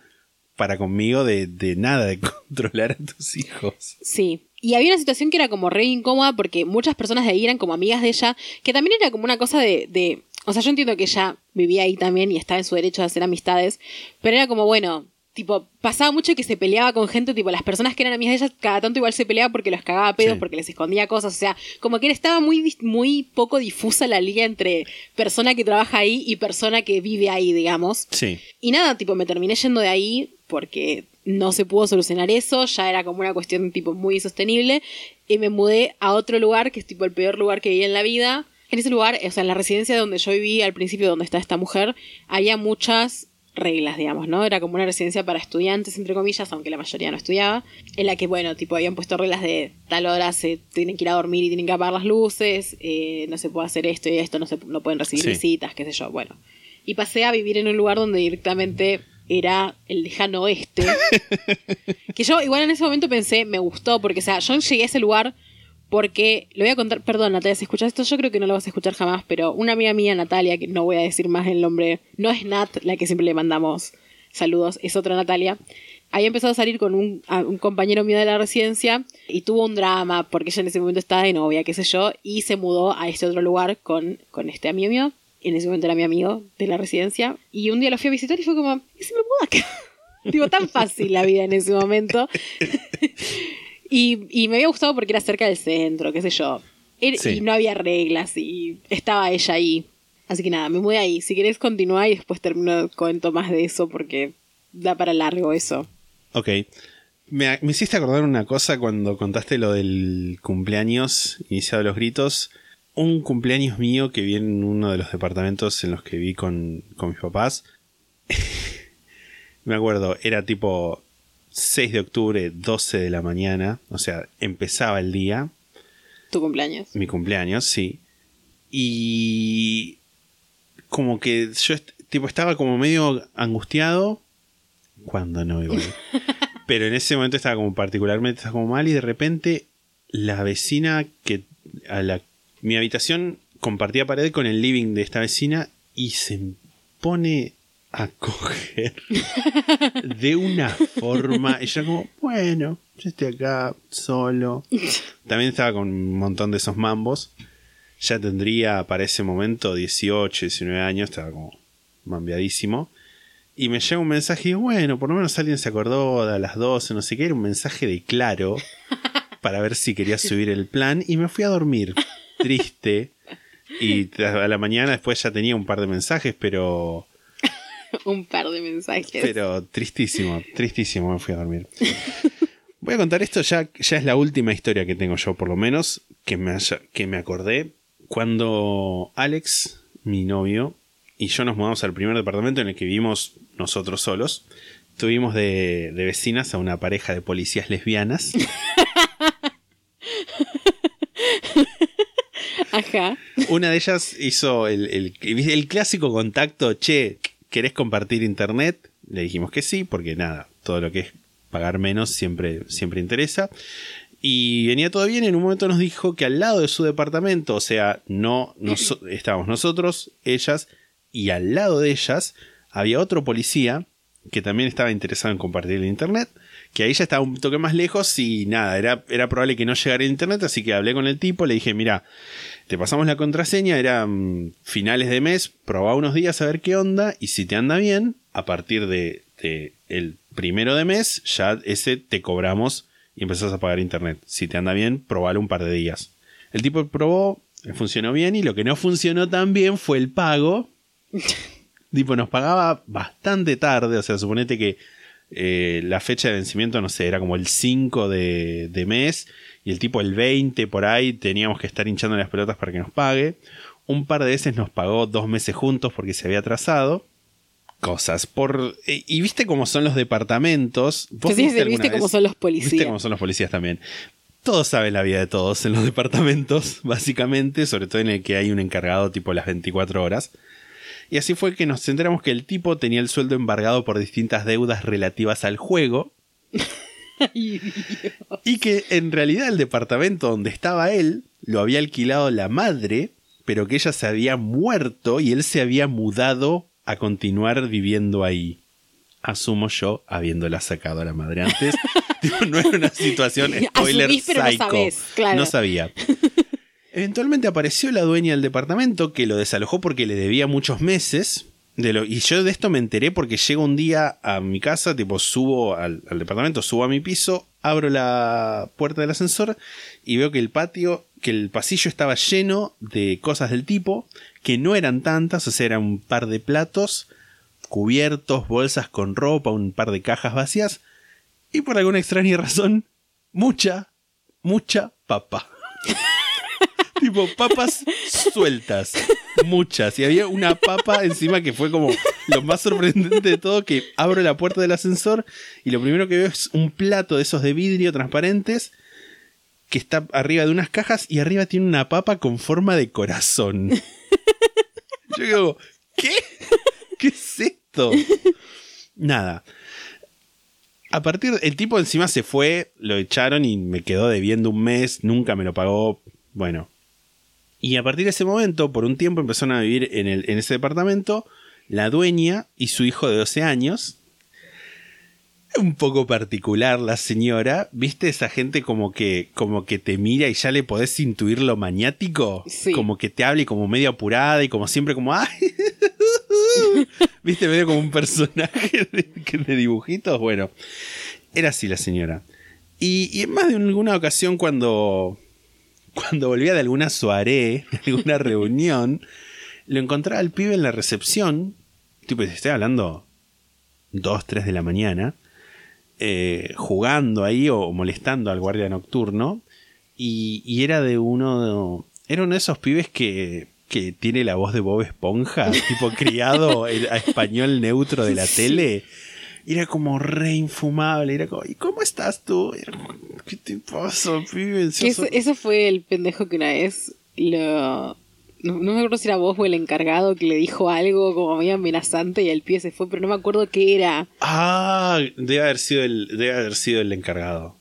para conmigo de, de nada, de controlar a tus hijos. Sí. Y había una situación que era como re incómoda porque muchas personas de ahí eran como amigas de ella, que también era como una cosa de, de... O sea, yo entiendo que ella vivía ahí también y estaba en su derecho de hacer amistades, pero era como, bueno, tipo, pasaba mucho que se peleaba con gente, tipo, las personas que eran amigas de ella, cada tanto igual se peleaba porque los cagaba a pedos, Sí. porque les escondía cosas, o sea, como que estaba muy, muy poco difusa la línea entre persona que trabaja ahí y persona que vive ahí, digamos. Sí. Y nada, tipo, me terminé yendo de ahí porque no se pudo solucionar eso, ya era como una cuestión tipo muy insostenible y me mudé a otro lugar que es tipo el peor lugar que viví en la vida. En ese lugar, o sea, en la residencia donde yo viví al principio, donde está esta mujer, había muchas reglas, digamos, ¿no? Era como una residencia para estudiantes, entre comillas, aunque la mayoría no estudiaba, en la que, bueno, tipo, habían puesto reglas de tal hora se tienen que ir a dormir y tienen que apagar las luces, eh, no se puede hacer esto y esto, no, se, no pueden recibir Sí. visitas, qué sé yo, bueno. Y pasé a vivir en un lugar donde directamente era el lejano oeste. que yo igual en ese momento pensé, me gustó, porque, o sea, yo llegué a ese lugar porque, lo voy a contar, perdón Natalia, si escuchas esto, yo creo que no lo vas a escuchar jamás, pero una amiga mía, Natalia, que no voy a decir más el nombre, no es Nat, la que siempre le mandamos saludos, es otra Natalia. Había empezado a salir con un, un compañero mío de la residencia y tuvo un drama porque ella en ese momento estaba de novia, qué sé yo, y se mudó a este otro lugar con, con este amigo mío. En ese momento era mi amigo de la residencia. Y un día lo fui a visitar y fue como, ¿y si me mudo acá? Digo, tan fácil la vida en ese momento. y, y me había gustado porque era cerca del centro, qué sé yo. Era- Sí. Y no había reglas y estaba ella ahí. Así que nada, me mudé ahí. Si querés continuar y después termino cuento más de eso porque da para largo eso. Ok. Me, me hiciste acordar una cosa cuando contaste lo del cumpleaños iniciado los gritos. Un cumpleaños mío que vi en uno de los departamentos en los que vi con, con mis papás. me acuerdo, era tipo 6 de octubre, 12 de la mañana. O sea, empezaba el día. Tu cumpleaños. Mi cumpleaños, sí. Y como que yo tipo estaba como medio angustiado cuando no igual. Pero en ese momento estaba como particularmente estaba como mal y de repente la vecina que a la Mi habitación compartía pared con el living de esta vecina y se pone de una forma. Y yo como, bueno, yo estoy acá solo. También estaba con un montón de esos mambos. Ya tendría para ese momento 18, 19 años, estaba como mambiadísimo. Y me llega un mensaje y bueno, por lo menos alguien se acordó de a las 12, no sé qué, era un mensaje de claro para ver si quería subir el plan y me fui a dormir, triste. Y a la mañana después ya tenía un par de mensajes, pero Un par de mensajes. pero tristísimo, tristísimo me fui a dormir. Voy a contar esto, ya, ya es la última historia que tengo yo, por lo menos, que me, haya- que me acordé. Cuando Alex, mi novio, y yo nos mudamos al primer departamento en el que vivimos nosotros solos, tuvimos de, de vecinas a una pareja de policías lesbianas. Ajá. Una de ellas hizo el, el- el clásico contacto, che, ¿querés compartir internet? Le dijimos que sí, porque nada, todo lo que es pagar menos siempre, siempre interesa. Y venía todo bien, en un momento nos dijo que al lado de su departamento, o sea, no nos- estábamos nosotros, ellas, y al lado de ellas había otro policía que también estaba interesado en compartir el internet, que ahí ya estaba un toque más lejos y nada, era, era probable que no llegara el internet, así que hablé con el tipo, le dije, mira, te pasamos la contraseña, eran finales de mes, probá unos días a ver qué onda, y si te anda bien, a partir de, de el primero de mes, ya ese te cobramos y empezás a pagar internet. Si te anda bien, probalo un par de días. El tipo probó, funcionó bien, y lo que no funcionó tan bien fue el pago. tipo, nos pagaba bastante tarde, o sea, suponete que eh, la fecha de vencimiento, no sé, era como el 5 de, de mes y el tipo el 20 por ahí teníamos que estar hinchando las pelotas para que nos pague. Un par de veces nos pagó dos meses juntos porque se había atrasado. Cosas. Por, eh, y viste cómo son los departamentos. ¿Vos Sí, sí, viste viste cómo son los policías. Viste cómo son los policías también. Todos saben la vida de todos en los departamentos, básicamente, sobre todo en el que hay un encargado tipo las 24 horas. Y así fue que nos enteramos que el tipo tenía el sueldo embargado por distintas deudas relativas al juego. y que en realidad el departamento donde estaba él lo había alquilado la madre, pero que ella se había muerto y él se había mudado a continuar viviendo ahí. Asumo yo, habiéndola sacado a la madre antes. No era una situación spoiler Asumís, pero no claro. No sabía. Eventualmente apareció la dueña del departamento que lo desalojó porque le debía muchos meses. De lo, y yo de esto me enteré porque llego un día a mi casa, tipo subo al, al departamento, subo a mi piso, abro la puerta del ascensor y veo que el patio, que el pasillo estaba lleno de cosas del tipo, que no eran tantas, o sea, eran un par de platos, cubiertos, bolsas con ropa, un par de cajas vacías, y por alguna extraña razón, mucha, mucha papa. tipo papas sueltas, muchas. Y había una papa encima que fue como lo más sorprendente de todo, que abro la puerta del ascensor y lo primero que veo es un plato de esos de vidrio transparentes que está arriba de unas cajas y arriba tiene una papa con forma de corazón. Yo digo, ¿qué? ¿Qué es esto? Nada. A partir, el tipo encima se fue, lo echaron y me quedó debiendo un mes, nunca me lo pagó. Bueno. Y a partir de ese momento, por un tiempo empezaron a vivir en, el, en ese departamento la dueña y su hijo de 12 años. Un poco particular la señora. ¿Viste esa gente como que, como que te mira y ya le podés intuir lo maniático? Sí. Como que te habla y como medio apurada y como siempre como ¡ay! ¿Viste? Medio como un personaje de, de dibujitos. Bueno, era así la señora. Y, y en más de alguna ocasión cuando, cuando volvía de alguna soirée, alguna reunión, lo encontraba al pibe en la recepción. Tipo, estoy hablando 2, 3 de la mañana. eh, jugando ahí o molestando al guardia nocturno. Y, y era de uno. Era uno de esos pibes que, que tiene la voz de Bob Esponja, tipo criado el- a español neutro de la tele. Y era como re infumable. Era como, ¿y cómo estás tú? Era como, ¿Qué te pasa, pibe? Eso, eso fue el pendejo que una vez lo. No, no me acuerdo si era vos o el encargado que le dijo algo como medio amenazante y el pie se fue, pero no me acuerdo qué era. Ah, debe haber sido el, debe haber sido el encargado.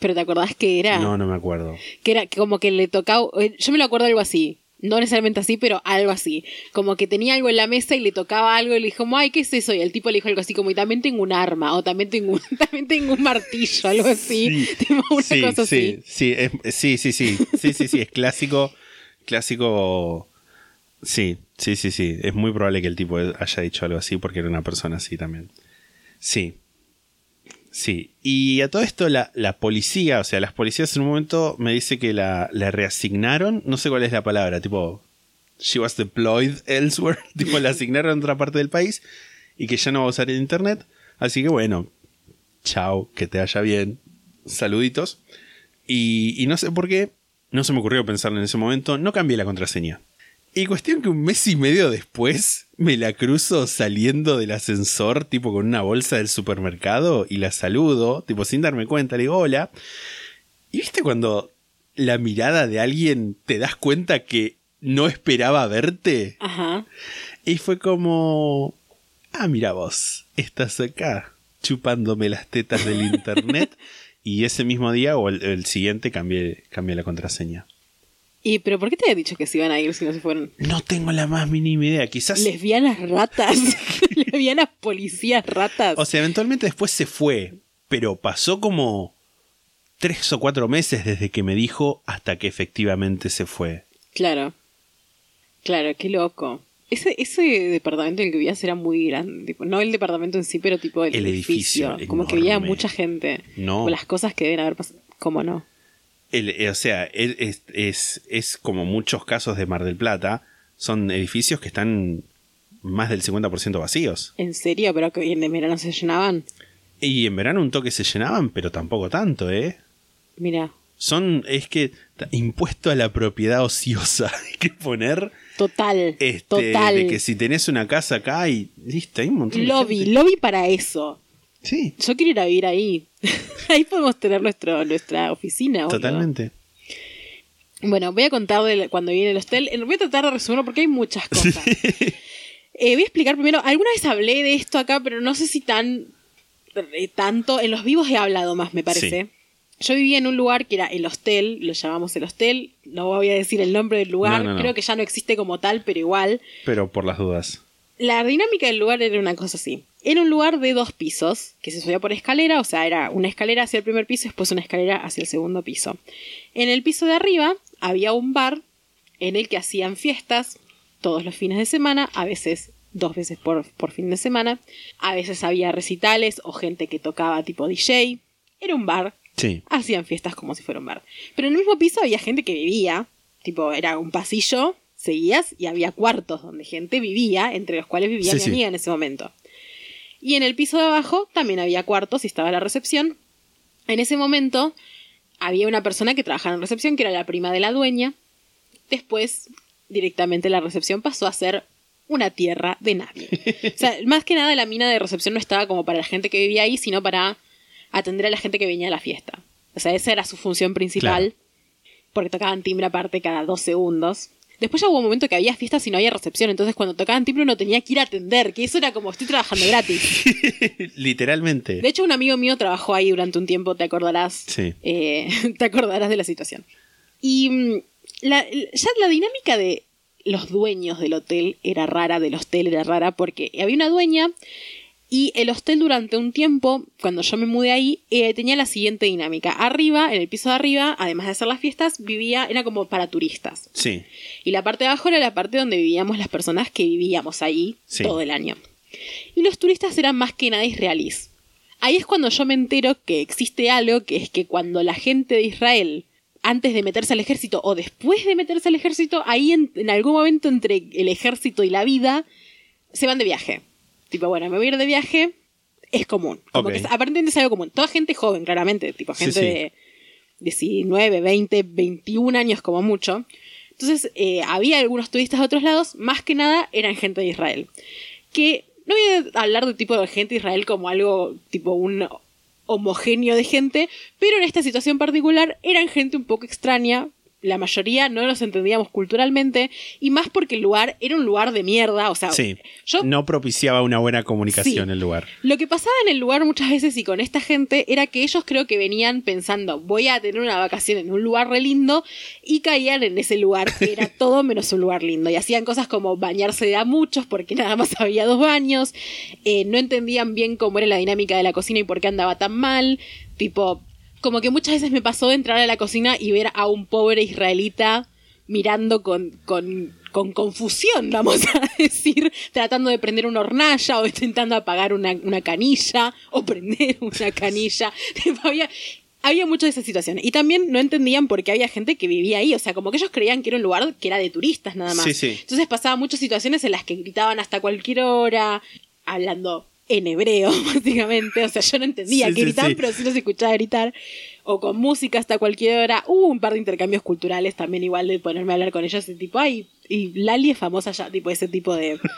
pero ¿te acordás que era? No, no me acuerdo. Que era que como que le tocaba. eh, Yo me lo acuerdo algo así. No necesariamente así, pero algo así. Como que tenía algo en la mesa y le tocaba algo y le dijo, ay, ¿qué es eso? Y el tipo le dijo algo así como, y también tengo un arma, o también tengo un, también tengo un martillo, algo así. Tipo una sí, cosa sí, así. sí, es- sí, sí, sí, sí, sí, sí, es clásico, clásico, sí, sí, sí, sí, es muy probable que el tipo haya dicho algo así porque era una persona así también. Sí, sí, y a todo esto la, la policía, o sea, las policías en un momento me dice que la, la reasignaron, no sé cuál es la palabra, tipo, she was deployed elsewhere, tipo, la asignaron a otra parte del país y que ya no va a usar el internet, así que bueno, chao, que te vaya bien, saluditos. Y, y no sé por qué, no se me ocurrió pensar en ese momento, no cambié la contraseña. Y cuestión que un mes y medio después me la cruzo saliendo del ascensor, tipo con una bolsa del supermercado, y la saludo, tipo sin darme cuenta, le digo hola. Y viste cuando la mirada de alguien te das cuenta que no esperaba verte. Ajá. Y fue como, ah, mira vos, estás acá chupándome las tetas del internet. y ese mismo día o el, el siguiente cambié, cambié la contraseña. Y, pero ¿por qué te había dicho que se iban a ir si no se fueron? No tengo la más mínima idea. Quizás... Lesbianas ratas. Lesbianas policías ratas. O sea, eventualmente después se fue. Pero pasó como tres o cuatro meses desde que me dijo hasta que efectivamente se fue. Claro. Claro, qué loco. Ese, ese departamento en el que vivías era muy grande. Tipo, no el departamento en sí, pero tipo el, El edificio, Como que había mucha gente. No. O las cosas que deben haber pasado. ¿Cómo no? El- eh, o sea, el- es, es, es como muchos casos de Mar del Plata. Son edificios que están más del 50% vacíos. ¿En serio? ¿Pero que en verano se llenaban? Y en verano un toque se llenaban, pero tampoco tanto, ¿eh? Mira, Son, es que, impuesto a la propiedad ociosa. Hay que poner, total. este, total. de que si tenés una casa acá y listo, hay un montón de Lobby, gente. lobby para eso. Sí, Yo quiero ir a vivir ahí. ahí podemos tener nuestro, nuestra oficina. totalmente. Bueno, voy a contar de cuando viene el hostel. Eh, Voy a tratar de resumirlo porque hay muchas cosas. Eh, voy a explicar primero. Alguna vez hablé de esto acá, pero no sé si tan eh, tanto. En los vivos he hablado más, me parece. Yo vivía en un lugar que era el hostel, lo llamamos el hostel. No voy a decir el nombre del lugar. No, no, no. Creo que ya no existe como tal, pero igual. Pero por las dudas. La dinámica del lugar era una cosa así. Era un lugar de dos pisos, que se subía por escalera, o sea, era una escalera hacia el primer piso y después una escalera hacia el segundo piso. En el piso de arriba había un bar en el que hacían fiestas todos los fines de semana, a veces dos veces por, por fin de semana, a veces había recitales o gente que tocaba tipo DJ. Era un bar, Sí. hacían fiestas como si fuera un bar. Pero en el mismo piso había gente que vivía, tipo, era un pasillo, seguías y había cuartos donde gente vivía, entre los cuales vivía Sí, mi sí. amiga en ese momento. Y en el piso de abajo también había cuartos y estaba la recepción. En ese momento había una persona que trabajaba en recepción, que era la prima de la dueña. Después, directamente la recepción pasó a ser una tierra de nadie. O sea, más que nada la mina de recepción no estaba como para la gente que vivía ahí, sino para atender a la gente que venía a la fiesta. O sea, esa era su función principal, Claro. porque tocaban timbre aparte cada dos segundos. Después ya hubo un momento que había fiestas y no había recepción, entonces cuando tocaban timbre uno tenía que ir a atender, que eso era como estoy trabajando gratis. Literalmente. De hecho, un amigo mío trabajó ahí durante un tiempo, te acordarás. Sí. Eh, te acordarás de la situación. Y mm, la, ya la dinámica de los dueños del hotel era rara, del hostel era rara, porque había una dueña y el hostel durante un tiempo, cuando yo me mudé ahí, eh, tenía la siguiente dinámica. Arriba, en el piso de arriba, además de hacer las fiestas, vivía, era como para turistas. Sí. Y la parte de abajo era la parte donde vivíamos las personas que vivíamos ahí Sí. todo el año. Y los turistas eran más que nada israelíes. Ahí es cuando yo me entero que existe algo que es que cuando la gente de Israel, antes de meterse al ejército o después de meterse al ejército, ahí en, en algún momento entre el ejército y la vida, se van de viaje. Tipo, bueno, me voy a ir de viaje, es común. Como que aparentemente es algo común. Toda gente joven, claramente. Tipo, Sí, gente sí. de 19, 20, 21 años como mucho. Entonces, eh, había algunos turistas de otros lados, más que nada eran gente de Israel. Que no voy a hablar de tipo de gente de Israel como algo tipo un homogéneo de gente, pero en esta situación particular eran gente un poco extraña, la mayoría no los entendíamos culturalmente y más porque el lugar era un lugar de mierda, o sea, Sí. yo No propiciaba una buena comunicación Sí. el lugar. lo que pasaba en el lugar muchas veces y con esta gente era que ellos creo que venían pensando, voy a tener una vacación en un lugar re lindo y caían en ese lugar que era todo menos un lugar lindo. Y hacían cosas como bañarse de a muchos porque nada más había dos baños, eh, no entendían bien cómo era la dinámica de la cocina y por qué andaba tan mal, tipo, como que muchas veces me pasó de entrar a la cocina y ver a un pobre israelita mirando con, con, con confusión, vamos a decir, tratando de prender una hornalla o intentando apagar una, una canilla o prender una canilla. Había, había mucho de esa situación. Y también no entendían por qué había gente que vivía ahí. O sea, como que ellos creían que era un lugar que era de turistas nada más. Sí, sí. Entonces pasaban muchas situaciones en las que gritaban hasta cualquier hora, hablando en hebreo, básicamente. O sea, yo no entendía Sí, sí, gritaban, sí. pero sí los escuchaba gritar. O con música hasta cualquier hora. Hubo un par de intercambios culturales también, igual de ponerme a hablar con ellos. Y tipo, ay, y Lali es famosa ya, tipo ese tipo de.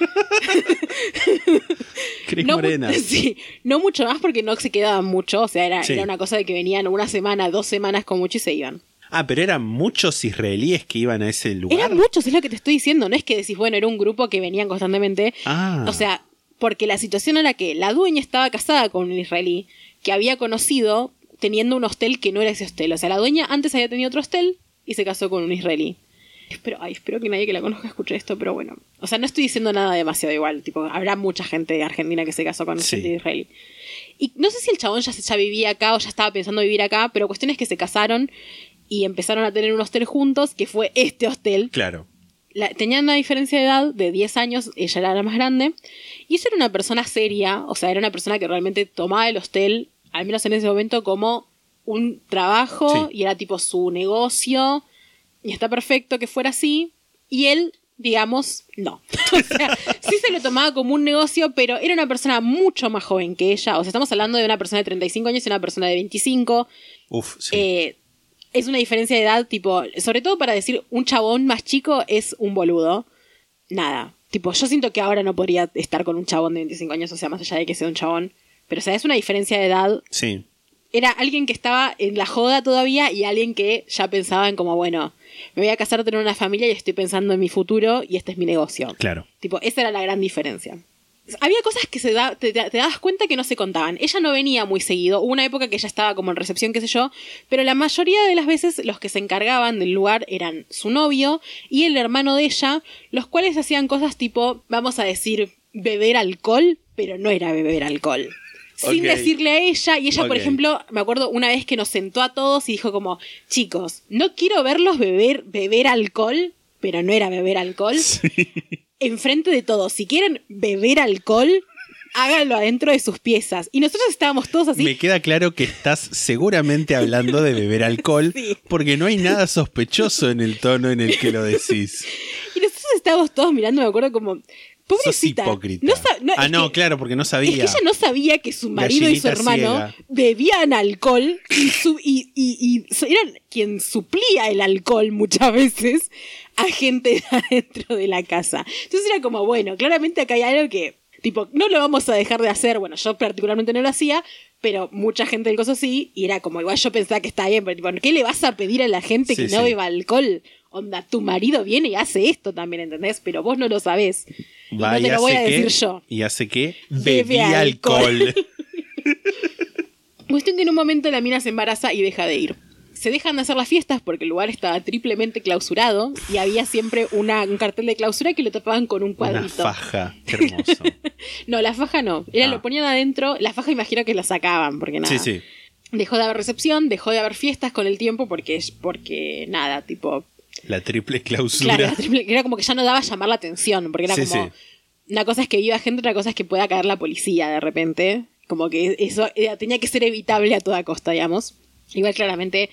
Cris no, Morena. Sí, no mucho más porque no se quedaban mucho. O sea, era, era una cosa de que venían una semana, dos semanas con mucho y se iban. Ah, pero eran muchos israelíes que iban a ese lugar. Eran muchos, es lo que te estoy diciendo. No es que decís, bueno, era un grupo que venían constantemente. Ah. O sea, porque la situación era que la dueña estaba casada con un israelí que había conocido teniendo un hostel que no era ese hostel. O sea, la dueña antes había tenido otro hostel y se casó con un israelí. Espero, ay, espero que nadie que la conozca escuche esto, pero bueno. O sea, no estoy diciendo nada demasiado igual. Tipo, habrá mucha gente de Argentina que se casó con un Sí. israelí. Y no sé si el chabón ya, se- ya vivía acá o ya estaba pensando vivir acá, pero cuestión es que se casaron y empezaron a tener un hostel juntos, que fue este hostel, Claro. La- tenían una diferencia de edad de 10 años, ella era la más grande, y esa era una persona seria, o sea, era una persona que realmente tomaba el hostel, al menos en ese momento, como un trabajo, Sí. y era tipo su negocio, y está perfecto que fuera así, y él, digamos, no. o sea, sí se lo tomaba como un negocio, pero era una persona mucho más joven que ella, o sea, estamos hablando de una persona de 35 años y una persona de 25, Uf, sí. eh, es una diferencia de edad, tipo, sobre todo para decir un chabón más chico es un boludo. Nada. Tipo, yo siento que ahora no podría estar con un chabón de 25 años, o sea, más allá de que sea un chabón. Pero, o sea, es una diferencia de edad. sí. Era alguien que estaba en la joda todavía y alguien que ya pensaba en como, bueno, me voy a casar, tener una familia y estoy pensando en mi futuro y este es mi negocio. Claro. Tipo, esa era la gran diferencia. Había cosas que se da, te, te dabas cuenta que no se contaban. Ella no venía muy seguido. Hubo una época que ella estaba como en recepción, qué sé yo. Pero la mayoría de las veces los que se encargaban del lugar eran su novio y el hermano de ella, los cuales hacían cosas tipo, vamos a decir, beber alcohol, pero no era beber alcohol. Sin decirle a ella, y ella, por ejemplo, me acuerdo una vez que nos sentó a todos y dijo como, chicos, no quiero verlos beber, beber alcohol, pero no era beber alcohol enfrente de todos. Si quieren beber alcohol, háganlo adentro de sus piezas. Y nosotros estábamos todos así. Me queda claro que estás seguramente hablando de beber alcohol Sí. porque no hay nada sospechoso en el tono en el que lo decís. Y nosotros estábamos todos mirando, me acuerdo como. Sos Pobrecita. hipócrita. No sa- no, ah, es no, que- claro, porque no Es sabía. que ella no sabía que su marido y su hermano ciega. bebían alcohol y, su- y, y- eran quien suplía el alcohol muchas veces a gente adentro de la casa. Entonces era como, bueno, claramente acá hay algo que, tipo, no lo vamos a dejar de hacer. Bueno, yo particularmente no lo hacía, pero mucha gente del coso sí, y era como, igual yo pensaba que está bien, pero tipo, ¿qué le vas a pedir a la gente Sí, que no sí. beba alcohol? Onda, tu marido viene y hace esto también, ¿entendés? Pero vos no lo sabés. Y Va, no te y lo voy a decir qué, yo. Y hace que Bebe bebía alcohol. alcohol. Cuestión que en un momento la mina se embaraza y deja de ir. Se dejan de hacer las fiestas porque el lugar estaba triplemente clausurado y había siempre una, un cartel de clausura que lo tapaban con un Una cuadrito. faja. Qué hermoso. No, la faja no. Era Ah. lo ponían adentro. La faja imagino que la sacaban porque nada. Sí, sí. Dejó de haber recepción, dejó de haber fiestas con el tiempo porque, porque nada, tipo. La triple clausura. Claro, la triple- era como que ya no daba llamar la atención porque era Sí, como. sí. Una cosa es que viva gente, otra cosa es que pueda caer la policía de repente. Como que eso era- tenía que ser evitable a toda costa, digamos. Igual claramente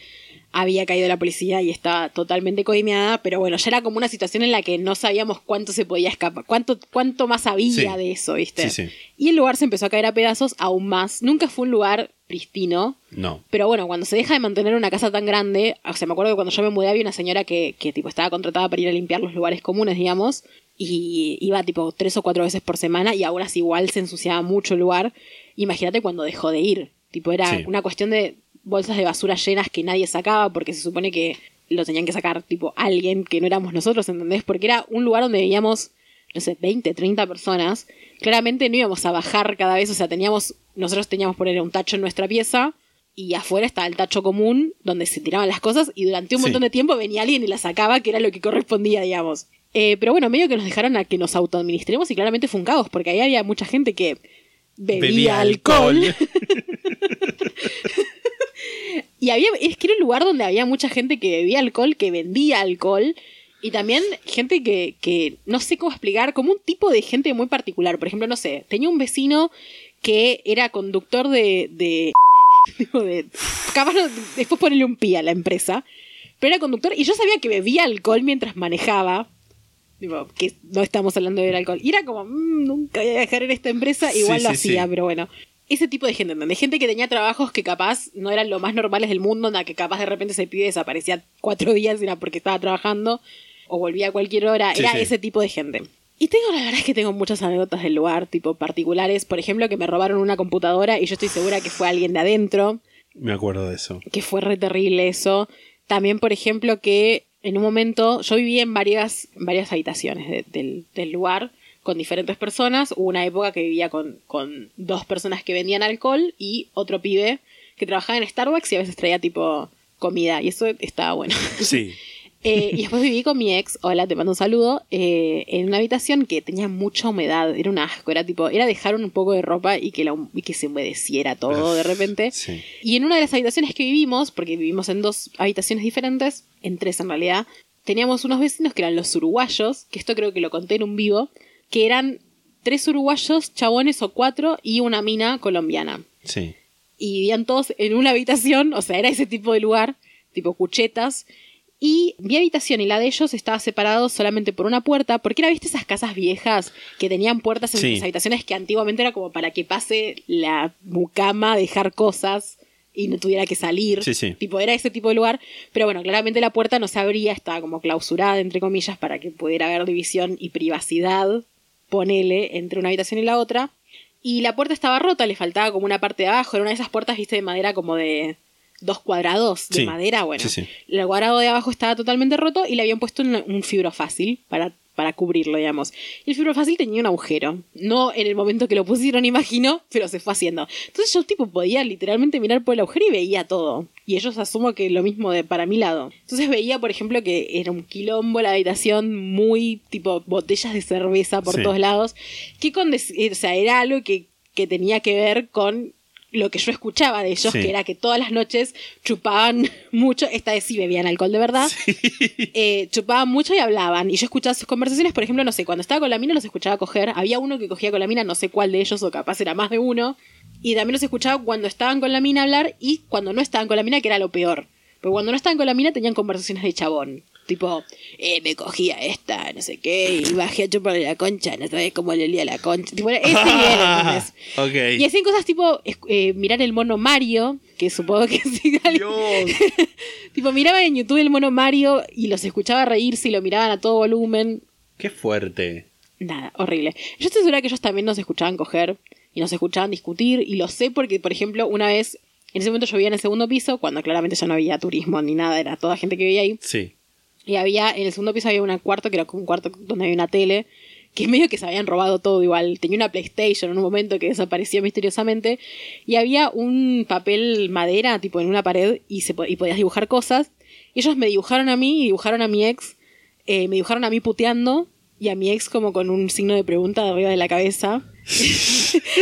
había caído la policía y estaba totalmente coimeada, pero bueno, ya era como una situación en la que no sabíamos cuánto se podía escapar, cuánto, cuánto más había Sí. de eso, ¿viste? Sí, sí. Y el lugar se empezó a caer a pedazos aún más. Nunca fue un lugar pristino. No. Pero bueno, cuando se deja de mantener una casa tan grande, o sea, me acuerdo que cuando yo me mudé había una señora que, que tipo estaba contratada para ir a limpiar los lugares comunes, digamos, y iba tipo tres o cuatro veces por semana y ahora sí igual se ensuciaba mucho el lugar. Imagínate cuando dejó de ir. Tipo, era Sí. una cuestión de bolsas de basura llenas que nadie sacaba porque se supone que lo tenían que sacar, tipo, alguien que no éramos nosotros, ¿entendés? Porque era un lugar donde veíamos, no sé, 20, 30 personas. Claramente no íbamos a bajar cada vez, o sea, teníamos, nosotros teníamos poner un tacho en nuestra pieza y afuera estaba el tacho común donde se tiraban las cosas y durante un Sí. montón de tiempo venía alguien y la sacaba, que era lo que correspondía, digamos. Eh, pero bueno, medio que nos dejaron a que nos autoadministremos y claramente fue un caos, porque ahí había mucha gente que bebía, alcohol. Y había, es que era un lugar donde había mucha gente que bebía alcohol, que vendía alcohol. Y también gente que, que no sé cómo explicar, como un tipo de gente muy particular. Por ejemplo, no sé, tenía un vecino que era conductor de. de, de capaz no- después ponerle un pie a la empresa. Pero era conductor y yo sabía que bebía alcohol mientras manejaba. Tipo, que no estamos hablando de beber alcohol. Y era como, "Mm, nunca voy a dejar en esta empresa. Sí, Igual lo sí, hacía, sí. pero bueno. Ese tipo de gente, ¿entendés? Gente que tenía trabajos que capaz no eran lo más normales del mundo, nada que capaz de repente se pide desaparecía cuatro días y era porque estaba trabajando o volvía a cualquier hora. Sí, era sí. ese tipo de gente. Y tengo, la verdad es que tengo muchas anécdotas del lugar, tipo particulares. Por ejemplo, que me robaron una computadora y yo estoy segura que fue alguien de adentro Me acuerdo de eso. que fue re terrible eso. También, por ejemplo, que en un momento yo vivía en varias, varias habitaciones de- del, del lugar con diferentes personas. Hubo una época que vivía con, con dos personas que vendían alcohol y otro pibe que trabajaba en Starbucks y a veces traía tipo comida y eso estaba bueno. Sí. Eh, y después viví con mi ex, hola, te mando un saludo, eh, en una habitación que tenía mucha humedad, era un asco, era tipo, era dejar un poco de ropa y que, la, y que se humedeciera todo de repente. Sí. Y en una de las habitaciones que vivimos, porque vivimos en dos habitaciones diferentes, en tres en realidad, teníamos unos vecinos que eran los uruguayos, que esto creo que lo conté en un vivo, que eran tres uruguayos, chabones o cuatro, y una mina colombiana. Sí. Y vivían todos en una habitación, o sea, era ese tipo de lugar, tipo cuchetas. Y mi habitación y la de ellos estaba separados solamente por una puerta, porque era, viste, esas casas viejas que tenían puertas en Sí. sus habitaciones que antiguamente era como para que pase la mucama a dejar cosas y no tuviera que salir. Sí, sí. Tipo, era ese tipo de lugar. Pero bueno, claramente la puerta no se abría, estaba como clausurada, entre comillas, para que pudiera haber división y privacidad, ponele, entre una habitación y la otra. Y la puerta estaba rota, le faltaba como una parte de abajo, era una de esas puertas, viste, de madera como de dos cuadrados de Sí, madera, bueno. sí, sí. El cuadrado de abajo estaba totalmente roto y le habían puesto un, un fibro fácil para, para cubrirlo, digamos. Y el fibro fácil tenía un agujero. No en el momento que lo pusieron, imagino, pero se fue haciendo. Entonces yo tipo podía literalmente mirar por el agujero y veía todo. Y ellos asumo que lo mismo de para mi lado. Entonces veía, por ejemplo, que era un quilombo la habitación, muy tipo botellas de cerveza por todos lados. Que con o sea, era algo que, que tenía que ver con lo que yo escuchaba de ellos, Sí. que era que todas las noches chupaban mucho, esta vez sí bebían alcohol de verdad, eh, chupaban mucho y hablaban. Y yo escuchaba sus conversaciones, por ejemplo, no sé, cuando estaba con la mina los escuchaba coger, había uno que cogía con la mina, no sé cuál de ellos, o capaz era más de uno, y también los escuchaba cuando estaban con la mina hablar y cuando no estaban con la mina, que era lo peor. Porque cuando no estaban con la mina tenían conversaciones de chabón. Tipo, eh, me cogía esta, no sé qué, y bajé a chuparle la concha, no sabes cómo le olía la concha. Tipo, ese nivel, ¿entendés? ok. Y hacían cosas tipo eh, mirar el mono Mario, que supongo que sí. tipo, miraban en YouTube el mono Mario y los escuchaba reírse y lo miraban a todo volumen. Qué fuerte. Nada, horrible. Yo estoy segura que ellos también nos escuchaban coger y nos escuchaban discutir. Y lo sé porque, por ejemplo, una vez, en ese momento yo vivía en el segundo piso, cuando claramente ya no había turismo ni nada, era toda gente que vivía ahí. Sí. Y había, en el segundo piso había un cuarto que era como un cuarto donde había una tele, que medio que se habían robado todo igual. Tenía una PlayStation en un momento que desapareció misteriosamente. Y había un papel madera, tipo en una pared, y, se, y podías dibujar cosas. Ellos me dibujaron a mí y dibujaron a mi ex. eh, me dibujaron a mí puteando y a mi ex como con un signo de pregunta arriba de la cabeza.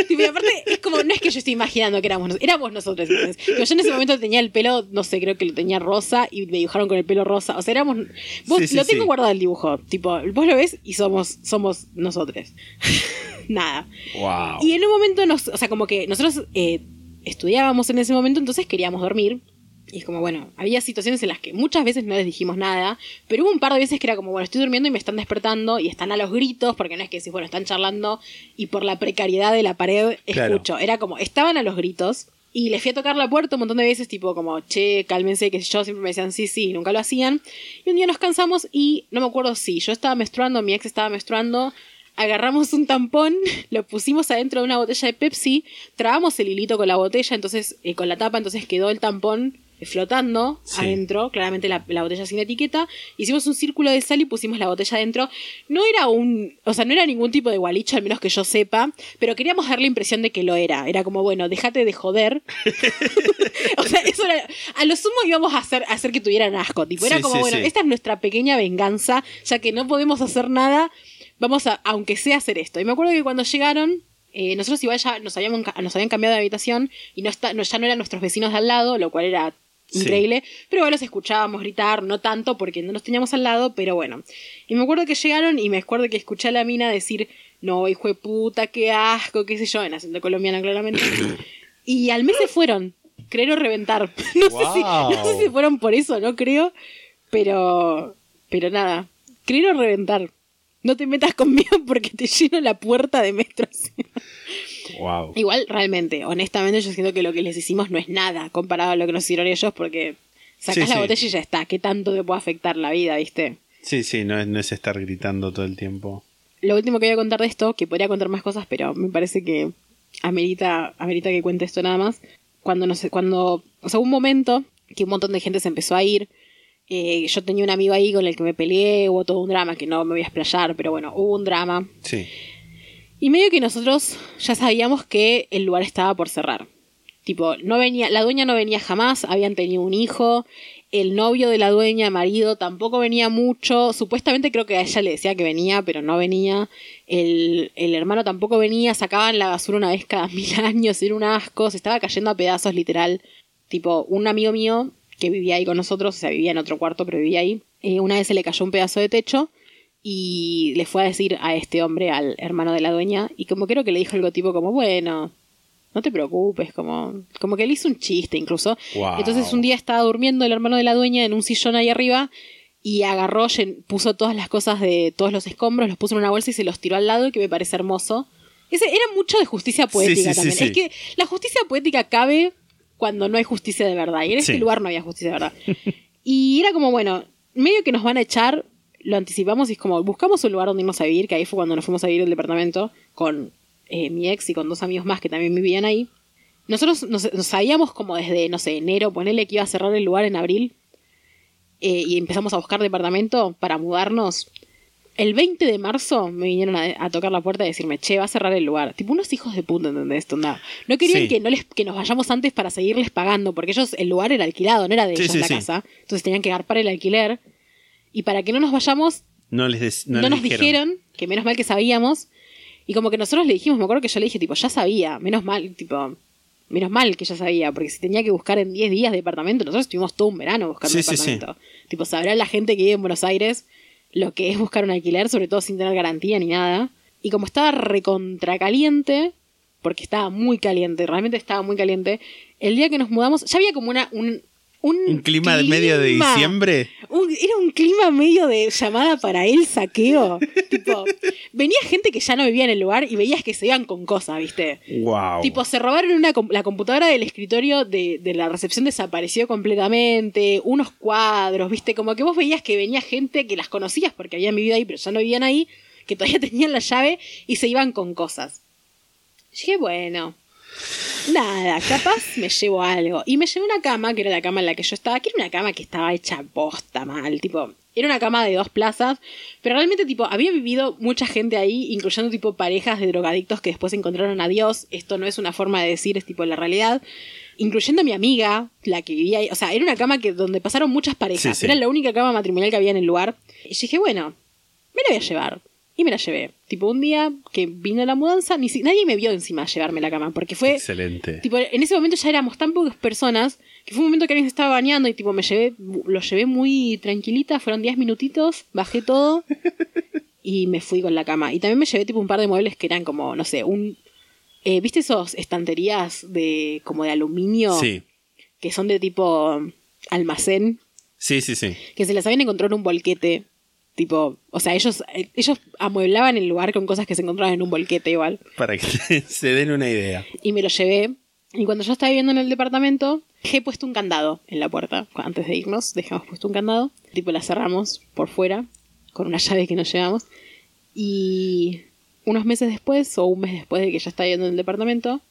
Tipo, y aparte, es como, no es que yo estoy imaginando que éramos, nos- éramos nosotros. yo en ese momento tenía el pelo, no sé, creo que lo tenía rosa y me dibujaron con el pelo rosa. O sea, éramos. Vos Sí, sí, lo tengo sí. guardado el dibujo. Tipo, vos lo ves y somos, somos nosotros. Nada. Wow. Y en un momento nos, o sea, como que nosotros eh, estudiábamos en ese momento, entonces queríamos dormir. Y es como, bueno, había situaciones en las que muchas veces no les dijimos nada, pero hubo un par de veces que era como, bueno, estoy durmiendo y me están despertando y están a los gritos, porque no es que si, bueno, están charlando y por la precariedad de la pared Claro. escucho. Era como, estaban a los gritos y les fui a tocar la puerta un montón de veces, tipo como, che, cálmense, que yo siempre me decían sí, sí, y nunca lo hacían. Y un día nos cansamos y no me acuerdo si yo estaba menstruando, mi ex estaba menstruando, agarramos un tampón, lo pusimos adentro de una botella de Pepsi, trabamos el hilito con la botella, entonces, eh, con la tapa, entonces quedó el tampón flotando Sí. adentro, claramente la, la botella sin etiqueta. Hicimos un círculo de sal y pusimos la botella adentro. No era un, o sea, no era ningún tipo de gualicho, al menos que yo sepa, pero queríamos dar la impresión de que lo era. Era como, bueno, déjate de joder. o sea, eso era, a lo sumo íbamos a hacer, a hacer que tuvieran asco. Tipo, era Sí, como, sí, bueno, esta es nuestra pequeña venganza, ya que no podemos hacer nada, vamos a, aunque sea hacer esto. Y me acuerdo que cuando llegaron, eh, nosotros igual ya nos, habíamos, nos habían cambiado de habitación y no está, no, ya no eran nuestros vecinos de al lado, lo cual era Sí. increíble, pero igual los escuchábamos gritar, no tanto porque no los teníamos al lado, pero bueno. Y me acuerdo que llegaron y me acuerdo que escuché a la mina decir, no, hijo de puta, qué asco, qué sé yo, en acento colombiano claramente. y al mes se fueron, creer o reventar. No, sé si, no sé si fueron por eso, no creo, pero, pero nada, creer o reventar. No te metas conmigo porque te lleno la puerta de menstruación. Wow. Igual, realmente, honestamente, yo siento que lo que les hicimos no es nada comparado a lo que nos hicieron ellos, porque sacás Sí, la sí. botella y ya está. ¿Qué tanto te puede afectar la vida, viste? Sí, sí, no es, no es estar gritando todo el tiempo. Lo último que voy a contar de esto, que podría contar más cosas, pero me parece que amerita, amerita que cuente esto nada más. Cuando, no sé, cuando, o sea, hubo un momento que un montón de gente se empezó a ir. eh, yo tenía un amigo ahí con el que me peleé, hubo todo un drama, que no me voy a explayar, pero bueno, hubo un drama. Sí. Y medio que nosotros ya sabíamos que el lugar estaba por cerrar. Tipo, no venía, la dueña no venía jamás, habían tenido un hijo, el novio de la dueña, marido, tampoco venía mucho. Supuestamente creo que a ella le decía que venía, pero no venía. El, el hermano tampoco venía, sacaban la basura una vez cada mil años, era un asco, se estaba cayendo a pedazos literal. Tipo, un amigo mío que vivía ahí con nosotros, o sea, vivía en otro cuarto, pero vivía ahí, eh, una vez se le cayó un pedazo de techo y le fue a decir a este hombre, al hermano de la dueña, y como creo que le dijo algo tipo como, bueno, no te preocupes, como, como que le hizo un chiste incluso. Wow. Entonces un día estaba durmiendo el hermano de la dueña en un sillón ahí arriba y agarró, puso todas las cosas de todos los escombros, los puso en una bolsa y se los tiró al lado, que me parece hermoso. Ese era mucho de justicia poética sí, sí, también. sí. Es que la justicia poética cabe cuando no hay justicia de verdad. Y en este lugar no había justicia de verdad. y era como, bueno, medio que nos van a echar, lo anticipamos y es como, buscamos un lugar donde irnos a vivir, que ahí fue cuando nos fuimos a vivir el departamento con eh, mi ex y con dos amigos más que también vivían ahí. Nosotros nos, nos sabíamos como desde, no sé, enero, ponerle que iba a cerrar el lugar en abril. eh, y empezamos a buscar departamento para mudarnos. El 20 de marzo me vinieron a, a tocar la puerta y decirme, che, va a cerrar el lugar. Tipo unos hijos de puta, ¿entendés? Onda, No querían Sí. que, no les, que nos vayamos antes para seguirles pagando, porque ellos, el lugar era alquilado, no era de Sí, ellos sí, la casa. Entonces tenían que garpar el alquiler. Y para que no nos vayamos, No les no, nos dijeron. que menos mal que sabíamos. Y como que nosotros le dijimos, me acuerdo que yo le dije, tipo, ya sabía, menos mal, tipo, menos mal que ya sabía, porque si tenía que buscar en 10 días departamento, nosotros estuvimos todo un verano buscando Sí, sí, sí. departamento. Tipo, sabrá la gente que vive en Buenos Aires lo que es buscar un alquiler, sobre todo sin tener garantía ni nada. Y como estaba recontra caliente, porque estaba muy caliente, realmente estaba muy caliente, el día que nos mudamos, ya había como una, un, un, ¿Un clima de medio de diciembre? Un- era un clima medio de llamada para el saqueo. tipo, venía gente que ya no vivía en el lugar y veías que se iban con cosas, ¿viste? Wow. Tipo, se robaron una, la computadora del escritorio de, de la recepción desapareció completamente, unos cuadros, ¿viste? Como que vos veías que venía gente que las conocías porque habían vivido ahí, pero ya no vivían ahí, que todavía tenían la llave y se iban con cosas. Dije, bueno, nada, capaz me llevo algo. Y me llevé una cama, que era la cama en la que yo estaba, que era una cama que estaba hecha posta mal, tipo, era una cama de dos plazas, pero realmente, tipo, había vivido mucha gente ahí, incluyendo, tipo, parejas de drogadictos que después encontraron a Dios. Esto no es una forma de decir, es tipo la realidad. Incluyendo a mi amiga, la que vivía ahí. O sea, era una cama que donde pasaron muchas parejas. Sí, sí. Era la única cama matrimonial que había en el lugar. Y dije, bueno, me la voy a llevar. Y me la llevé. Tipo, un día que vino la mudanza, ni si- nadie me vio encima llevarme la cama, porque fue Excelente. Tipo, en ese momento ya éramos tan pocas personas que fue un momento que alguien se estaba bañando y tipo me llevé, lo llevé muy tranquilita, fueron 10 minutitos, bajé todo y me fui con la cama. Y también me llevé tipo un par de muebles que eran como, no sé, un eh, ¿viste esos estanterías de como de aluminio Sí. que son de tipo almacén? Sí, sí, sí. Que se las habían encontrado en un bolquete. Tipo, o sea, ellos, eh, ellos amueblaban el lugar con cosas que se encontraban en un bolquete igual. Para que se den una idea. y me lo llevé. Y cuando yo estaba viviendo en el departamento, dejé puesto un candado en la puerta. Antes de irnos, dejamos puesto un candado. Tipo, la cerramos por fuera, con una llave que nos llevamos. Y unos meses después, o un mes después de que ya estaba viviendo en el departamento,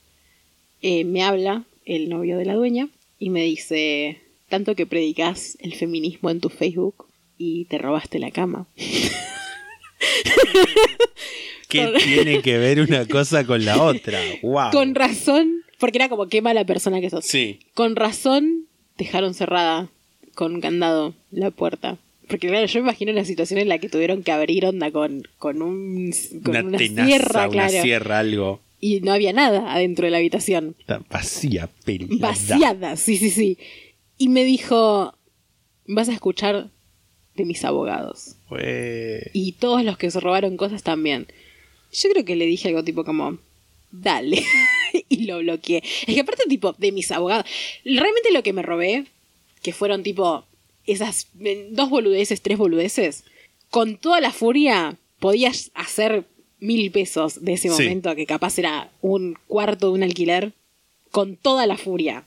eh, me habla el novio de la dueña y me dice, tanto que predicas el feminismo en tu Facebook y te robaste la cama. ¿Qué tiene que ver una cosa con la otra? ¡Wow! Con razón, porque era como qué mala persona que sos. Sí. Con razón dejaron cerrada con un candado la puerta. Porque claro, yo me imagino la situación en la que tuvieron que abrir onda con, con un con Una, una, tenaza, sierra, una sierra, algo. Y no había nada adentro de la habitación. Está vacía, pelada. Vaciada, sí, sí, sí. Y me dijo, vas a escuchar de mis abogados. Y todos los que se robaron cosas también. Yo creo que le dije algo tipo como, dale. y lo bloqueé. Es que aparte tipo, de mis abogados. Realmente lo que me robé, que fueron tipo esas eh, dos boludeces, tres boludeces, con toda la furia podías hacer mil pesos de ese Sí. momento, que capaz era un cuarto de un alquiler, con toda la furia.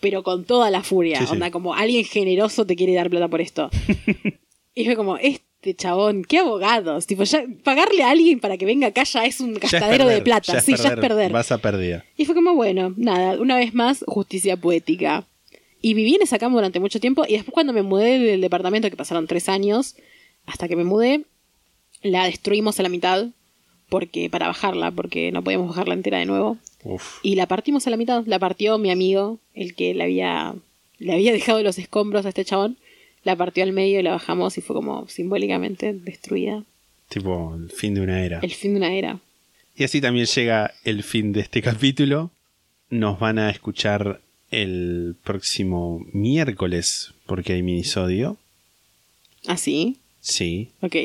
Pero con toda la furia. Sí, sí. Onda, como alguien generoso te quiere dar plata por esto. Y fue como, este chabón, qué abogados. Tipo, ya pagarle a alguien para que venga acá ya es un Ya gastadero de plata. sí, ya es perder. Vas a perder. Y fue como, bueno, nada, una vez más, justicia poética. Y viví en esa cama durante mucho tiempo. Y después, cuando me mudé del departamento, que pasaron tres años, hasta que me mudé, la destruimos a la mitad. Porque, para bajarla, porque no podíamos bajarla entera de nuevo. Uf. Y la partimos a la mitad. La partió mi amigo, el que le había, le había dejado los escombros a este chabón. La partió al medio y la bajamos y fue como simbólicamente destruida. Tipo, el fin de una era. El fin de una era. Y así también llega el fin de este capítulo. Nos van a escuchar el próximo miércoles, porque hay minisodio. ¿Así? Sí, Ok.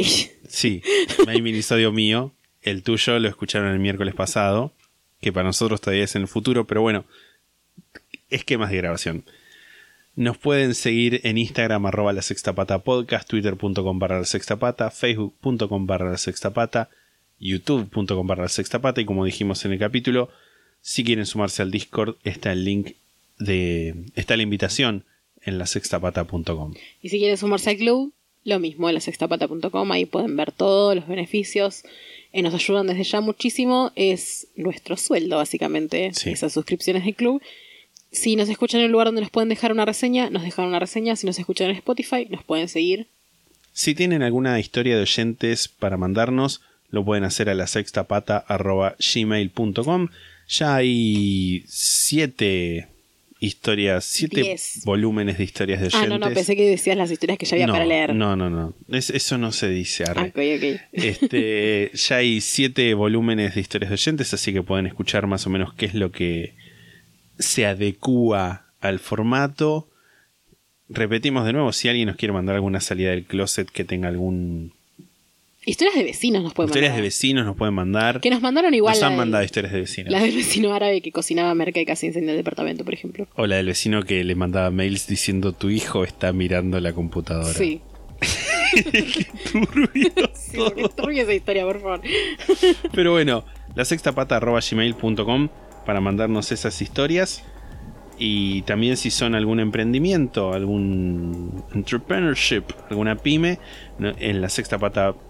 sí, hay minisodio mío. El tuyo lo escucharon el miércoles pasado, que para nosotros todavía es en el futuro, pero bueno, esquemas de grabación. Nos pueden seguir en Instagram arroba la sexta pata podcast, twitter.com barra la sexta pata, facebook.com barra la sexta pata, youtube.com barra la sexta pata y como dijimos en el capítulo, si quieren sumarse al Discord está el link de... está la invitación en la sextapata.com. Y si quieren sumarse al club, lo mismo, en la sextapata.com, ahí pueden ver todos los beneficios. Eh, nos ayudan desde ya muchísimo. Es nuestro sueldo, básicamente, Sí. esas suscripciones del club. Si nos escuchan en el lugar donde nos pueden dejar una reseña, nos dejan una reseña. Si nos escuchan en Spotify, nos pueden seguir. Si tienen alguna historia de oyentes para mandarnos, lo pueden hacer a la sextapata.gmail.com. Ya hay siete historias, siete Diez. volúmenes de historias de oyentes. Ah, no, no, pensé que decías las historias que ya había no, para leer. No, no, no. Es- eso no se dice. Arre. Este, ya hay siete volúmenes de historias de oyentes, así que pueden escuchar más o menos qué es lo que se adecúa al formato. Repetimos de nuevo, si alguien nos quiere mandar alguna salida del closet que tenga algún... Historias de vecinos nos pueden historias mandar. de vecinos nos pueden mandar. Que nos mandaron igual. Nos han del- mandado historias de vecinos. La del vecino árabe que cocinaba merca y casi incendió el departamento, por ejemplo. O la del vecino que le mandaba mails diciendo tu hijo está mirando la computadora. Sí. Turbio Sí, esa historia, por favor. Pero bueno, la sextapata.gmail.com para mandarnos esas historias. Y también si son algún emprendimiento, algún entrepreneurship, alguna pyme, en la sextapata.com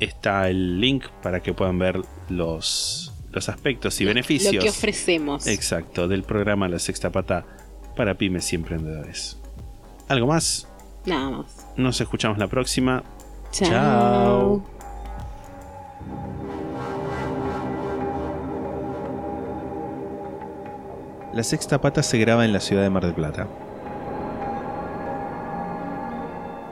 está el link para que puedan ver los, los aspectos y beneficios. Lo que ofrecemos. Exacto, del programa La Sexta Pata para pymes y emprendedores. ¿Algo más? Nada más. Nos escuchamos la próxima. Chao. Chao. La Sexta Pata se graba en la ciudad de Mar del Plata.